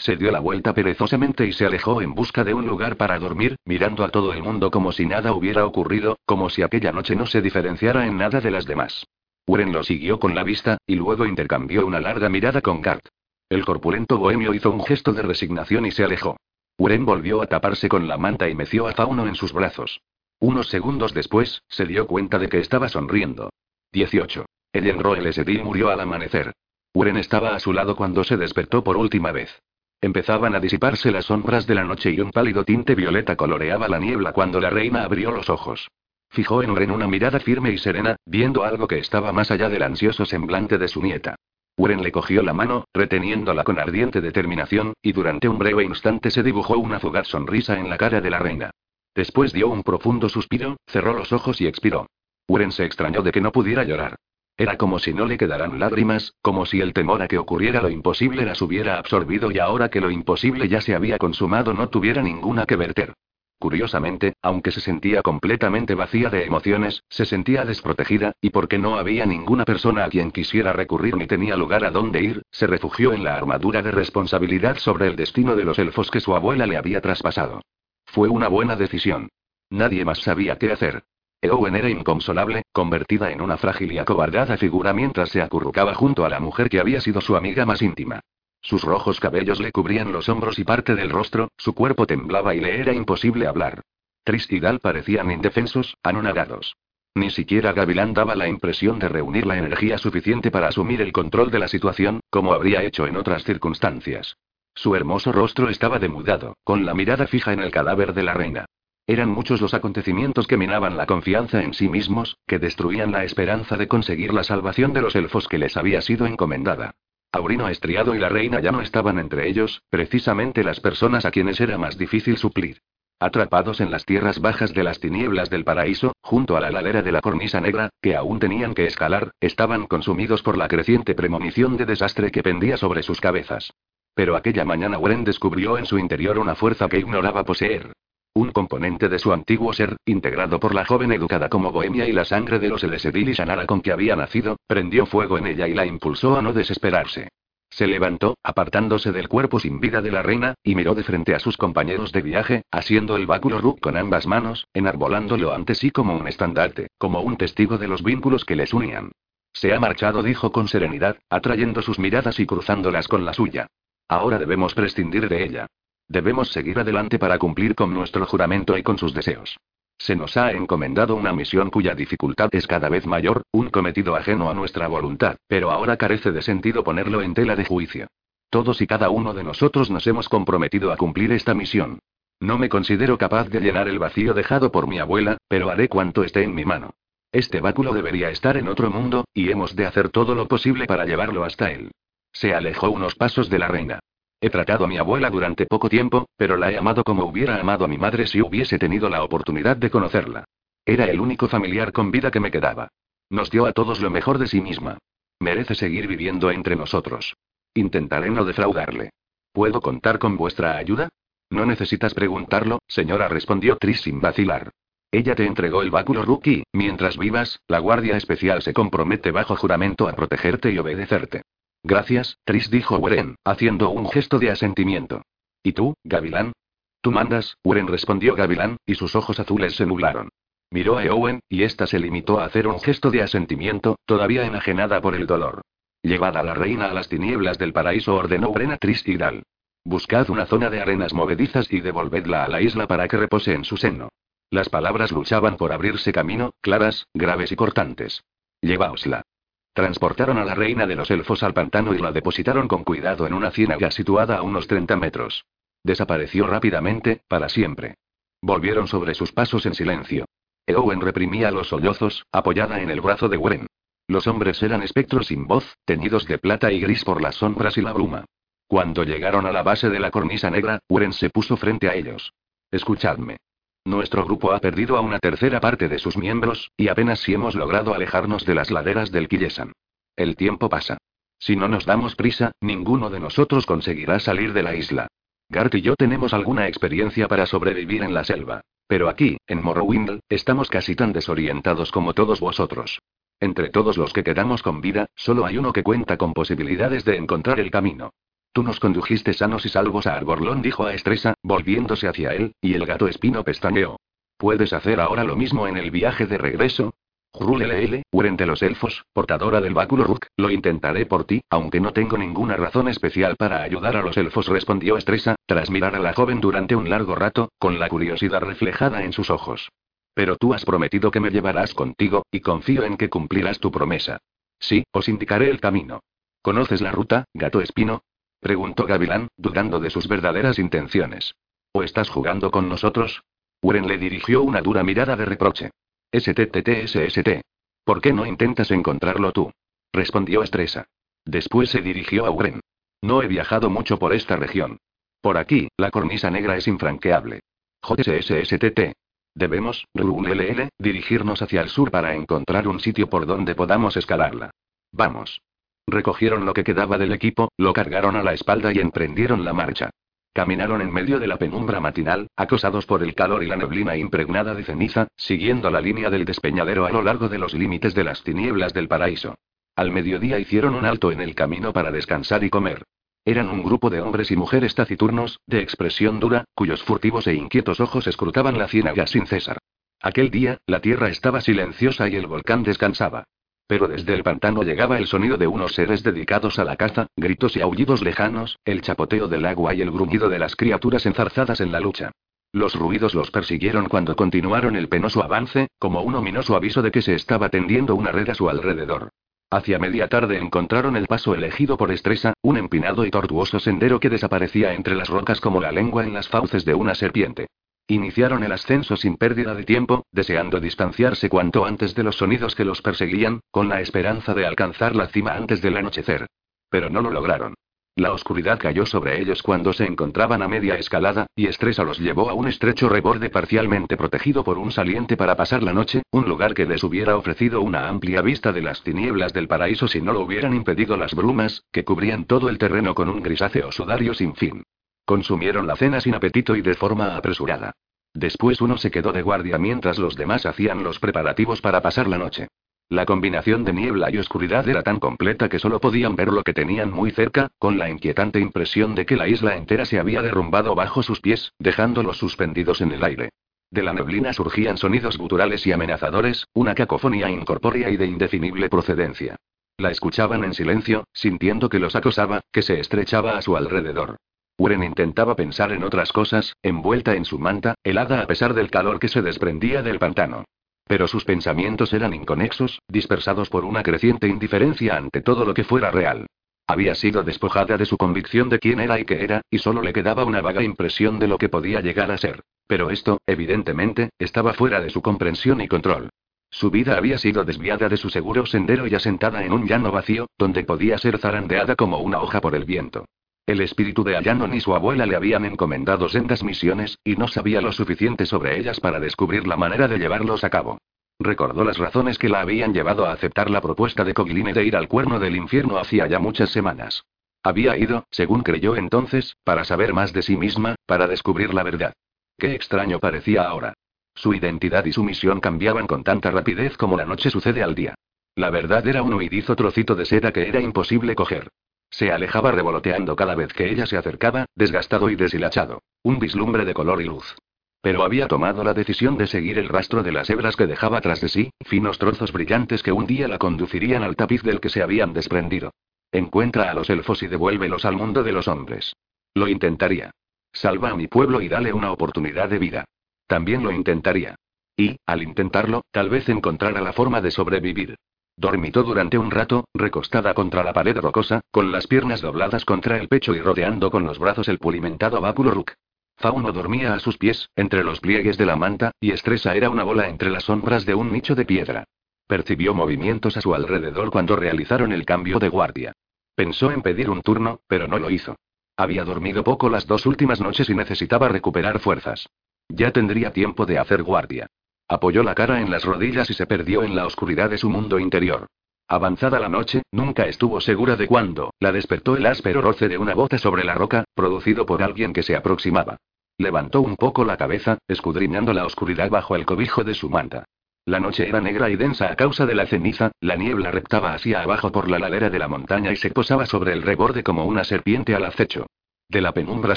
Se dio la vuelta perezosamente y se alejó en busca de un lugar para dormir, mirando a todo el mundo como si nada hubiera ocurrido, como si aquella noche no se diferenciara en nada de las demás. Uren lo siguió con la vista, y luego intercambió una larga mirada con Gart. El corpulento bohemio hizo un gesto de resignación y se alejó. Uren volvió a taparse con la manta y meció a Fauno en sus brazos. Unos segundos después, se dio cuenta de que estaba sonriendo. 18. Ellen Roel murió al amanecer. Uren estaba a su lado cuando se despertó por última vez. Empezaban a disiparse las sombras de la noche y un pálido tinte violeta coloreaba la niebla cuando la reina abrió los ojos. Fijó en Uren una mirada firme y serena, viendo algo que estaba más allá del ansioso semblante de su nieta. Uren le cogió la mano, reteniéndola con ardiente determinación, y durante un breve instante se dibujó una fugaz sonrisa en la cara de la reina. Después dio un profundo suspiro, cerró los ojos y expiró. Uren se extrañó de que no pudiera llorar. Era como si no le quedaran lágrimas, como si el temor a que ocurriera lo imposible las hubiera absorbido y ahora que lo imposible ya se había consumado no tuviera ninguna que verter. Curiosamente, aunque se sentía completamente vacía de emociones, se sentía desprotegida, y porque no había ninguna persona a quien quisiera recurrir ni tenía lugar a dónde ir, se refugió en la armadura de responsabilidad sobre el destino de los elfos que su abuela le había traspasado. Fue una buena decisión. Nadie más sabía qué hacer. Eowen era inconsolable, convertida en una frágil y acobardada figura mientras se acurrucaba junto a la mujer que había sido su amiga más íntima. Sus rojos cabellos le cubrían los hombros y parte del rostro, su cuerpo temblaba y le era imposible hablar. Tris y parecían indefensos, anonadados. Ni siquiera Gavilán daba la impresión de reunir la energía suficiente para asumir el control de la situación, como habría hecho en otras circunstancias. Su hermoso rostro estaba demudado, con la mirada fija en el cadáver de la reina. Eran muchos los acontecimientos que minaban la confianza en sí mismos, que destruían la esperanza de conseguir la salvación de los elfos que les había sido encomendada. Aurino Estriado y la reina ya no estaban entre ellos, precisamente las personas a quienes era más difícil suplir. Atrapados en las tierras bajas de las tinieblas del paraíso, junto a la ladera de la cornisa negra, que aún tenían que escalar, estaban consumidos por la creciente premonición de desastre que pendía sobre sus cabezas. Pero aquella mañana Wren descubrió en su interior una fuerza que ignoraba poseer. Un componente de su antiguo ser, integrado por la joven educada como bohemia y la sangre de los Elesedil y Sanara con que había nacido, prendió fuego en ella y la impulsó a no desesperarse. Se levantó, apartándose del cuerpo sin vida de la reina, y miró de frente a sus compañeros de viaje, asiendo el báculo Rook con ambas manos, enarbolándolo ante sí como un estandarte, como un testigo de los vínculos que les unían. Se ha marchado, dijo con serenidad, atrayendo sus miradas y cruzándolas con la suya. Ahora debemos prescindir de ella. Debemos seguir adelante para cumplir con nuestro juramento y con sus deseos. Se nos ha encomendado una misión cuya dificultad es cada vez mayor, un cometido ajeno a nuestra voluntad, pero ahora carece de sentido ponerlo en tela de juicio. Todos y cada uno de nosotros nos hemos comprometido a cumplir esta misión. No me considero capaz de llenar el vacío dejado por mi abuela, pero haré cuanto esté en mi mano. Este báculo debería estar en otro mundo, y hemos de hacer todo lo posible para llevarlo hasta él. Se alejó unos pasos de la reina. He tratado a mi abuela durante poco tiempo, pero la he amado como hubiera amado a mi madre si hubiese tenido la oportunidad de conocerla. Era el único familiar con vida que me quedaba. Nos dio a todos lo mejor de sí misma. Merece seguir viviendo entre nosotros. Intentaré no defraudarle. ¿Puedo contar con vuestra ayuda? No necesitas preguntarlo, señora, respondió Tris sin vacilar. Ella te entregó el báculo Rookie, mientras vivas, la Guardia Especial se compromete bajo juramento a protegerte y obedecerte. Gracias, Tris dijo Wren, haciendo un gesto de asentimiento. ¿Y tú, Gavilán? Tú mandas, Wren respondió Gavilán, y sus ojos azules se nublaron. Miró a Eowen, y ésta se limitó a hacer un gesto de asentimiento, todavía enajenada por el dolor. Llevad a la reina a las tinieblas del paraíso, ordenó Wren a Tris y Dal. Buscad una zona de arenas movedizas y devolvedla a la isla para que repose en su seno. Las palabras luchaban por abrirse camino, claras, graves y cortantes. Llevaosla. Transportaron a la reina de los elfos al pantano y la depositaron con cuidado en una ciénaga situada a unos 30 metros. Desapareció rápidamente, para siempre. Volvieron sobre sus pasos en silencio. Eowen reprimía los sollozos, apoyada en el brazo de Wen. Los hombres eran espectros sin voz, teñidos de plata y gris por las sombras y la bruma. Cuando llegaron a la base de la cornisa negra, Wen se puso frente a ellos. Escuchadme. Nuestro grupo ha perdido a una tercera parte de sus miembros, y apenas si hemos logrado alejarnos de las laderas del Killesan. El tiempo pasa. Si no nos damos prisa, ninguno de nosotros conseguirá salir de la isla. Gart y yo tenemos alguna experiencia para sobrevivir en la selva. Pero aquí, en Morrowind, estamos casi tan desorientados como todos vosotros. Entre todos los que quedamos con vida, solo hay uno que cuenta con posibilidades de encontrar el camino. Tú nos condujiste sanos y salvos a Arborlón, dijo a Estresa, volviéndose hacia él, y el gato espino pestañeó. ¿Puedes hacer ahora lo mismo en el viaje de regreso? Rulelele, Uren de los elfos, portadora del báculo Rook, lo intentaré por ti, aunque no tengo ninguna razón especial para ayudar a los elfos, respondió Estresa, tras mirar a la joven durante un largo rato, con la curiosidad reflejada en sus ojos. Pero tú has prometido que me llevarás contigo, y confío en que cumplirás tu promesa. Sí, os indicaré el camino. ¿Conoces la ruta, gato espino? Preguntó Gavilán, dudando de sus verdaderas intenciones. ¿O estás jugando con nosotros? Uren le dirigió una dura mirada de reproche. STTTSST. ¿Por qué no intentas encontrarlo tú? respondió Estresa. Después se dirigió a Uren. No he viajado mucho por esta región. Por aquí, la cornisa negra es infranqueable. JSSTT. Debemos, RULLL, dirigirnos hacia el sur para encontrar un sitio por donde podamos escalarla. Vamos. Recogieron lo que quedaba del equipo, lo cargaron a la espalda y emprendieron la marcha. Caminaron en medio de la penumbra matinal, acosados por el calor y la neblina impregnada de ceniza, siguiendo la línea del despeñadero a lo largo de los límites de las tinieblas del paraíso. Al mediodía hicieron un alto en el camino para descansar y comer. Eran un grupo de hombres y mujeres taciturnos, de expresión dura, cuyos furtivos e inquietos ojos escrutaban la ciénaga sin cesar. Aquel día, la tierra estaba silenciosa y el volcán descansaba. Pero desde el pantano llegaba el sonido de unos seres dedicados a la caza, gritos y aullidos lejanos, el chapoteo del agua y el gruñido de las criaturas enzarzadas en la lucha. Los ruidos los persiguieron cuando continuaron el penoso avance, como un ominoso aviso de que se estaba tendiendo una red a su alrededor. Hacia media tarde encontraron el paso elegido por Estresa, un empinado y tortuoso sendero que desaparecía entre las rocas como la lengua en las fauces de una serpiente. Iniciaron el ascenso sin pérdida de tiempo, deseando distanciarse cuanto antes de los sonidos que los perseguían, con la esperanza de alcanzar la cima antes del anochecer. Pero no lo lograron. La oscuridad cayó sobre ellos cuando se encontraban a media escalada, y Estresa los llevó a un estrecho reborde parcialmente protegido por un saliente para pasar la noche, un lugar que les hubiera ofrecido una amplia vista de las tinieblas del paraíso si no lo hubieran impedido las brumas, que cubrían todo el terreno con un grisáceo sudario sin fin. Consumieron la cena sin apetito y de forma apresurada. Después uno se quedó de guardia mientras los demás hacían los preparativos para pasar la noche. La combinación de niebla y oscuridad era tan completa que solo podían ver lo que tenían muy cerca, con la inquietante impresión de que la isla entera se había derrumbado bajo sus pies, dejándolos suspendidos en el aire. De la neblina surgían sonidos guturales y amenazadores, una cacofonía incorpórea y de indefinible procedencia. La escuchaban en silencio, sintiendo que los acosaba, que se estrechaba a su alrededor. Uren intentaba pensar en otras cosas, envuelta en su manta, helada a pesar del calor que se desprendía del pantano. Pero sus pensamientos eran inconexos, dispersados por una creciente indiferencia ante todo lo que fuera real. Había sido despojada de su convicción de quién era y qué era, y solo le quedaba una vaga impresión de lo que podía llegar a ser. Pero esto, evidentemente, estaba fuera de su comprensión y control. Su vida había sido desviada de su seguro sendero y asentada en un llano vacío, donde podía ser zarandeada como una hoja por el viento. El espíritu de Ayanon y su abuela le habían encomendado sendas misiones, y no sabía lo suficiente sobre ellas para descubrir la manera de llevarlos a cabo. Recordó las razones que la habían llevado a aceptar la propuesta de Cogline de ir al cuerno del infierno hacía ya muchas semanas. Había ido, según creyó entonces, para saber más de sí misma, para descubrir la verdad. Qué extraño parecía ahora. Su identidad y su misión cambiaban con tanta rapidez como la noche sucede al día. La verdad era un huidizo trocito de seda que era imposible coger. Se alejaba revoloteando cada vez que ella se acercaba, desgastado y deshilachado. Un vislumbre de color y luz. Pero había tomado la decisión de seguir el rastro de las hebras que dejaba tras de sí, finos trozos brillantes que un día la conducirían al tapiz del que se habían desprendido. Encuentra a los elfos y devuélvelos al mundo de los hombres. Lo intentaría. Salva a mi pueblo y dale una oportunidad de vida. También lo intentaría. Y, al intentarlo, tal vez encontrara la forma de sobrevivir. Dormitó durante un rato, recostada contra la pared rocosa, con las piernas dobladas contra el pecho y rodeando con los brazos el pulimentado báculo Rook. Fauno dormía a sus pies, entre los pliegues de la manta, y Estresa era una bola entre las sombras de un nicho de piedra. Percibió movimientos a su alrededor cuando realizaron el cambio de guardia. Pensó en pedir un turno, pero no lo hizo. Había dormido poco las dos últimas noches y necesitaba recuperar fuerzas. Ya tendría tiempo de hacer guardia. Apoyó la cara en las rodillas y se perdió en la oscuridad de su mundo interior. Avanzada la noche, nunca estuvo segura de cuándo, la despertó el áspero roce de una bota sobre la roca, producido por alguien que se aproximaba. Levantó un poco la cabeza, escudriñando la oscuridad bajo el cobijo de su manta. La noche era negra y densa a causa de la ceniza, la niebla reptaba hacia abajo por la ladera de la montaña y se posaba sobre el reborde como una serpiente al acecho. De la penumbra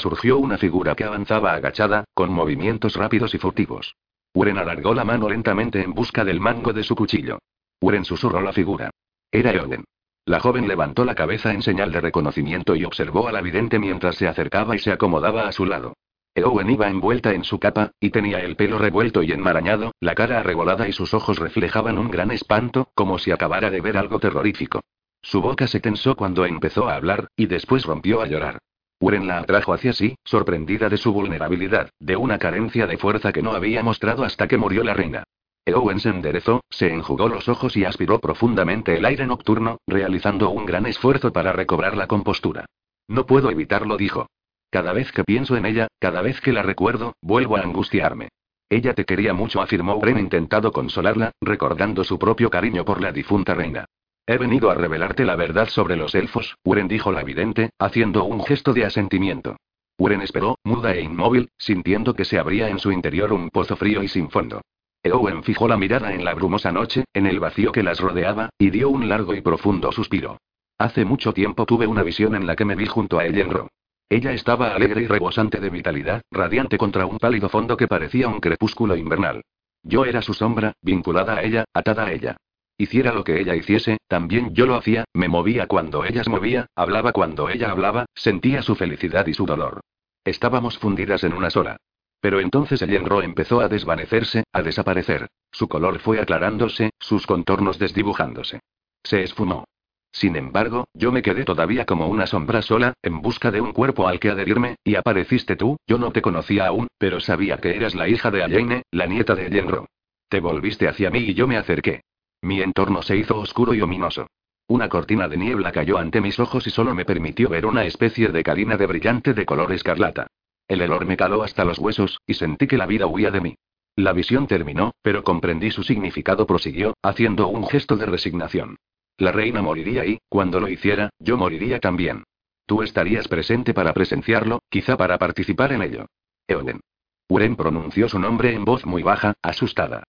surgió una figura que avanzaba agachada, con movimientos rápidos y furtivos. Uren alargó la mano lentamente en busca del mango de su cuchillo. Uren susurró la figura. Era Eowen. La joven levantó la cabeza en señal de reconocimiento y observó a la vidente mientras se acercaba y se acomodaba a su lado. Eowen iba envuelta en su capa, y tenía el pelo revuelto y enmarañado, la cara arrebolada y sus ojos reflejaban un gran espanto, como si acabara de ver algo terrorífico. Su boca se tensó cuando empezó a hablar, y después rompió a llorar. Uren la atrajo hacia sí, sorprendida de su vulnerabilidad, de una carencia de fuerza que no había mostrado hasta que murió la reina. Eowen se enderezó, se enjugó los ojos y aspiró profundamente el aire nocturno, realizando un gran esfuerzo para recobrar la compostura. No puedo evitarlo, dijo. Cada vez que pienso en ella, cada vez que la recuerdo, vuelvo a angustiarme. Ella te quería mucho, afirmó Bren intentado consolarla, recordando su propio cariño por la difunta reina. He venido a revelarte la verdad sobre los elfos, Uren dijo la vidente, haciendo un gesto de asentimiento. Uren esperó, muda e inmóvil, sintiendo que se abría en su interior un pozo frío y sin fondo. Eowen fijó la mirada en la brumosa noche, en el vacío que las rodeaba, y dio un largo y profundo suspiro. Hace mucho tiempo tuve una visión en la que me vi junto a Ellenro. Ella estaba alegre y rebosante de vitalidad, radiante contra un pálido fondo que parecía un crepúsculo invernal. Yo era su sombra, vinculada a ella, atada a ella. Hiciera lo que ella hiciese, también yo lo hacía, me movía cuando ella se movía, hablaba cuando ella hablaba, sentía su felicidad y su dolor. Estábamos fundidas en una sola. Pero entonces el Yenro empezó a desvanecerse, a desaparecer. Su color fue aclarándose, sus contornos desdibujándose. Se esfumó. Sin embargo, yo me quedé todavía como una sombra sola, en busca de un cuerpo al que adherirme, y apareciste tú, yo no te conocía aún, pero sabía que eras la hija de Alaine, la nieta de Yenro. Te volviste hacia mí y yo me acerqué. Mi entorno se hizo oscuro y ominoso. Una cortina de niebla cayó ante mis ojos y solo me permitió ver una especie de carina de brillante de color escarlata. El helor me caló hasta los huesos, y sentí que la vida huía de mí. La visión terminó, pero comprendí su significado, prosiguió, haciendo un gesto de resignación. La reina moriría y, cuando lo hiciera, yo moriría también. Tú estarías presente para presenciarlo, quizá para participar en ello. Eoden. Uren pronunció su nombre en voz muy baja, asustada.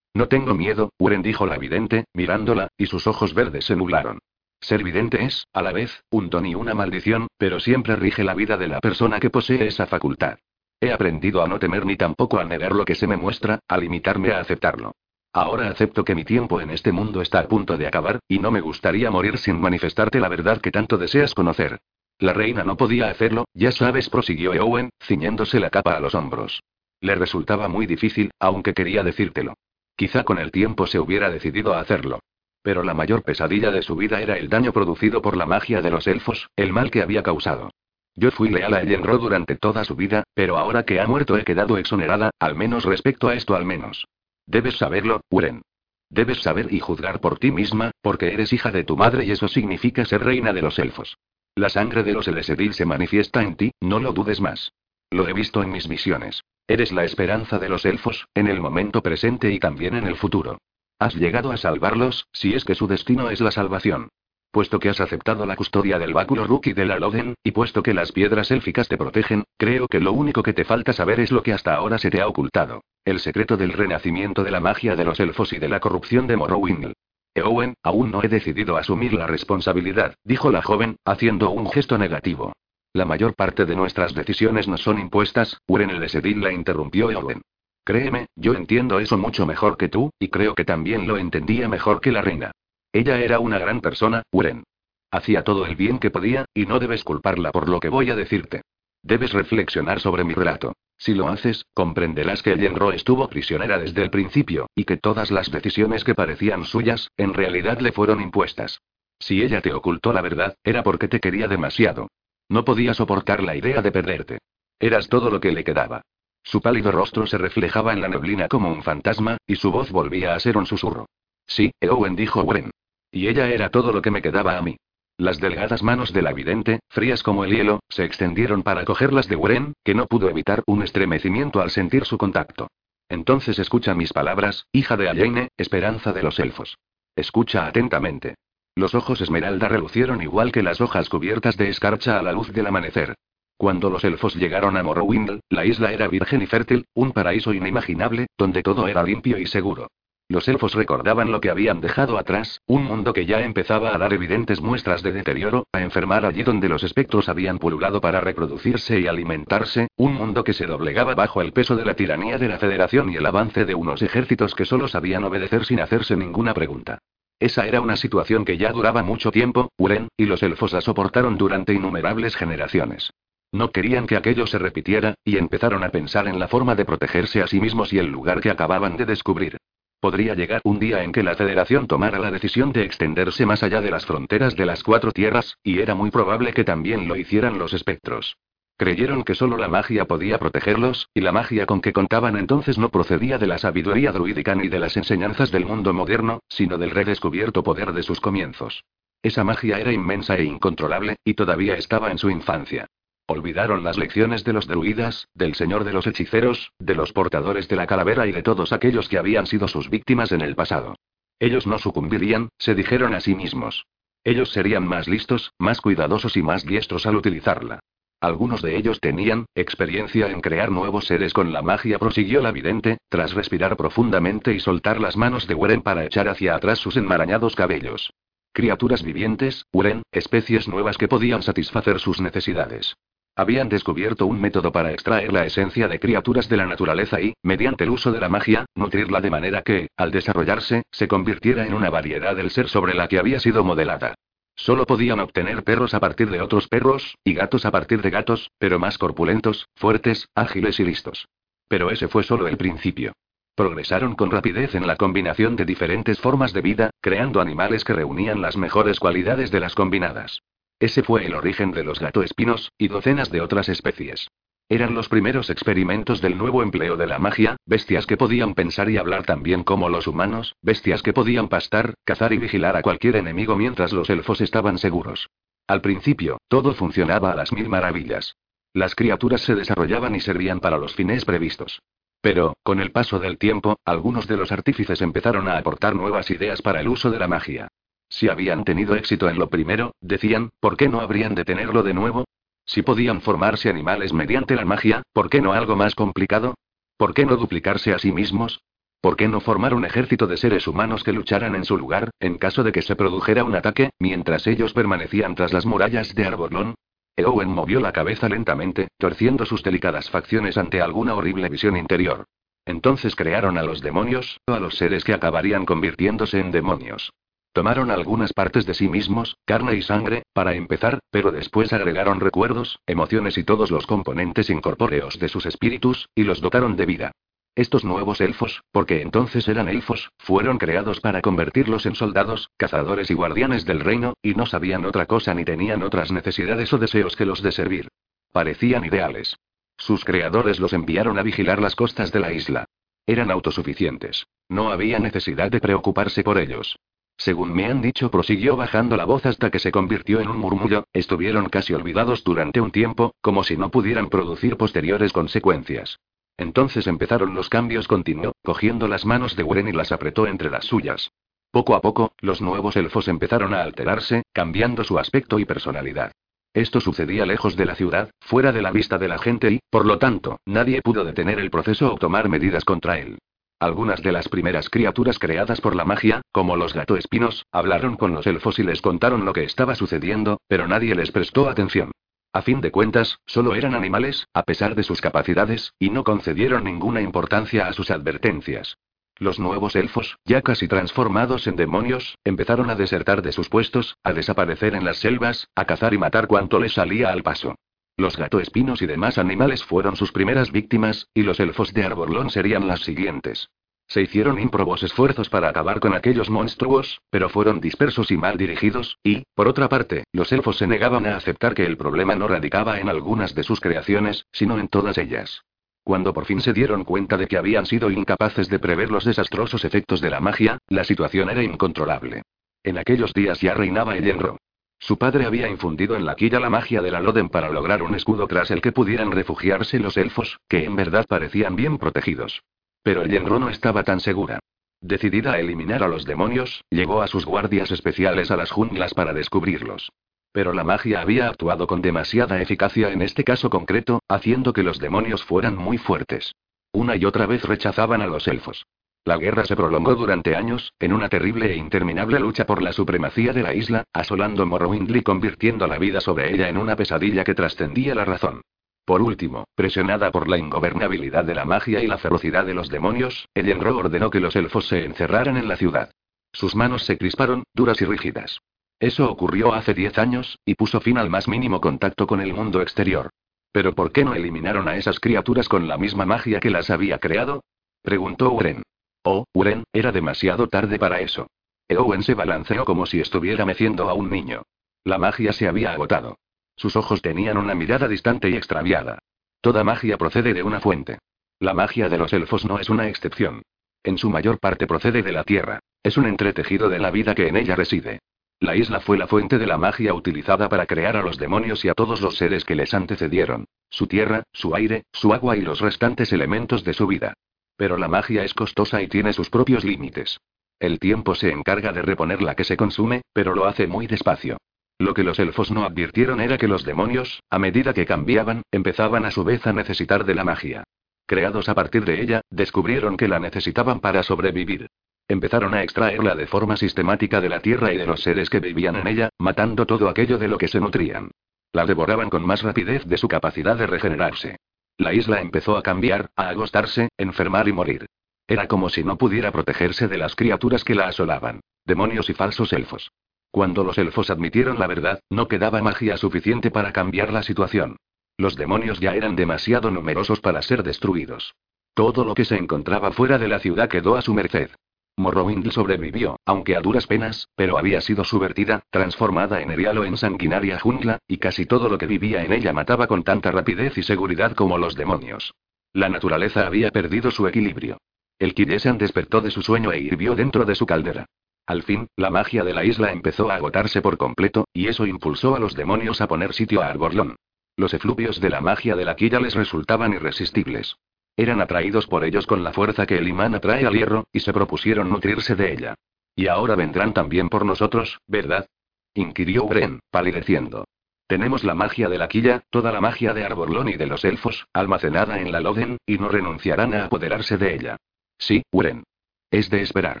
No tengo miedo, Uren dijo la vidente, mirándola, y sus ojos verdes se nublaron. Ser vidente es, a la vez, un don y una maldición, pero siempre rige la vida de la persona que posee esa facultad. He aprendido a no temer ni tampoco a negar lo que se me muestra, a limitarme a aceptarlo. Ahora acepto que mi tiempo en este mundo está a punto de acabar, y no me gustaría morir sin manifestarte la verdad que tanto deseas conocer. La reina no podía hacerlo, ya sabes, prosiguió Eowen, ciñéndose la capa a los hombros. Le resultaba muy difícil, aunque quería decírtelo. Quizá con el tiempo se hubiera decidido a hacerlo. Pero la mayor pesadilla de su vida era el daño producido por la magia de los elfos, el mal que había causado. Yo fui leal a Ellenro durante toda su vida, pero ahora que ha muerto he quedado exonerada, al menos respecto a esto al menos. Debes saberlo, Uren. Debes saber y juzgar por ti misma, porque eres hija de tu madre y eso significa ser reina de los elfos. La sangre de los Elesedil se manifiesta en ti, no lo dudes más. Lo he visto en mis misiones. Eres la esperanza de los elfos, en el momento presente y también en el futuro. Has llegado a salvarlos, si es que su destino es la salvación. Puesto que has aceptado la custodia del báculo Rookie de la Loden, y puesto que las piedras élficas te protegen, creo que lo único que te falta saber es lo que hasta ahora se te ha ocultado. El secreto del renacimiento de la magia de los elfos y de la corrupción de Morrowind. Eowen, aún no he decidido asumir la responsabilidad, dijo la joven, haciendo un gesto negativo. La mayor parte de nuestras decisiones no son impuestas, Uren el Esedil la interrumpió Eowen. Créeme, yo entiendo eso mucho mejor que tú, y creo que también lo entendía mejor que la reina. Ella era una gran persona, Uren. Hacía todo el bien que podía, y no debes culparla por lo que voy a decirte. Debes reflexionar sobre mi relato. Si lo haces, comprenderás que Yenro estuvo prisionera desde el principio, y que todas las decisiones que parecían suyas, en realidad le fueron impuestas. Si ella te ocultó la verdad, era porque te quería demasiado. No podía soportar la idea de perderte. Eras todo lo que le quedaba. Su pálido rostro se reflejaba en la neblina como un fantasma, y su voz volvía a ser un susurro. Sí, Eowen dijo Wren. Y ella era todo lo que me quedaba a mí. Las delgadas manos de la vidente, frías como el hielo, se extendieron para cogerlas de Wren, que no pudo evitar un estremecimiento al sentir su contacto. Entonces escucha mis palabras, hija de Alaine, esperanza de los elfos. Escucha atentamente. Los ojos esmeralda relucieron igual que las hojas cubiertas de escarcha a la luz del amanecer. Cuando los elfos llegaron a Morrowind, la isla era virgen y fértil, un paraíso inimaginable, donde todo era limpio y seguro. Los elfos recordaban lo que habían dejado atrás, un mundo que ya empezaba a dar evidentes muestras de deterioro, a enfermar allí donde los espectros habían pululado para reproducirse y alimentarse, un mundo que se doblegaba bajo el peso de la tiranía de la Federación y el avance de unos ejércitos que solo sabían obedecer sin hacerse ninguna pregunta. Esa era una situación que ya duraba mucho tiempo, Uren, y los elfos la soportaron durante innumerables generaciones. No querían que aquello se repitiera, y empezaron a pensar en la forma de protegerse a sí mismos y el lugar que acababan de descubrir. Podría llegar un día en que la Federación tomara la decisión de extenderse más allá de las fronteras de las cuatro tierras, y era muy probable que también lo hicieran los espectros. Creyeron que solo la magia podía protegerlos, y la magia con que contaban entonces no procedía de la sabiduría druídica ni de las enseñanzas del mundo moderno, sino del redescubierto poder de sus comienzos. Esa magia era inmensa e incontrolable, y todavía estaba en su infancia. Olvidaron las lecciones de los druidas, del señor de los hechiceros, de los portadores de la calavera y de todos aquellos que habían sido sus víctimas en el pasado. Ellos no sucumbirían, se dijeron a sí mismos. Ellos serían más listos, más cuidadosos y más diestros al utilizarla. Algunos de ellos tenían experiencia en crear nuevos seres con la magia, prosiguió la vidente, tras respirar profundamente y soltar las manos de Weren para echar hacia atrás sus enmarañados cabellos. Criaturas vivientes, Weren, especies nuevas que podían satisfacer sus necesidades. Habían descubierto un método para extraer la esencia de criaturas de la naturaleza y, mediante el uso de la magia, nutrirla de manera que, al desarrollarse, se convirtiera en una variedad del ser sobre la que había sido modelada. Solo podían obtener perros a partir de otros perros, y gatos a partir de gatos, pero más corpulentos, fuertes, ágiles y listos. Pero ese fue solo el principio. Progresaron con rapidez en la combinación de diferentes formas de vida, creando animales que reunían las mejores cualidades de las combinadas. Ese fue el origen de los gatoespinos, y docenas de otras especies. Eran los primeros experimentos del nuevo empleo de la magia, bestias que podían pensar y hablar tan bien como los humanos, bestias que podían pastar, cazar y vigilar a cualquier enemigo mientras los elfos estaban seguros. Al principio, todo funcionaba a las mil maravillas. Las criaturas se desarrollaban y servían para los fines previstos. Pero, con el paso del tiempo, algunos de los artífices empezaron a aportar nuevas ideas para el uso de la magia. Si habían tenido éxito en lo primero, decían, ¿por qué no habrían de tenerlo de nuevo? Si podían formarse animales mediante la magia, ¿por qué no algo más complicado? ¿Por qué no duplicarse a sí mismos? ¿Por qué no formar un ejército de seres humanos que lucharan en su lugar, en caso de que se produjera un ataque, mientras ellos permanecían tras las murallas de Arborlón? Eowen movió la cabeza lentamente, torciendo sus delicadas facciones ante alguna horrible visión interior. Entonces crearon a los demonios, o a los seres que acabarían convirtiéndose en demonios. Tomaron algunas partes de sí mismos, carne y sangre, para empezar, pero después agregaron recuerdos, emociones y todos los componentes incorpóreos de sus espíritus, y los dotaron de vida. Estos nuevos elfos, porque entonces eran elfos, fueron creados para convertirlos en soldados, cazadores y guardianes del reino, y no sabían otra cosa ni tenían otras necesidades o deseos que los de servir. Parecían ideales. Sus creadores los enviaron a vigilar las costas de la isla. Eran autosuficientes. No había necesidad de preocuparse por ellos. Según me han dicho, prosiguió bajando la voz hasta que se convirtió en un murmullo, estuvieron casi olvidados durante un tiempo, como si no pudieran producir posteriores consecuencias. Entonces empezaron los cambios, continuó, cogiendo las manos de Wren y las apretó entre las suyas. Poco a poco, los nuevos elfos empezaron a alterarse, cambiando su aspecto y personalidad. Esto sucedía lejos de la ciudad, fuera de la vista de la gente y, por lo tanto, nadie pudo detener el proceso o tomar medidas contra él. Algunas de las primeras criaturas creadas por la magia, como los gatoespinos, hablaron con los elfos y les contaron lo que estaba sucediendo, pero nadie les prestó atención. A fin de cuentas, solo eran animales, a pesar de sus capacidades, y no concedieron ninguna importancia a sus advertencias. Los nuevos elfos, ya casi transformados en demonios, empezaron a desertar de sus puestos, a desaparecer en las selvas, a cazar y matar cuanto les salía al paso. Los gatoespinos y demás animales fueron sus primeras víctimas, y los elfos de Arborlón serían las siguientes. Se hicieron ímprobos esfuerzos para acabar con aquellos monstruos, pero fueron dispersos y mal dirigidos, y, por otra parte, los elfos se negaban a aceptar que el problema no radicaba en algunas de sus creaciones, sino en todas ellas. Cuando por fin se dieron cuenta de que habían sido incapaces de prever los desastrosos efectos de la magia, la situación era incontrolable. En aquellos días ya reinaba el enro. Su padre había infundido en la quilla la magia de la Loden para lograr un escudo tras el que pudieran refugiarse los elfos, que en verdad parecían bien protegidos. Pero el Yenro no estaba tan segura. Decidida a eliminar a los demonios, llegó a sus guardias especiales a las junglas para descubrirlos. Pero la magia había actuado con demasiada eficacia en este caso concreto, haciendo que los demonios fueran muy fuertes. Una y otra vez rechazaban a los elfos. La guerra se prolongó durante años, en una terrible e interminable lucha por la supremacía de la isla, asolando Morrowind y convirtiendo la vida sobre ella en una pesadilla que trascendía la razón. Por último, presionada por la ingobernabilidad de la magia y la ferocidad de los demonios, Ellenro ordenó que los elfos se encerraran en la ciudad. Sus manos se crisparon, duras y rígidas. Eso ocurrió hace diez años, y puso fin al más mínimo contacto con el mundo exterior. ¿Pero por qué no eliminaron a esas criaturas con la misma magia que las había creado? preguntó Uren. Oh, Uren, era demasiado tarde para eso. Eowen se balanceó como si estuviera meciendo a un niño. La magia se había agotado. Sus ojos tenían una mirada distante y extraviada. Toda magia procede de una fuente. La magia de los elfos no es una excepción. En su mayor parte procede de la tierra. Es un entretejido de la vida que en ella reside. La isla fue la fuente de la magia utilizada para crear a los demonios y a todos los seres que les antecedieron. Su tierra, su aire, su agua y los restantes elementos de su vida. Pero la magia es costosa y tiene sus propios límites. El tiempo se encarga de reponer la que se consume, pero lo hace muy despacio. Lo que los elfos no advirtieron era que los demonios, a medida que cambiaban, empezaban a su vez a necesitar de la magia. Creados a partir de ella, descubrieron que la necesitaban para sobrevivir. Empezaron a extraerla de forma sistemática de la tierra y de los seres que vivían en ella, matando todo aquello de lo que se nutrían. La devoraban con más rapidez de su capacidad de regenerarse. La isla empezó a cambiar, a agostarse, enfermar y morir. Era como si no pudiera protegerse de las criaturas que la asolaban. Demonios y falsos elfos. Cuando los elfos admitieron la verdad, no quedaba magia suficiente para cambiar la situación. Los demonios ya eran demasiado numerosos para ser destruidos. Todo lo que se encontraba fuera de la ciudad quedó a su merced. Morrowind sobrevivió, aunque a duras penas, pero había sido subvertida, transformada en erial o en sanguinaria jungla, y casi todo lo que vivía en ella mataba con tanta rapidez y seguridad como los demonios. La naturaleza había perdido su equilibrio. El Kiresan despertó de su sueño e hirvió dentro de su caldera. Al fin, la magia de la isla empezó a agotarse por completo, y eso impulsó a los demonios a poner sitio a Arborlón. Los efluvios de la magia de la quilla les resultaban irresistibles. Eran atraídos por ellos con la fuerza que el imán atrae al hierro, y se propusieron nutrirse de ella. Y ahora vendrán también por nosotros, ¿verdad? inquirió Bren, palideciendo. Tenemos la magia de la quilla, toda la magia de Arborlón y de los elfos, almacenada en la Loden, y no renunciarán a apoderarse de ella. Sí, Uren. Es de esperar.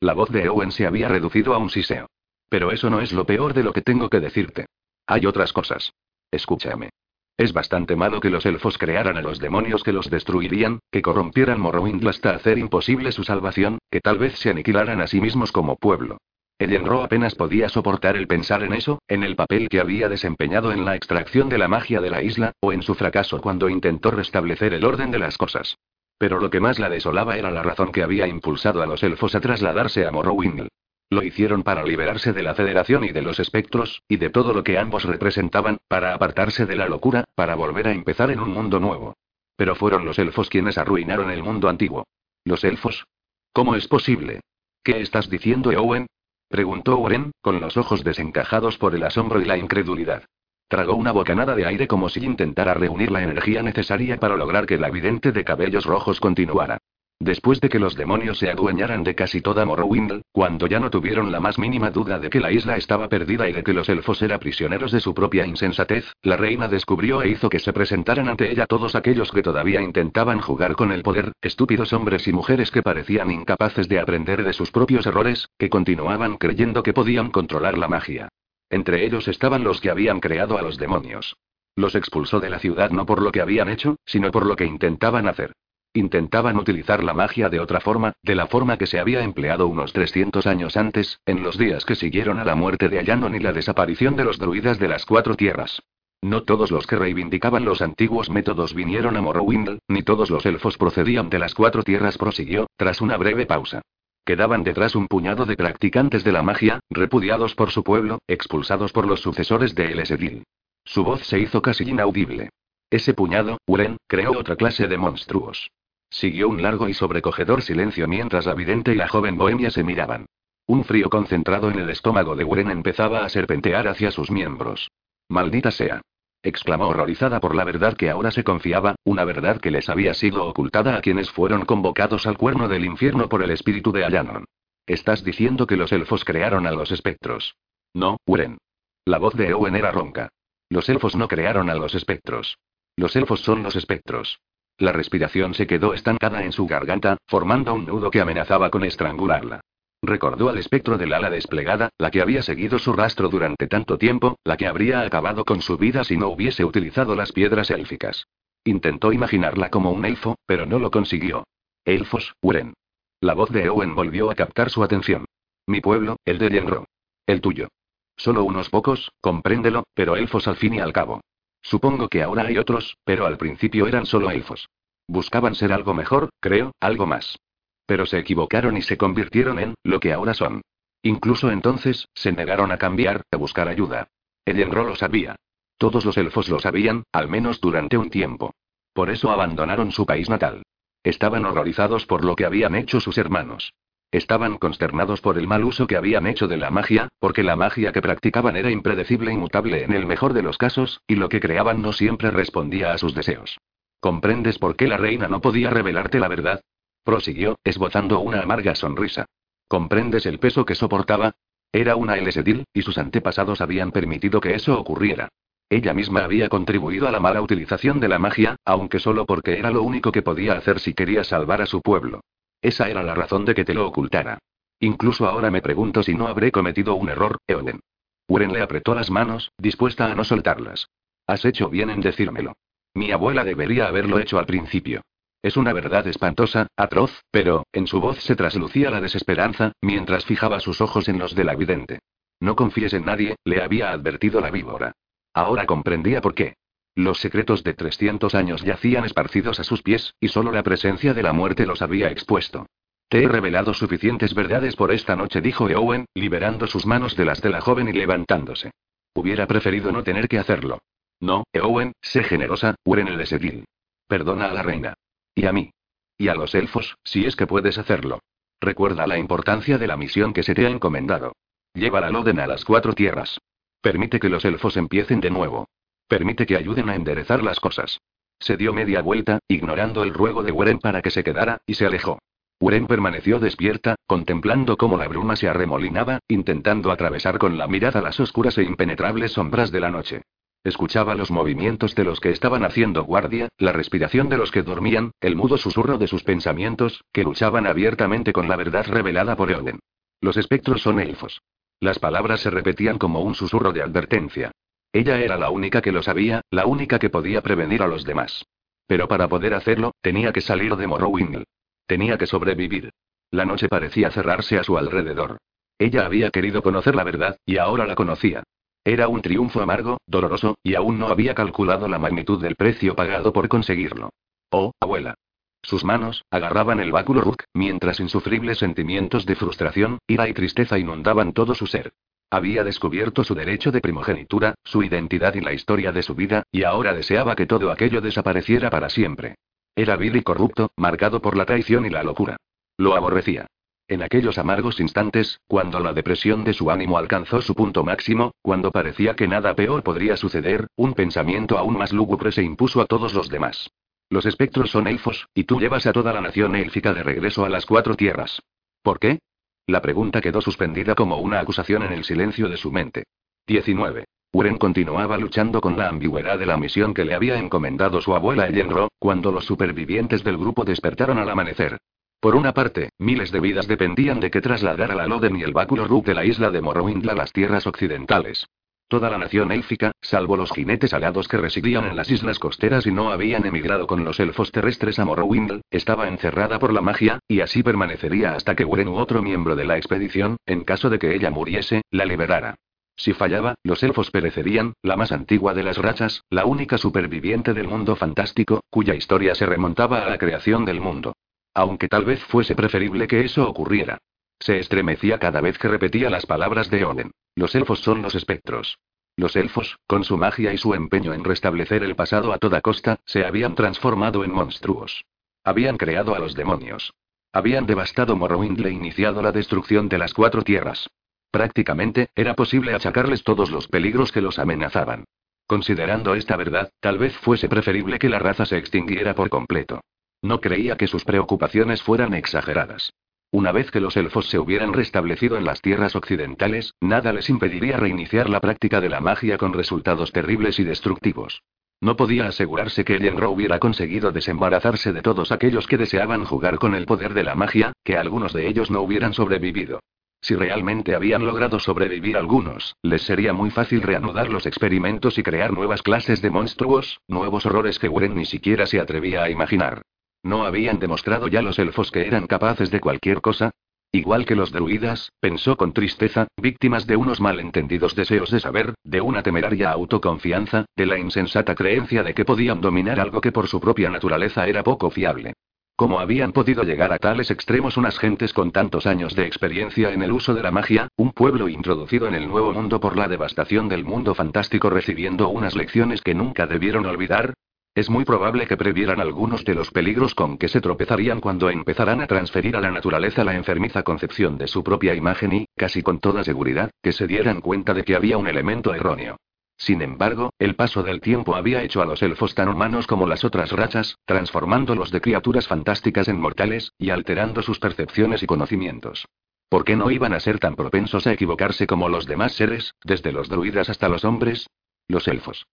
La voz de Owen se había reducido a un siseo. Pero eso no es lo peor de lo que tengo que decirte. Hay otras cosas. Escúchame. Es bastante malo que los elfos crearan a los demonios que los destruirían, que corrompieran Morrowind hasta hacer imposible su salvación, que tal vez se aniquilaran a sí mismos como pueblo. Ellenro apenas podía soportar el pensar en eso, en el papel que había desempeñado en la extracción de la magia de la isla, o en su fracaso cuando intentó restablecer el orden de las cosas. Pero lo que más la desolaba era la razón que había impulsado a los elfos a trasladarse a Morrowind. Lo hicieron para liberarse de la Federación y de los espectros, y de todo lo que ambos representaban, para apartarse de la locura, para volver a empezar en un mundo nuevo. Pero fueron los elfos quienes arruinaron el mundo antiguo. ¿Los elfos? ¿Cómo es posible? ¿Qué estás diciendo, Owen? preguntó Owen, con los ojos desencajados por el asombro y la incredulidad. Tragó una bocanada de aire como si intentara reunir la energía necesaria para lograr que la vidente de cabellos rojos continuara. Después de que los demonios se adueñaran de casi toda Morrowind, cuando ya no tuvieron la más mínima duda de que la isla estaba perdida y de que los elfos eran prisioneros de su propia insensatez, la reina descubrió e hizo que se presentaran ante ella todos aquellos que todavía intentaban jugar con el poder, estúpidos hombres y mujeres que parecían incapaces de aprender de sus propios errores, que continuaban creyendo que podían controlar la magia. Entre ellos estaban los que habían creado a los demonios. Los expulsó de la ciudad no por lo que habían hecho, sino por lo que intentaban hacer. Intentaban utilizar la magia de otra forma, de la forma que se había empleado unos 300 años antes, en los días que siguieron a la muerte de Ayanon y la desaparición de los druidas de las cuatro tierras. No todos los que reivindicaban los antiguos métodos vinieron a Morrowind, ni todos los elfos procedían de las cuatro tierras, prosiguió, tras una breve pausa. Quedaban detrás un puñado de practicantes de la magia, repudiados por su pueblo, expulsados por los sucesores de El Esedil. Su voz se hizo casi inaudible. Ese puñado, Uren, creó otra clase de monstruos. Siguió un largo y sobrecogedor silencio mientras la vidente y la joven bohemia se miraban. Un frío concentrado en el estómago de Uren empezaba a serpentear hacia sus miembros. Maldita sea. exclamó horrorizada por la verdad que ahora se confiaba, una verdad que les había sido ocultada a quienes fueron convocados al cuerno del infierno por el espíritu de Ayanon. Estás diciendo que los elfos crearon a los espectros. No, Uren. La voz de Owen era ronca. Los elfos no crearon a los espectros. Los elfos son los espectros. La respiración se quedó estancada en su garganta, formando un nudo que amenazaba con estrangularla. Recordó al espectro del ala desplegada, la que había seguido su rastro durante tanto tiempo, la que habría acabado con su vida si no hubiese utilizado las piedras élficas. Intentó imaginarla como un elfo, pero no lo consiguió. Elfos, Uren. La voz de Owen volvió a captar su atención. Mi pueblo, el de Yenro. El tuyo. Solo unos pocos, compréndelo, pero elfos al fin y al cabo. Supongo que ahora hay otros, pero al principio eran solo elfos. Buscaban ser algo mejor, creo, algo más. Pero se equivocaron y se convirtieron en lo que ahora son. Incluso entonces, se negaron a cambiar, a buscar ayuda. El Enro lo sabía. Todos los elfos lo sabían, al menos durante un tiempo. Por eso abandonaron su país natal. Estaban horrorizados por lo que habían hecho sus hermanos. Estaban consternados por el mal uso que habían hecho de la magia, porque la magia que practicaban era impredecible y mutable en el mejor de los casos, y lo que creaban no siempre respondía a sus deseos. ¿Comprendes por qué la reina no podía revelarte la verdad? prosiguió, esbozando una amarga sonrisa. ¿Comprendes el peso que soportaba? Era una Elesedil, y sus antepasados habían permitido que eso ocurriera. Ella misma había contribuido a la mala utilización de la magia, aunque solo porque era lo único que podía hacer si quería salvar a su pueblo. Esa era la razón de que te lo ocultara. Incluso ahora me pregunto si no habré cometido un error, Eolen. Uren le apretó las manos, dispuesta a no soltarlas. Has hecho bien en decírmelo. Mi abuela debería haberlo hecho al principio. Es una verdad espantosa, atroz, pero, en su voz se traslucía la desesperanza, mientras fijaba sus ojos en los de la vidente. No confíes en nadie, le había advertido la víbora. Ahora comprendía por qué. Los secretos de 300 años yacían esparcidos a sus pies, y solo la presencia de la muerte los había expuesto. Te he revelado suficientes verdades por esta noche, dijo Eowen, liberando sus manos de las de la joven y levantándose. Hubiera preferido no tener que hacerlo. No, Eowen, sé generosa, Uren el de Perdona a la reina. Y a mí. Y a los elfos, si es que puedes hacerlo. Recuerda la importancia de la misión que se te ha encomendado. Lleva la Loden a las cuatro tierras. Permite que los elfos empiecen de nuevo. Permite que ayuden a enderezar las cosas. Se dio media vuelta, ignorando el ruego de Weren para que se quedara, y se alejó. Weren permaneció despierta, contemplando cómo la bruma se arremolinaba, intentando atravesar con la mirada las oscuras e impenetrables sombras de la noche. Escuchaba los movimientos de los que estaban haciendo guardia, la respiración de los que dormían, el mudo susurro de sus pensamientos, que luchaban abiertamente con la verdad revelada por Eoden. Los espectros son elfos. Las palabras se repetían como un susurro de advertencia. Ella era la única que lo sabía, la única que podía prevenir a los demás. Pero para poder hacerlo, tenía que salir de Morrowind. Tenía que sobrevivir. La noche parecía cerrarse a su alrededor. Ella había querido conocer la verdad, y ahora la conocía. Era un triunfo amargo, doloroso, y aún no había calculado la magnitud del precio pagado por conseguirlo. Oh, abuela. Sus manos, agarraban el báculo Rook, mientras insufribles sentimientos de frustración, ira y tristeza inundaban todo su ser. Había descubierto su derecho de primogenitura, su identidad y la historia de su vida, y ahora deseaba que todo aquello desapareciera para siempre. Era vil y corrupto, marcado por la traición y la locura. Lo aborrecía. En aquellos amargos instantes, cuando la depresión de su ánimo alcanzó su punto máximo, cuando parecía que nada peor podría suceder, un pensamiento aún más lúgubre se impuso a todos los demás. Los espectros son elfos, y tú llevas a toda la nación élfica de regreso a las cuatro tierras. ¿Por qué? La pregunta quedó suspendida como una acusación en el silencio de su mente. 19. Uren continuaba luchando con la ambigüedad de la misión que le había encomendado su abuela Ellenro, cuando los supervivientes del grupo despertaron al amanecer. Por una parte, miles de vidas dependían de que trasladara la Loden y el báculo Rook de la isla de Morrowind a las tierras occidentales. Toda la nación élfica, salvo los jinetes alados que residían en las islas costeras y no habían emigrado con los elfos terrestres a Morrowind, estaba encerrada por la magia, y así permanecería hasta que Wren u otro miembro de la expedición, en caso de que ella muriese, la liberara. Si fallaba, los elfos perecerían, la más antigua de las rachas, la única superviviente del mundo fantástico, cuya historia se remontaba a la creación del mundo. Aunque tal vez fuese preferible que eso ocurriera. Se estremecía cada vez que repetía las palabras de Oden. Los elfos son los espectros. Los elfos, con su magia y su empeño en restablecer el pasado a toda costa, se habían transformado en monstruos. Habían creado a los demonios. Habían devastado Morrowind e iniciado la destrucción de las cuatro tierras. Prácticamente, era posible achacarles todos los peligros que los amenazaban. Considerando esta verdad, tal vez fuese preferible que la raza se extinguiera por completo. No creía que sus preocupaciones fueran exageradas. Una vez que los elfos se hubieran restablecido en las tierras occidentales, nada les impediría reiniciar la práctica de la magia con resultados terribles y destructivos. No podía asegurarse que Yenro hubiera conseguido desembarazarse de todos aquellos que deseaban jugar con el poder de la magia, que algunos de ellos no hubieran sobrevivido. Si realmente habían logrado sobrevivir algunos, les sería muy fácil reanudar los experimentos y crear nuevas clases de monstruos, nuevos horrores que Wuren ni siquiera se atrevía a imaginar. ¿No habían demostrado ya los elfos que eran capaces de cualquier cosa? Igual que los druidas, pensó con tristeza, víctimas de unos malentendidos deseos de saber, de una temeraria autoconfianza, de la insensata creencia de que podían dominar algo que por su propia naturaleza era poco fiable. ¿Cómo habían podido llegar a tales extremos unas gentes con tantos años de experiencia en el uso de la magia, un pueblo introducido en el nuevo mundo por la devastación del mundo fantástico recibiendo unas lecciones que nunca debieron olvidar? Es muy probable que previeran algunos de los peligros con que se tropezarían cuando empezaran a transferir a la naturaleza la enfermiza concepción de su propia imagen y, casi con toda seguridad, que se dieran cuenta de que había un elemento erróneo. Sin embargo, el paso del tiempo había hecho a los elfos tan humanos como las otras rachas, transformándolos de criaturas fantásticas en mortales, y alterando sus percepciones y conocimientos. ¿Por qué no iban a ser tan propensos a equivocarse como los demás seres, desde los druidas hasta los hombres? Los elfos.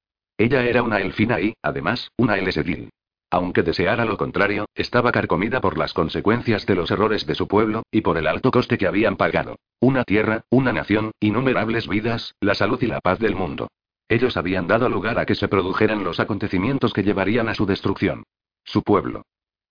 Ella era una elfina y, además, una Elsedil. Aunque deseara lo contrario, estaba carcomida por las consecuencias de los errores de su pueblo, y por el alto coste que habían pagado. Una tierra, una nación, innumerables vidas, la salud y la paz del mundo. Ellos habían dado lugar a que se produjeran los acontecimientos que llevarían a su destrucción. Su pueblo.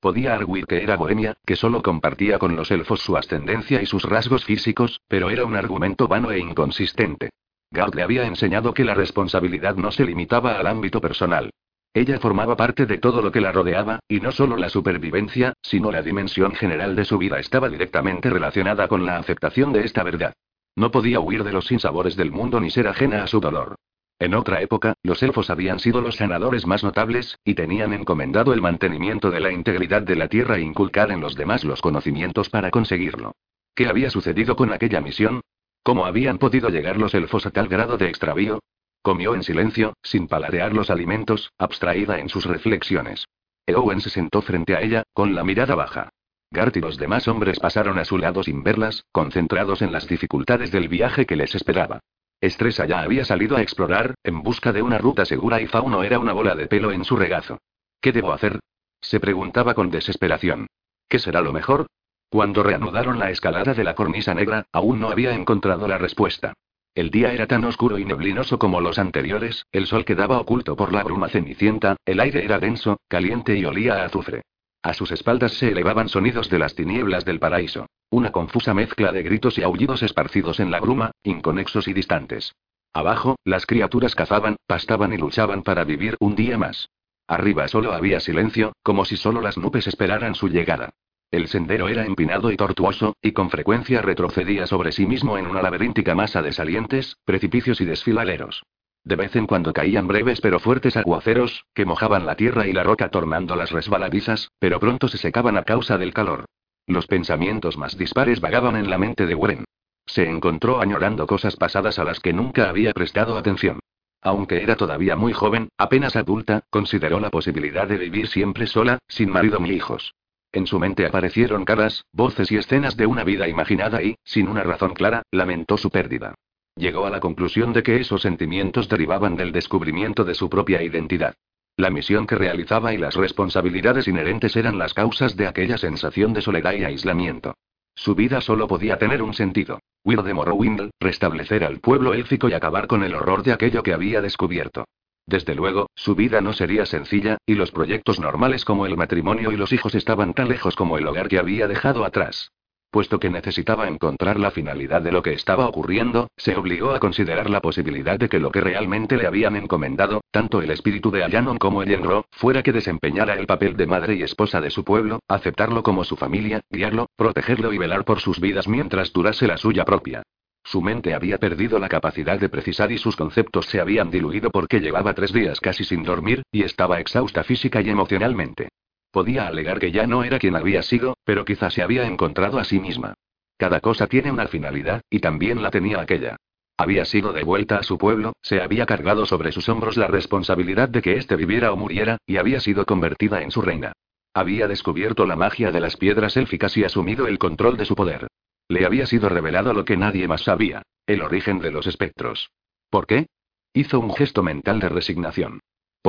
Podía arguir que era bohemia, que solo compartía con los elfos su ascendencia y sus rasgos físicos, pero era un argumento vano e inconsistente. Galt le había enseñado que la responsabilidad no se limitaba al ámbito personal. Ella formaba parte de todo lo que la rodeaba, y no solo la supervivencia, sino la dimensión general de su vida estaba directamente relacionada con la aceptación de esta verdad. No podía huir de los sinsabores del mundo ni ser ajena a su dolor. En otra época, los elfos habían sido los sanadores más notables, y tenían encomendado el mantenimiento de la integridad de la tierra e inculcar en los demás los conocimientos para conseguirlo. ¿Qué había sucedido con aquella misión? ¿Cómo habían podido llegar los elfos a tal grado de extravío? Comió en silencio, sin paladear los alimentos, abstraída en sus reflexiones. Eowen se sentó frente a ella, con la mirada baja. Gart y los demás hombres pasaron a su lado sin verlas, concentrados en las dificultades del viaje que les esperaba. Estresa ya había salido a explorar, en busca de una ruta segura y Fauno era una bola de pelo en su regazo. ¿Qué debo hacer? Se preguntaba con desesperación. ¿Qué será lo mejor? Cuando reanudaron la escalada de la cornisa negra, aún no había encontrado la respuesta. El día era tan oscuro y neblinoso como los anteriores, el sol quedaba oculto por la bruma cenicienta, el aire era denso, caliente y olía a azufre. A sus espaldas se elevaban sonidos de las tinieblas del paraíso. Una confusa mezcla de gritos y aullidos esparcidos en la bruma, inconexos y distantes. Abajo, las criaturas cazaban, pastaban y luchaban para vivir un día más. Arriba solo había silencio, como si solo las nubes esperaran su llegada. El sendero era empinado y tortuoso, y con frecuencia retrocedía sobre sí mismo en una laberíntica masa de salientes, precipicios y desfiladeros. De vez en cuando caían breves pero fuertes aguaceros, que mojaban la tierra y la roca tornándolas resbaladizas, pero pronto se secaban a causa del calor. Los pensamientos más dispares vagaban en la mente de Warren. Se encontró añorando cosas pasadas a las que nunca había prestado atención. Aunque era todavía muy joven, apenas adulta, consideró la posibilidad de vivir siempre sola, sin marido ni hijos. En su mente aparecieron caras, voces y escenas de una vida imaginada y, sin una razón clara, lamentó su pérdida. Llegó a la conclusión de que esos sentimientos derivaban del descubrimiento de su propia identidad. La misión que realizaba y las responsabilidades inherentes eran las causas de aquella sensación de soledad y aislamiento. Su vida solo podía tener un sentido. Huir de Morrowind, restablecer al pueblo élfico y acabar con el horror de aquello que había descubierto. Desde luego, su vida no sería sencilla, y los proyectos normales como el matrimonio y los hijos estaban tan lejos como el hogar que había dejado atrás. Puesto que necesitaba encontrar la finalidad de lo que estaba ocurriendo, se obligó a considerar la posibilidad de que lo que realmente le habían encomendado, tanto el espíritu de Ayanon como el Yenro, fuera que desempeñara el papel de madre y esposa de su pueblo, aceptarlo como su familia, guiarlo, protegerlo y velar por sus vidas mientras durase la suya propia. Su mente había perdido la capacidad de precisar y sus conceptos se habían diluido porque llevaba tres días casi sin dormir, y estaba exhausta física y emocionalmente. Podía alegar que ya no era quien había sido, pero quizás se había encontrado a sí misma. Cada cosa tiene una finalidad, y también la tenía aquella. Había sido devuelta a su pueblo, se había cargado sobre sus hombros la responsabilidad de que éste viviera o muriera, y había sido convertida en su reina. Había descubierto la magia de las piedras élficas y asumido el control de su poder. Le había sido revelado lo que nadie más sabía, el origen de los espectros. ¿Por qué? Hizo un gesto mental de resignación.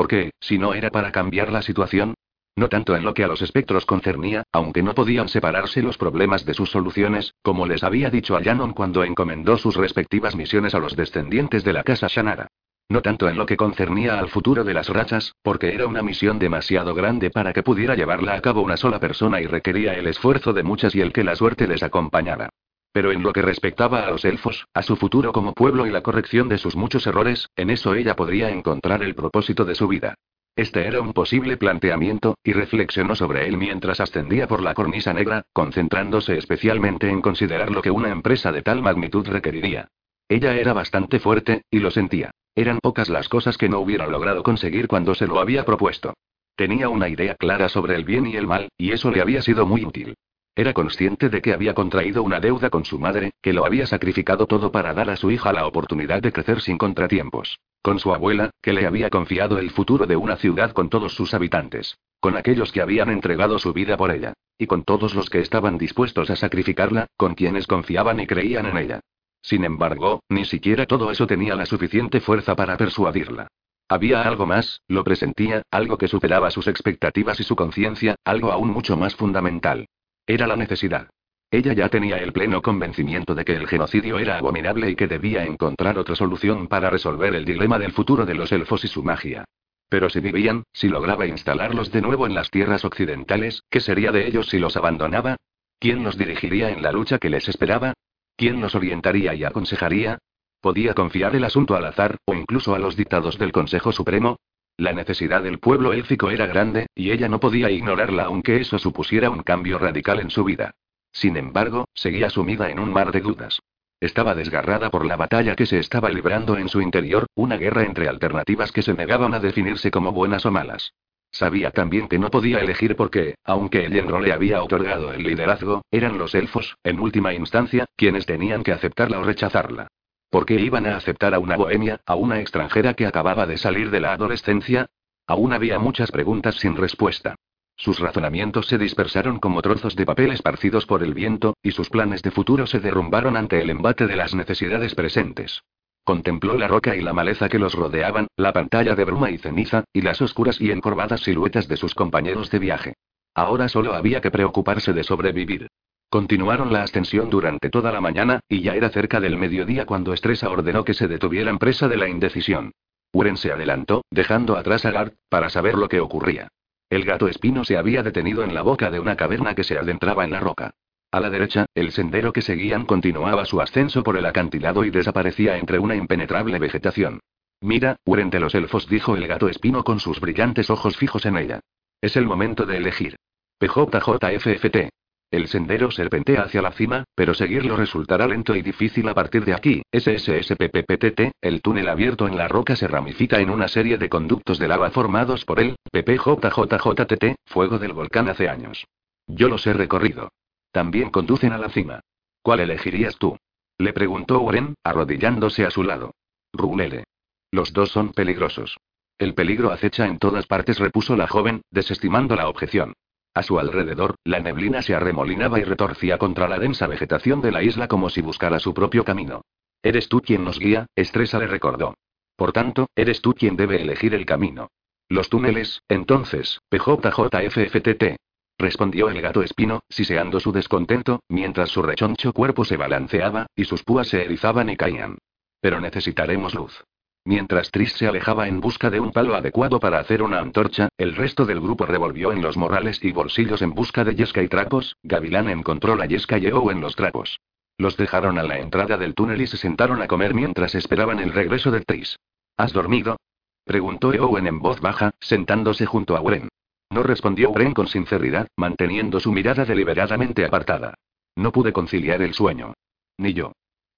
qué, si no era para cambiar la situación? No tanto en lo que a los espectros concernía, aunque no podían separarse los problemas de sus soluciones, como les había dicho a cuando encomendó sus respectivas misiones a los descendientes de la casa Shanara. No tanto en lo que concernía al futuro de las rachas, porque era una misión demasiado grande para que pudiera llevarla a cabo una sola persona y requería el esfuerzo de muchas y el que la suerte les acompañara. Pero en lo que respectaba a los elfos, a su futuro como pueblo y la corrección de sus muchos errores, en eso ella podría encontrar el propósito de su vida. Este era un posible planteamiento, y reflexionó sobre él mientras ascendía por la cornisa negra, concentrándose especialmente en considerar lo que una empresa de tal magnitud requeriría. Ella era bastante fuerte, y lo sentía. Eran pocas las cosas que no hubiera logrado conseguir cuando se lo había propuesto. Tenía una idea clara sobre el bien y el mal, y eso le había sido muy útil. Era consciente de que había contraído una deuda con su madre, que lo había sacrificado todo para dar a su hija la oportunidad de crecer sin contratiempos. Con su abuela, que le había confiado el futuro de una ciudad con todos sus habitantes. Con aquellos que habían entregado su vida por ella. Y con todos los que estaban dispuestos a sacrificarla, con quienes confiaban y creían en ella. Sin embargo, ni siquiera todo eso tenía la suficiente fuerza para persuadirla. Había algo más, lo presentía, algo que superaba sus expectativas y su conciencia, algo aún mucho más fundamental. Era la necesidad. Ella ya tenía el pleno convencimiento de que el genocidio era abominable y que debía encontrar otra solución para resolver el dilema del futuro de los elfos y su magia. Pero si vivían, si lograba instalarlos de nuevo en las tierras occidentales, ¿qué sería de ellos si los abandonaba? ¿Quién los dirigiría en la lucha que les esperaba? ¿Quién los orientaría y aconsejaría? ¿Podía confiar el asunto al azar, o incluso a los dictados del Consejo Supremo? La necesidad del pueblo élfico era grande, y ella no podía ignorarla aunque eso supusiera un cambio radical en su vida. Sin embargo, seguía sumida en un mar de dudas. Estaba desgarrada por la batalla que se estaba librando en su interior, una guerra entre alternativas que se negaban a definirse como buenas o malas. Sabía también que no podía elegir porque, aunque el Yenro le había otorgado el liderazgo, eran los elfos, en última instancia, quienes tenían que aceptarla o rechazarla. ¿Por qué iban a aceptar a una bohemia, a una extranjera que acababa de salir de la adolescencia? Aún había muchas preguntas sin respuesta. Sus razonamientos se dispersaron como trozos de papel esparcidos por el viento, y sus planes de futuro se derrumbaron ante el embate de las necesidades presentes. Contempló la roca y la maleza que los rodeaban, la pantalla de bruma y ceniza, y las oscuras y encorvadas siluetas de sus compañeros de viaje. Ahora solo había que preocuparse de sobrevivir. Continuaron la ascensión durante toda la mañana, y ya era cerca del mediodía cuando Estresa ordenó que se detuvieran presa de la indecisión. Uren se adelantó, dejando atrás a Gart, para saber lo que ocurría. El gato espino se había detenido en la boca de una caverna que se adentraba en la roca. A la derecha, el sendero que seguían continuaba su ascenso por el acantilado y desaparecía entre una impenetrable vegetación. Mira, Uren de los elfos, dijo el gato espino con sus brillantes ojos fijos en ella. Es el momento de elegir. PJJFFT. El sendero serpentea hacia la cima, pero seguirlo resultará lento y difícil a partir de aquí. SSSPPPTT, el túnel abierto en la roca se ramifica en una serie de conductos de lava formados por el PPJJJTT, fuego del volcán hace años. Yo los he recorrido. También conducen a la cima. ¿Cuál elegirías tú? Le preguntó Oren, arrodillándose a su lado. Rulele. Los dos son peligrosos. El peligro acecha en todas partes, repuso la joven, desestimando la objeción. A su alrededor, la neblina se arremolinaba y retorcía contra la densa vegetación de la isla como si buscara su propio camino. Eres tú quien nos guía, Estresa le recordó. Por tanto, eres tú quien debe elegir el camino. Los túneles, entonces, PJJFFTT. Respondió el gato espino, siseando su descontento, mientras su rechoncho cuerpo se balanceaba, y sus púas se erizaban y caían. Pero necesitaremos luz. Mientras Tris se alejaba en busca de un palo adecuado para hacer una antorcha, el resto del grupo revolvió en los morrales y bolsillos en busca de yesca y trapos. Gavilán encontró la yesca y Eo en los trapos. Los dejaron a la entrada del túnel y se sentaron a comer mientras esperaban el regreso de Tris. ¿Has dormido? preguntó Eowen en voz baja, sentándose junto a Wren. No respondió Wren con sinceridad, manteniendo su mirada deliberadamente apartada. No pude conciliar el sueño. Ni yo.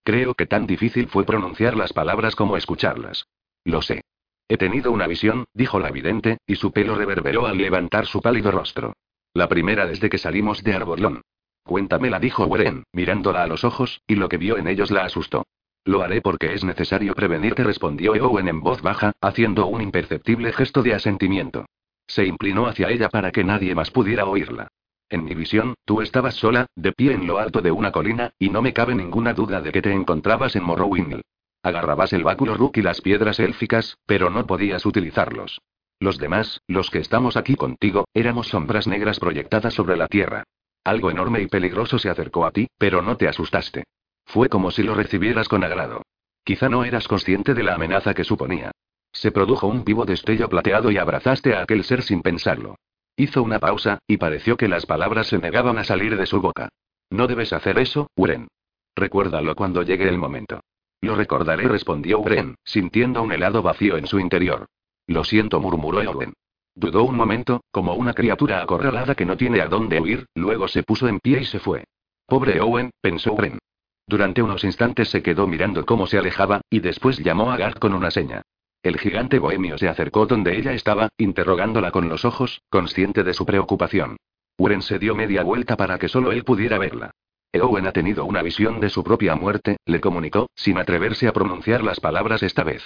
Creo que tan difícil fue pronunciar las palabras como escucharlas. Lo sé. He tenido una visión, dijo la vidente, y su pelo reverberó al levantar su pálido rostro. La primera desde que salimos de Arborlón. Cuéntamela, dijo Weren, mirándola a los ojos, y lo que vio en ellos la asustó. Lo haré porque es necesario prevenirte, respondió Eowen en voz baja, haciendo un imperceptible gesto de asentimiento. Se inclinó hacia ella para que nadie más pudiera oírla. En mi visión, tú estabas sola, de pie en lo alto de una colina, y no me cabe ninguna duda de que te encontrabas en Morrowind. Agarrabas el báculo Rook y las piedras élficas, pero no podías utilizarlos. Los demás, los que estamos aquí contigo, éramos sombras negras proyectadas sobre la tierra. Algo enorme y peligroso se acercó a ti, pero no te asustaste. Fue como si lo recibieras con agrado. Quizá no eras consciente de la amenaza que suponía. Se produjo un vivo destello plateado y abrazaste a aquel ser sin pensarlo. Hizo una pausa, y pareció que las palabras se negaban a salir de su boca. No debes hacer eso, Uren. Recuérdalo cuando llegue el momento. Lo recordaré, respondió Uren, sintiendo un helado vacío en su interior. Lo siento, murmuró Owen. Dudó un momento, como una criatura acorralada que no tiene a dónde huir, luego se puso en pie y se fue. Pobre Owen, pensó Owen. Durante unos instantes se quedó mirando cómo se alejaba, y después llamó a Garth con una seña. El gigante bohemio se acercó donde ella estaba, interrogándola con los ojos, consciente de su preocupación. Uren se dio media vuelta para que solo él pudiera verla. Owen ha tenido una visión de su propia muerte, le comunicó, sin atreverse a pronunciar las palabras esta vez.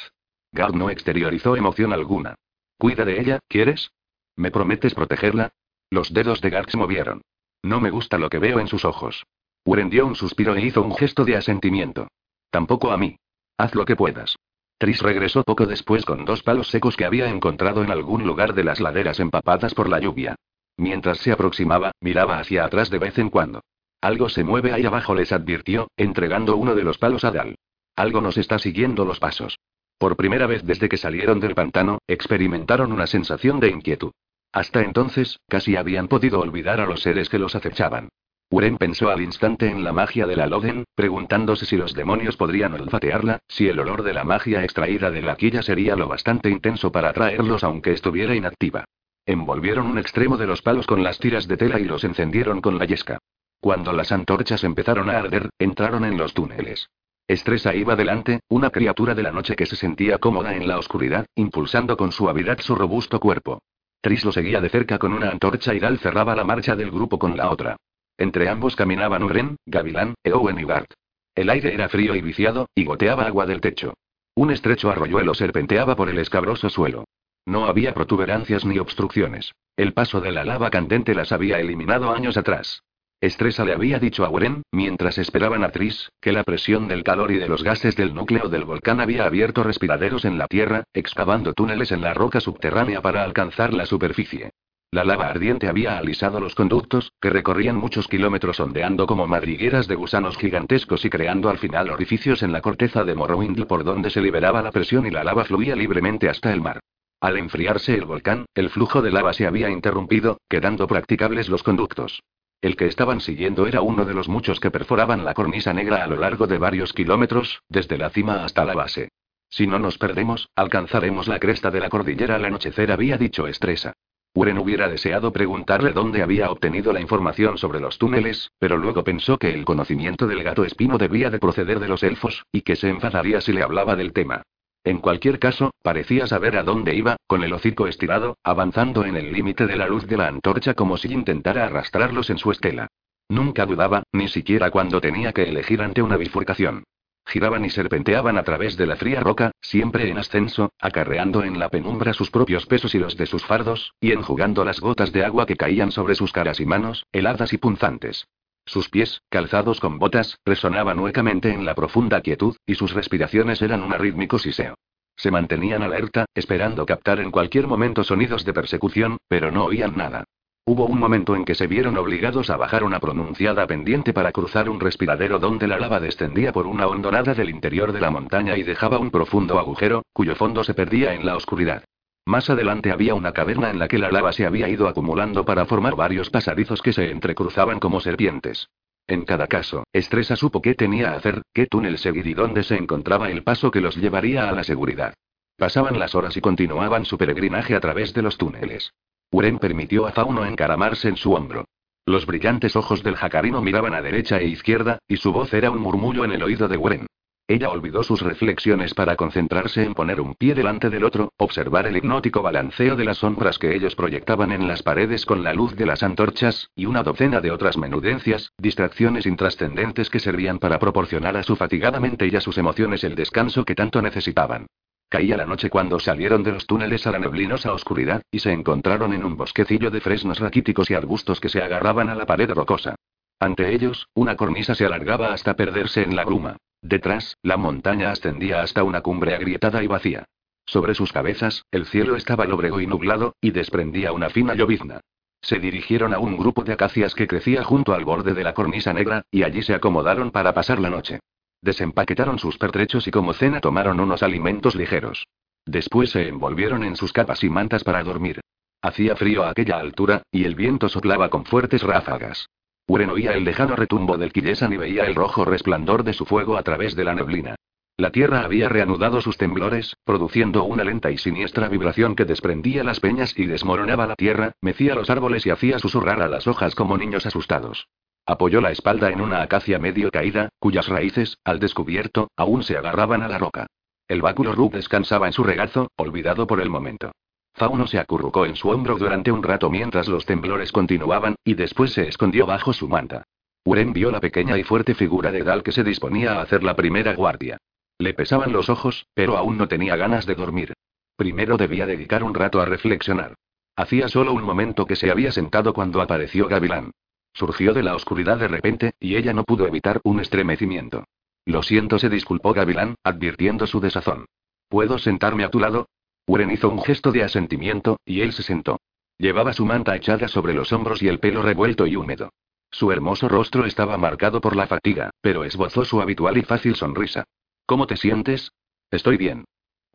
Gard no exteriorizó emoción alguna. Cuida de ella, ¿quieres? ¿Me prometes protegerla? Los dedos de Gard se movieron. No me gusta lo que veo en sus ojos. Uren dio un suspiro e hizo un gesto de asentimiento. Tampoco a mí. Haz lo que puedas. Tris regresó poco después con dos palos secos que había encontrado en algún lugar de las laderas empapadas por la lluvia. Mientras se aproximaba, miraba hacia atrás de vez en cuando. Algo se mueve ahí abajo, les advirtió, entregando uno de los palos a Dal. Algo nos está siguiendo los pasos. Por primera vez desde que salieron del pantano, experimentaron una sensación de inquietud. Hasta entonces, casi habían podido olvidar a los seres que los acechaban. Uren pensó al instante en la magia de la Loden, preguntándose si los demonios podrían olfatearla, si el olor de la magia extraída de la quilla sería lo bastante intenso para atraerlos aunque estuviera inactiva. Envolvieron un extremo de los palos con las tiras de tela y los encendieron con la yesca. Cuando las antorchas empezaron a arder, entraron en los túneles. Estresa iba delante, una criatura de la noche que se sentía cómoda en la oscuridad, impulsando con suavidad su robusto cuerpo. Tris lo seguía de cerca con una antorcha y Dal cerraba la marcha del grupo con la otra. Entre ambos caminaban Uren, Gavilán, Eowen y Bart. El aire era frío y viciado, y goteaba agua del techo. Un estrecho arroyuelo serpenteaba por el escabroso suelo. No había protuberancias ni obstrucciones. El paso de la lava candente las había eliminado años atrás. Estresa le había dicho a Uren, mientras esperaban a Tris, que la presión del calor y de los gases del núcleo del volcán había abierto respiraderos en la tierra, excavando túneles en la roca subterránea para alcanzar la superficie. La lava ardiente había alisado los conductos, que recorrían muchos kilómetros ondeando como madrigueras de gusanos gigantescos y creando al final orificios en la corteza de Morrowind por donde se liberaba la presión y la lava fluía libremente hasta el mar. Al enfriarse el volcán, el flujo de lava se había interrumpido, quedando practicables los conductos. El que estaban siguiendo era uno de los muchos que perforaban la cornisa negra a lo largo de varios kilómetros, desde la cima hasta la base. Si no nos perdemos, alcanzaremos la cresta de la cordillera al anochecer, había dicho Estresa. Uren hubiera deseado preguntarle dónde había obtenido la información sobre los túneles, pero luego pensó que el conocimiento del gato espino debía de proceder de los elfos, y que se enfadaría si le hablaba del tema. En cualquier caso, parecía saber a dónde iba, con el hocico estirado, avanzando en el límite de la luz de la antorcha como si intentara arrastrarlos en su estela. Nunca dudaba, ni siquiera cuando tenía que elegir ante una bifurcación. Giraban y serpenteaban a través de la fría roca, siempre en ascenso, acarreando en la penumbra sus propios pesos y los de sus fardos, y enjugando las gotas de agua que caían sobre sus caras y manos, heladas y punzantes. Sus pies, calzados con botas, resonaban huecamente en la profunda quietud, y sus respiraciones eran un arrítmico siseo. Se mantenían alerta, esperando captar en cualquier momento sonidos de persecución, pero no oían nada. Hubo un momento en que se vieron obligados a bajar una pronunciada pendiente para cruzar un respiradero donde la lava descendía por una hondonada del interior de la montaña y dejaba un profundo agujero, cuyo fondo se perdía en la oscuridad. Más adelante había una caverna en la que la lava se había ido acumulando para formar varios pasadizos que se entrecruzaban como serpientes. En cada caso, Estresa supo qué tenía que hacer, qué túnel seguir y dónde se encontraba el paso que los llevaría a la seguridad. Pasaban las horas y continuaban su peregrinaje a través de los túneles. Uren permitió a Fauno encaramarse en su hombro. Los brillantes ojos del jacarino miraban a derecha e izquierda, y su voz era un murmullo en el oído de Uren. Ella olvidó sus reflexiones para concentrarse en poner un pie delante del otro, observar el hipnótico balanceo de las sombras que ellos proyectaban en las paredes con la luz de las antorchas, y una docena de otras menudencias, distracciones intrascendentes que servían para proporcionar a su fatigada mente y a sus emociones el descanso que tanto necesitaban. Caía la noche cuando salieron de los túneles a la neblinosa oscuridad, y se encontraron en un bosquecillo de fresnos raquíticos y arbustos que se agarraban a la pared rocosa. Ante ellos, una cornisa se alargaba hasta perderse en la bruma. Detrás, la montaña ascendía hasta una cumbre agrietada y vacía. Sobre sus cabezas, el cielo estaba lóbrego y nublado, y desprendía una fina llovizna. Se dirigieron a un grupo de acacias que crecía junto al borde de la cornisa negra, y allí se acomodaron para pasar la noche. Desempaquetaron sus pertrechos y como cena tomaron unos alimentos ligeros. Después se envolvieron en sus capas y mantas para dormir. Hacía frío a aquella altura, y el viento soplaba con fuertes ráfagas. Uren oía el lejano retumbo del Kilesan y veía el rojo resplandor de su fuego a través de la neblina. La tierra había reanudado sus temblores, produciendo una lenta y siniestra vibración que desprendía las peñas y desmoronaba la tierra, mecía los árboles y hacía susurrar a las hojas como niños asustados. Apoyó la espalda en una acacia medio caída, cuyas raíces, al descubierto, aún se agarraban a la roca. El báculo Rub descansaba en su regazo, olvidado por el momento. Fauno se acurrucó en su hombro durante un rato mientras los temblores continuaban, y después se escondió bajo su manta. Uren vio la pequeña y fuerte figura de Dal que se disponía a hacer la primera guardia. Le pesaban los ojos, pero aún no tenía ganas de dormir. Primero debía dedicar un rato a reflexionar. Hacía solo un momento que se había sentado cuando apareció Gavilán. Surgió de la oscuridad de repente, y ella no pudo evitar un estremecimiento. Lo siento, se disculpó Gavilán, advirtiendo su desazón. ¿Puedo sentarme a tu lado? Uren hizo un gesto de asentimiento, y él se sentó. Llevaba su manta echada sobre los hombros y el pelo revuelto y húmedo. Su hermoso rostro estaba marcado por la fatiga, pero esbozó su habitual y fácil sonrisa. ¿Cómo te sientes? Estoy bien.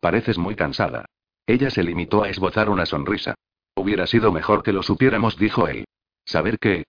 Pareces muy cansada. Ella se limitó a esbozar una sonrisa. Hubiera sido mejor que lo supiéramos, dijo él. ¿Saber qué?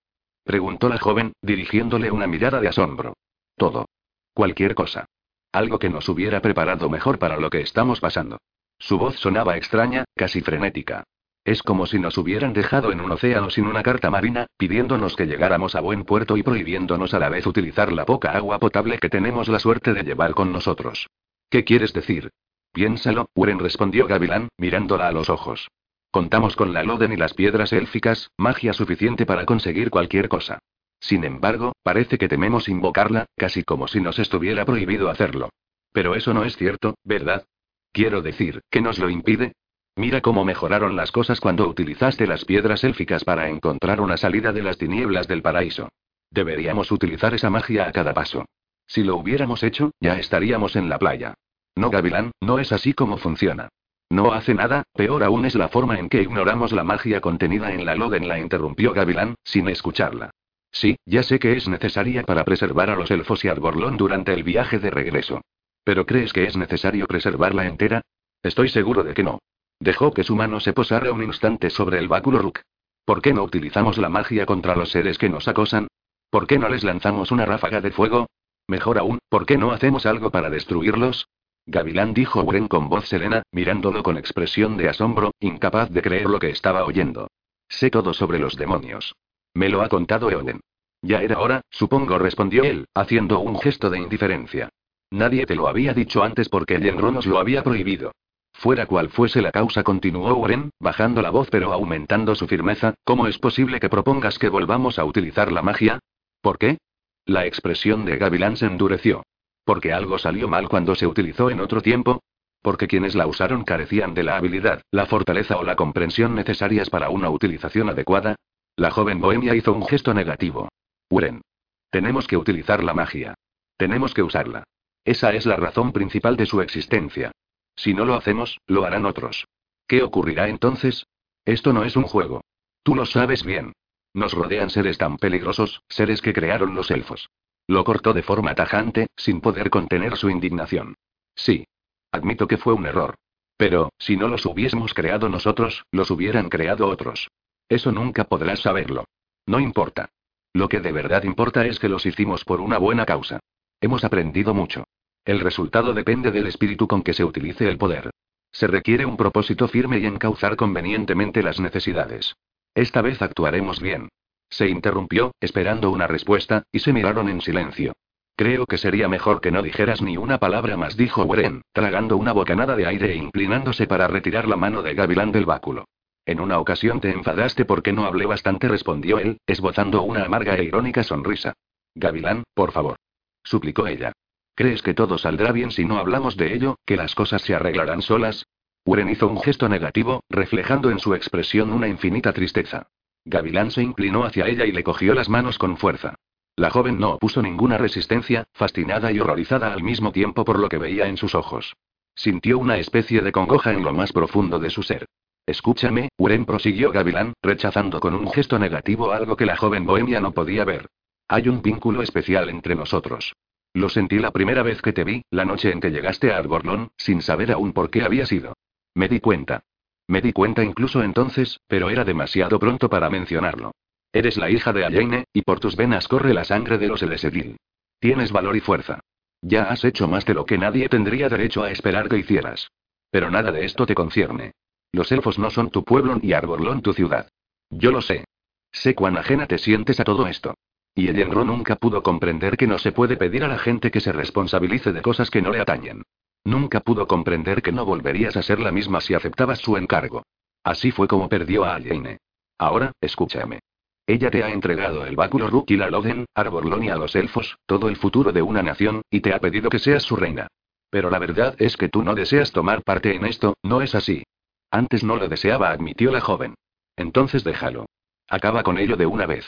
Preguntó la joven, dirigiéndole una mirada de asombro. Todo. Cualquier cosa. Algo que nos hubiera preparado mejor para lo que estamos pasando. Su voz sonaba extraña, casi frenética. Es como si nos hubieran dejado en un océano sin una carta marina, pidiéndonos que llegáramos a buen puerto y prohibiéndonos a la vez utilizar la poca agua potable que tenemos la suerte de llevar con nosotros. ¿Qué quieres decir? Piénsalo, Uren respondió Gavilán, mirándola a los ojos. Contamos con la Loden y las piedras élficas, magia suficiente para conseguir cualquier cosa. Sin embargo, parece que tememos invocarla, casi como si nos estuviera prohibido hacerlo. Pero eso no es cierto, ¿verdad? Quiero decir, ¿qué nos lo impide? Mira cómo mejoraron las cosas cuando utilizaste las piedras élficas para encontrar una salida de las tinieblas del paraíso. Deberíamos utilizar esa magia a cada paso. Si lo hubiéramos hecho, ya estaríamos en la playa. No, Gavilán, no es así como funciona. No hace nada, peor aún es la forma en que ignoramos la magia contenida en la Loden, la interrumpió Gavilán, sin escucharla. Sí, ya sé que es necesaria para preservar a los elfos y Arborlón durante el viaje de regreso. ¿Pero crees que es necesario preservarla entera? Estoy seguro de que no. Dejó que su mano se posara un instante sobre el báculo Rook. ¿Por qué no utilizamos la magia contra los seres que nos acosan? ¿Por qué no les lanzamos una ráfaga de fuego? Mejor aún, ¿por qué no hacemos algo para destruirlos? Gavilán dijo Uren con voz serena, mirándolo con expresión de asombro, incapaz de creer lo que estaba oyendo. Sé todo sobre los demonios. Me lo ha contado Eoden. Ya era hora, supongo, respondió él, haciendo un gesto de indiferencia. Nadie te lo había dicho antes porque Yenro nos lo había prohibido. Fuera cual fuese la causa, continuó Oren, bajando la voz pero aumentando su firmeza, ¿cómo es posible que propongas que volvamos a utilizar la magia? ¿Por qué? La expresión de Gavilán se endureció. ¿Porque algo salió mal cuando se utilizó en otro tiempo? ¿Porque quienes la usaron carecían de la habilidad, la fortaleza o la comprensión necesarias para una utilización adecuada? La joven bohemia hizo un gesto negativo. Uren. Tenemos que utilizar la magia. Tenemos que usarla. Esa es la razón principal de su existencia. Si no lo hacemos, lo harán otros. ¿Qué ocurrirá entonces? Esto no es un juego. Tú lo sabes bien. Nos rodean seres tan peligrosos, seres que crearon los elfos. Lo cortó de forma tajante, sin poder contener su indignación. Sí. Admito que fue un error. Pero, si no los hubiésemos creado nosotros, los hubieran creado otros. Eso nunca podrás saberlo. No importa. Lo que de verdad importa es que los hicimos por una buena causa. Hemos aprendido mucho. El resultado depende del espíritu con que se utilice el poder. Se requiere un propósito firme y encauzar convenientemente las necesidades. Esta vez actuaremos bien. Se interrumpió, esperando una respuesta, y se miraron en silencio. Creo que sería mejor que no dijeras ni una palabra más, dijo Weren, tragando una bocanada de aire e inclinándose para retirar la mano de Gavilán del báculo. En una ocasión te enfadaste porque no hablé bastante, respondió él, esbozando una amarga e irónica sonrisa. Gavilán, por favor. suplicó ella. ¿Crees que todo saldrá bien si no hablamos de ello, que las cosas se arreglarán solas? Uren hizo un gesto negativo, reflejando en su expresión una infinita tristeza. Gavilán se inclinó hacia ella y le cogió las manos con fuerza. La joven no opuso ninguna resistencia, fascinada y horrorizada al mismo tiempo por lo que veía en sus ojos. Sintió una especie de congoja en lo más profundo de su ser. Escúchame, Uren prosiguió Gavilán, rechazando con un gesto negativo algo que la joven bohemia no podía ver. Hay un vínculo especial entre nosotros. Lo sentí la primera vez que te vi, la noche en que llegaste a Arborlón, sin saber aún por qué había sido. Me di cuenta. Me di cuenta incluso entonces, pero era demasiado pronto para mencionarlo. Eres la hija de Alaine, y por tus venas corre la sangre de los Elesedil. Tienes valor y fuerza. Ya has hecho más de lo que nadie tendría derecho a esperar que hicieras. Pero nada de esto te concierne. Los elfos no son tu pueblo ni Arborlón tu ciudad. Yo lo sé. Sé cuán ajena te sientes a todo esto. Y el Enro nunca pudo comprender que no se puede pedir a la gente que se responsabilice de cosas que no le atañen. Nunca pudo comprender que no volverías a ser la misma si aceptabas su encargo. Así fue como perdió a Aliene. Ahora, escúchame. Ella te ha entregado el báculo Ruk y la Loden, Arborlón y a los elfos, todo el futuro de una nación, y te ha pedido que seas su reina. Pero la verdad es que tú no deseas tomar parte en esto, ¿no es así? Antes no lo deseaba, admitió la joven. Entonces déjalo. Acaba con ello de una vez.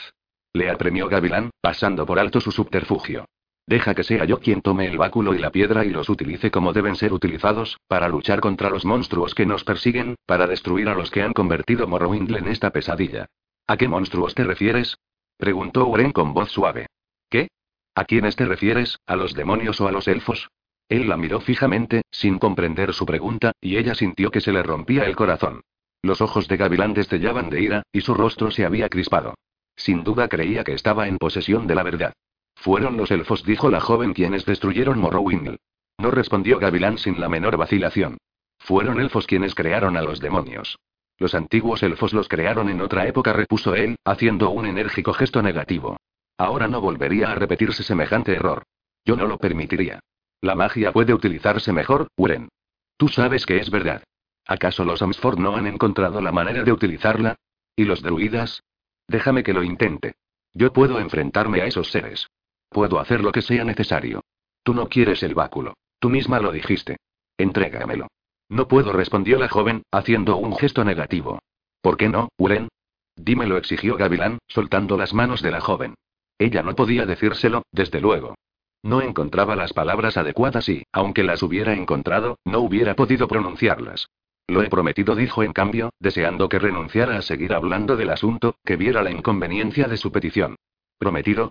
Le apremió Gavilán, pasando por alto su subterfugio. Deja que sea yo quien tome el báculo y la piedra y los utilice como deben ser utilizados, para luchar contra los monstruos que nos persiguen, para destruir a los que han convertido Morrowind en esta pesadilla. ¿A qué monstruos te refieres? preguntó Uren con voz suave. ¿Qué? ¿A quiénes te refieres, a los demonios o a los elfos? Él la miró fijamente, sin comprender su pregunta, y ella sintió que se le rompía el corazón. Los ojos de Gavilán destellaban de ira, y su rostro se había crispado. Sin duda creía que estaba en posesión de la verdad. Fueron los elfos, dijo la joven, quienes destruyeron Morrowind. No respondió Gavilán sin la menor vacilación. Fueron elfos quienes crearon a los demonios. Los antiguos elfos los crearon en otra época, repuso él, haciendo un enérgico gesto negativo. Ahora no volvería a repetirse semejante error. Yo no lo permitiría. La magia puede utilizarse mejor, Uren. Tú sabes que es verdad. ¿Acaso los Amsford no han encontrado la manera de utilizarla? ¿Y los druidas? Déjame que lo intente. Yo puedo enfrentarme a esos seres. Puedo hacer lo que sea necesario. Tú no quieres el báculo. Tú misma lo dijiste. Entrégamelo. No puedo, respondió la joven, haciendo un gesto negativo. ¿Por qué no, Uren? Dímelo, exigió Gavilán, soltando las manos de la joven. Ella no podía decírselo, desde luego. No encontraba las palabras adecuadas y, aunque las hubiera encontrado, no hubiera podido pronunciarlas. Lo he prometido, dijo en cambio, deseando que renunciara a seguir hablando del asunto, que viera la inconveniencia de su petición. ¿Prometido?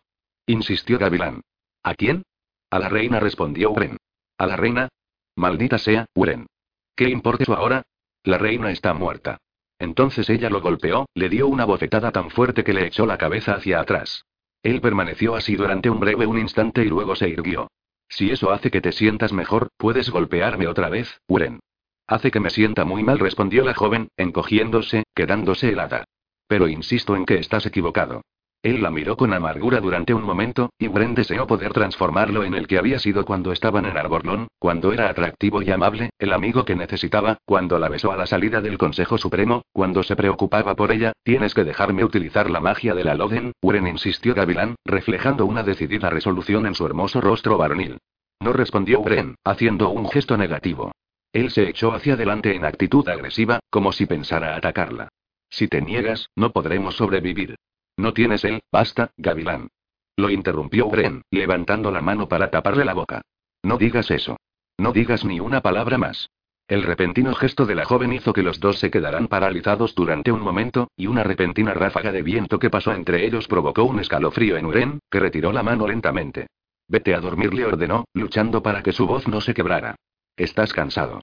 Insistió Gavilán. ¿A quién? A la reina, respondió Uren. ¿A la reina? Maldita sea, Uren. ¿Qué importa eso ahora? La reina está muerta. Entonces ella lo golpeó, le dio una bofetada tan fuerte que le echó la cabeza hacia atrás. Él permaneció así durante un breve un instante y luego se irguió. Si eso hace que te sientas mejor, puedes golpearme otra vez, Uren. Hace que me sienta muy mal, respondió la joven, encogiéndose, quedándose helada. Pero insisto en que estás equivocado. Él la miró con amargura durante un momento, y Bren deseó poder transformarlo en el que había sido cuando estaban en Arborlón, cuando era atractivo y amable, el amigo que necesitaba, cuando la besó a la salida del Consejo Supremo, cuando se preocupaba por ella, tienes que dejarme utilizar la magia de la Loden, Uren insistió Gavilán, reflejando una decidida resolución en su hermoso rostro varonil. No respondió Bren, haciendo un gesto negativo. Él se echó hacia adelante en actitud agresiva, como si pensara atacarla. Si te niegas, no podremos sobrevivir. No tienes él, basta, Gavilán. Lo interrumpió Bren, levantando la mano para taparle la boca. No digas eso. No digas ni una palabra más. El repentino gesto de la joven hizo que los dos se quedaran paralizados durante un momento, y una repentina ráfaga de viento que pasó entre ellos provocó un escalofrío en Uren, que retiró la mano lentamente. Vete a dormir, le ordenó, luchando para que su voz no se quebrara. Estás cansado.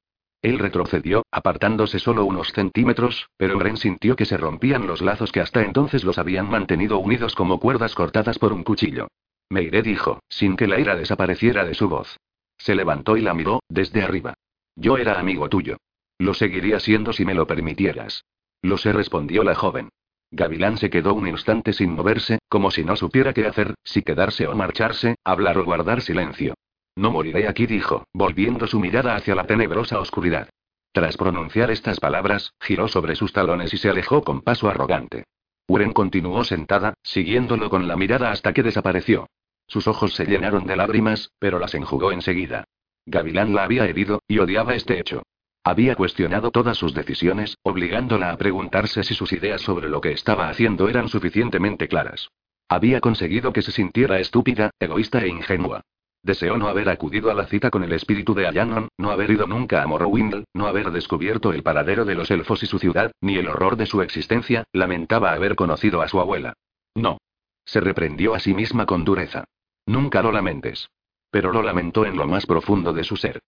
Él retrocedió, apartándose solo unos centímetros, pero Bren sintió que se rompían los lazos que hasta entonces los habían mantenido unidos como cuerdas cortadas por un cuchillo. Me iré, dijo, sin que la ira desapareciera de su voz. Se levantó y la miró, desde arriba. Yo era amigo tuyo. Lo seguiría siendo si me lo permitieras. Lo sé, respondió la joven. Gavilán se quedó un instante sin moverse, como si no supiera qué hacer, si quedarse o marcharse, hablar o guardar silencio. No moriré aquí, dijo, volviendo su mirada hacia la tenebrosa oscuridad. Tras pronunciar estas palabras, giró sobre sus talones y se alejó con paso arrogante. Uren continuó sentada, siguiéndolo con la mirada hasta que desapareció. Sus ojos se llenaron de lágrimas, pero las enjugó enseguida. Gavilán la había herido, y odiaba este hecho. Había cuestionado todas sus decisiones, obligándola a preguntarse si sus ideas sobre lo que estaba haciendo eran suficientemente claras. Había conseguido que se sintiera estúpida, egoísta e ingenua. Deseó no haber acudido a la cita con el espíritu de Ayanon, no haber ido nunca a Morrowind, no haber descubierto el paradero de los elfos y su ciudad, ni el horror de su existencia, lamentaba haber conocido a su abuela. No. Se reprendió a sí misma con dureza. Nunca lo lamentes. Pero lo lamentó en lo más profundo de su ser.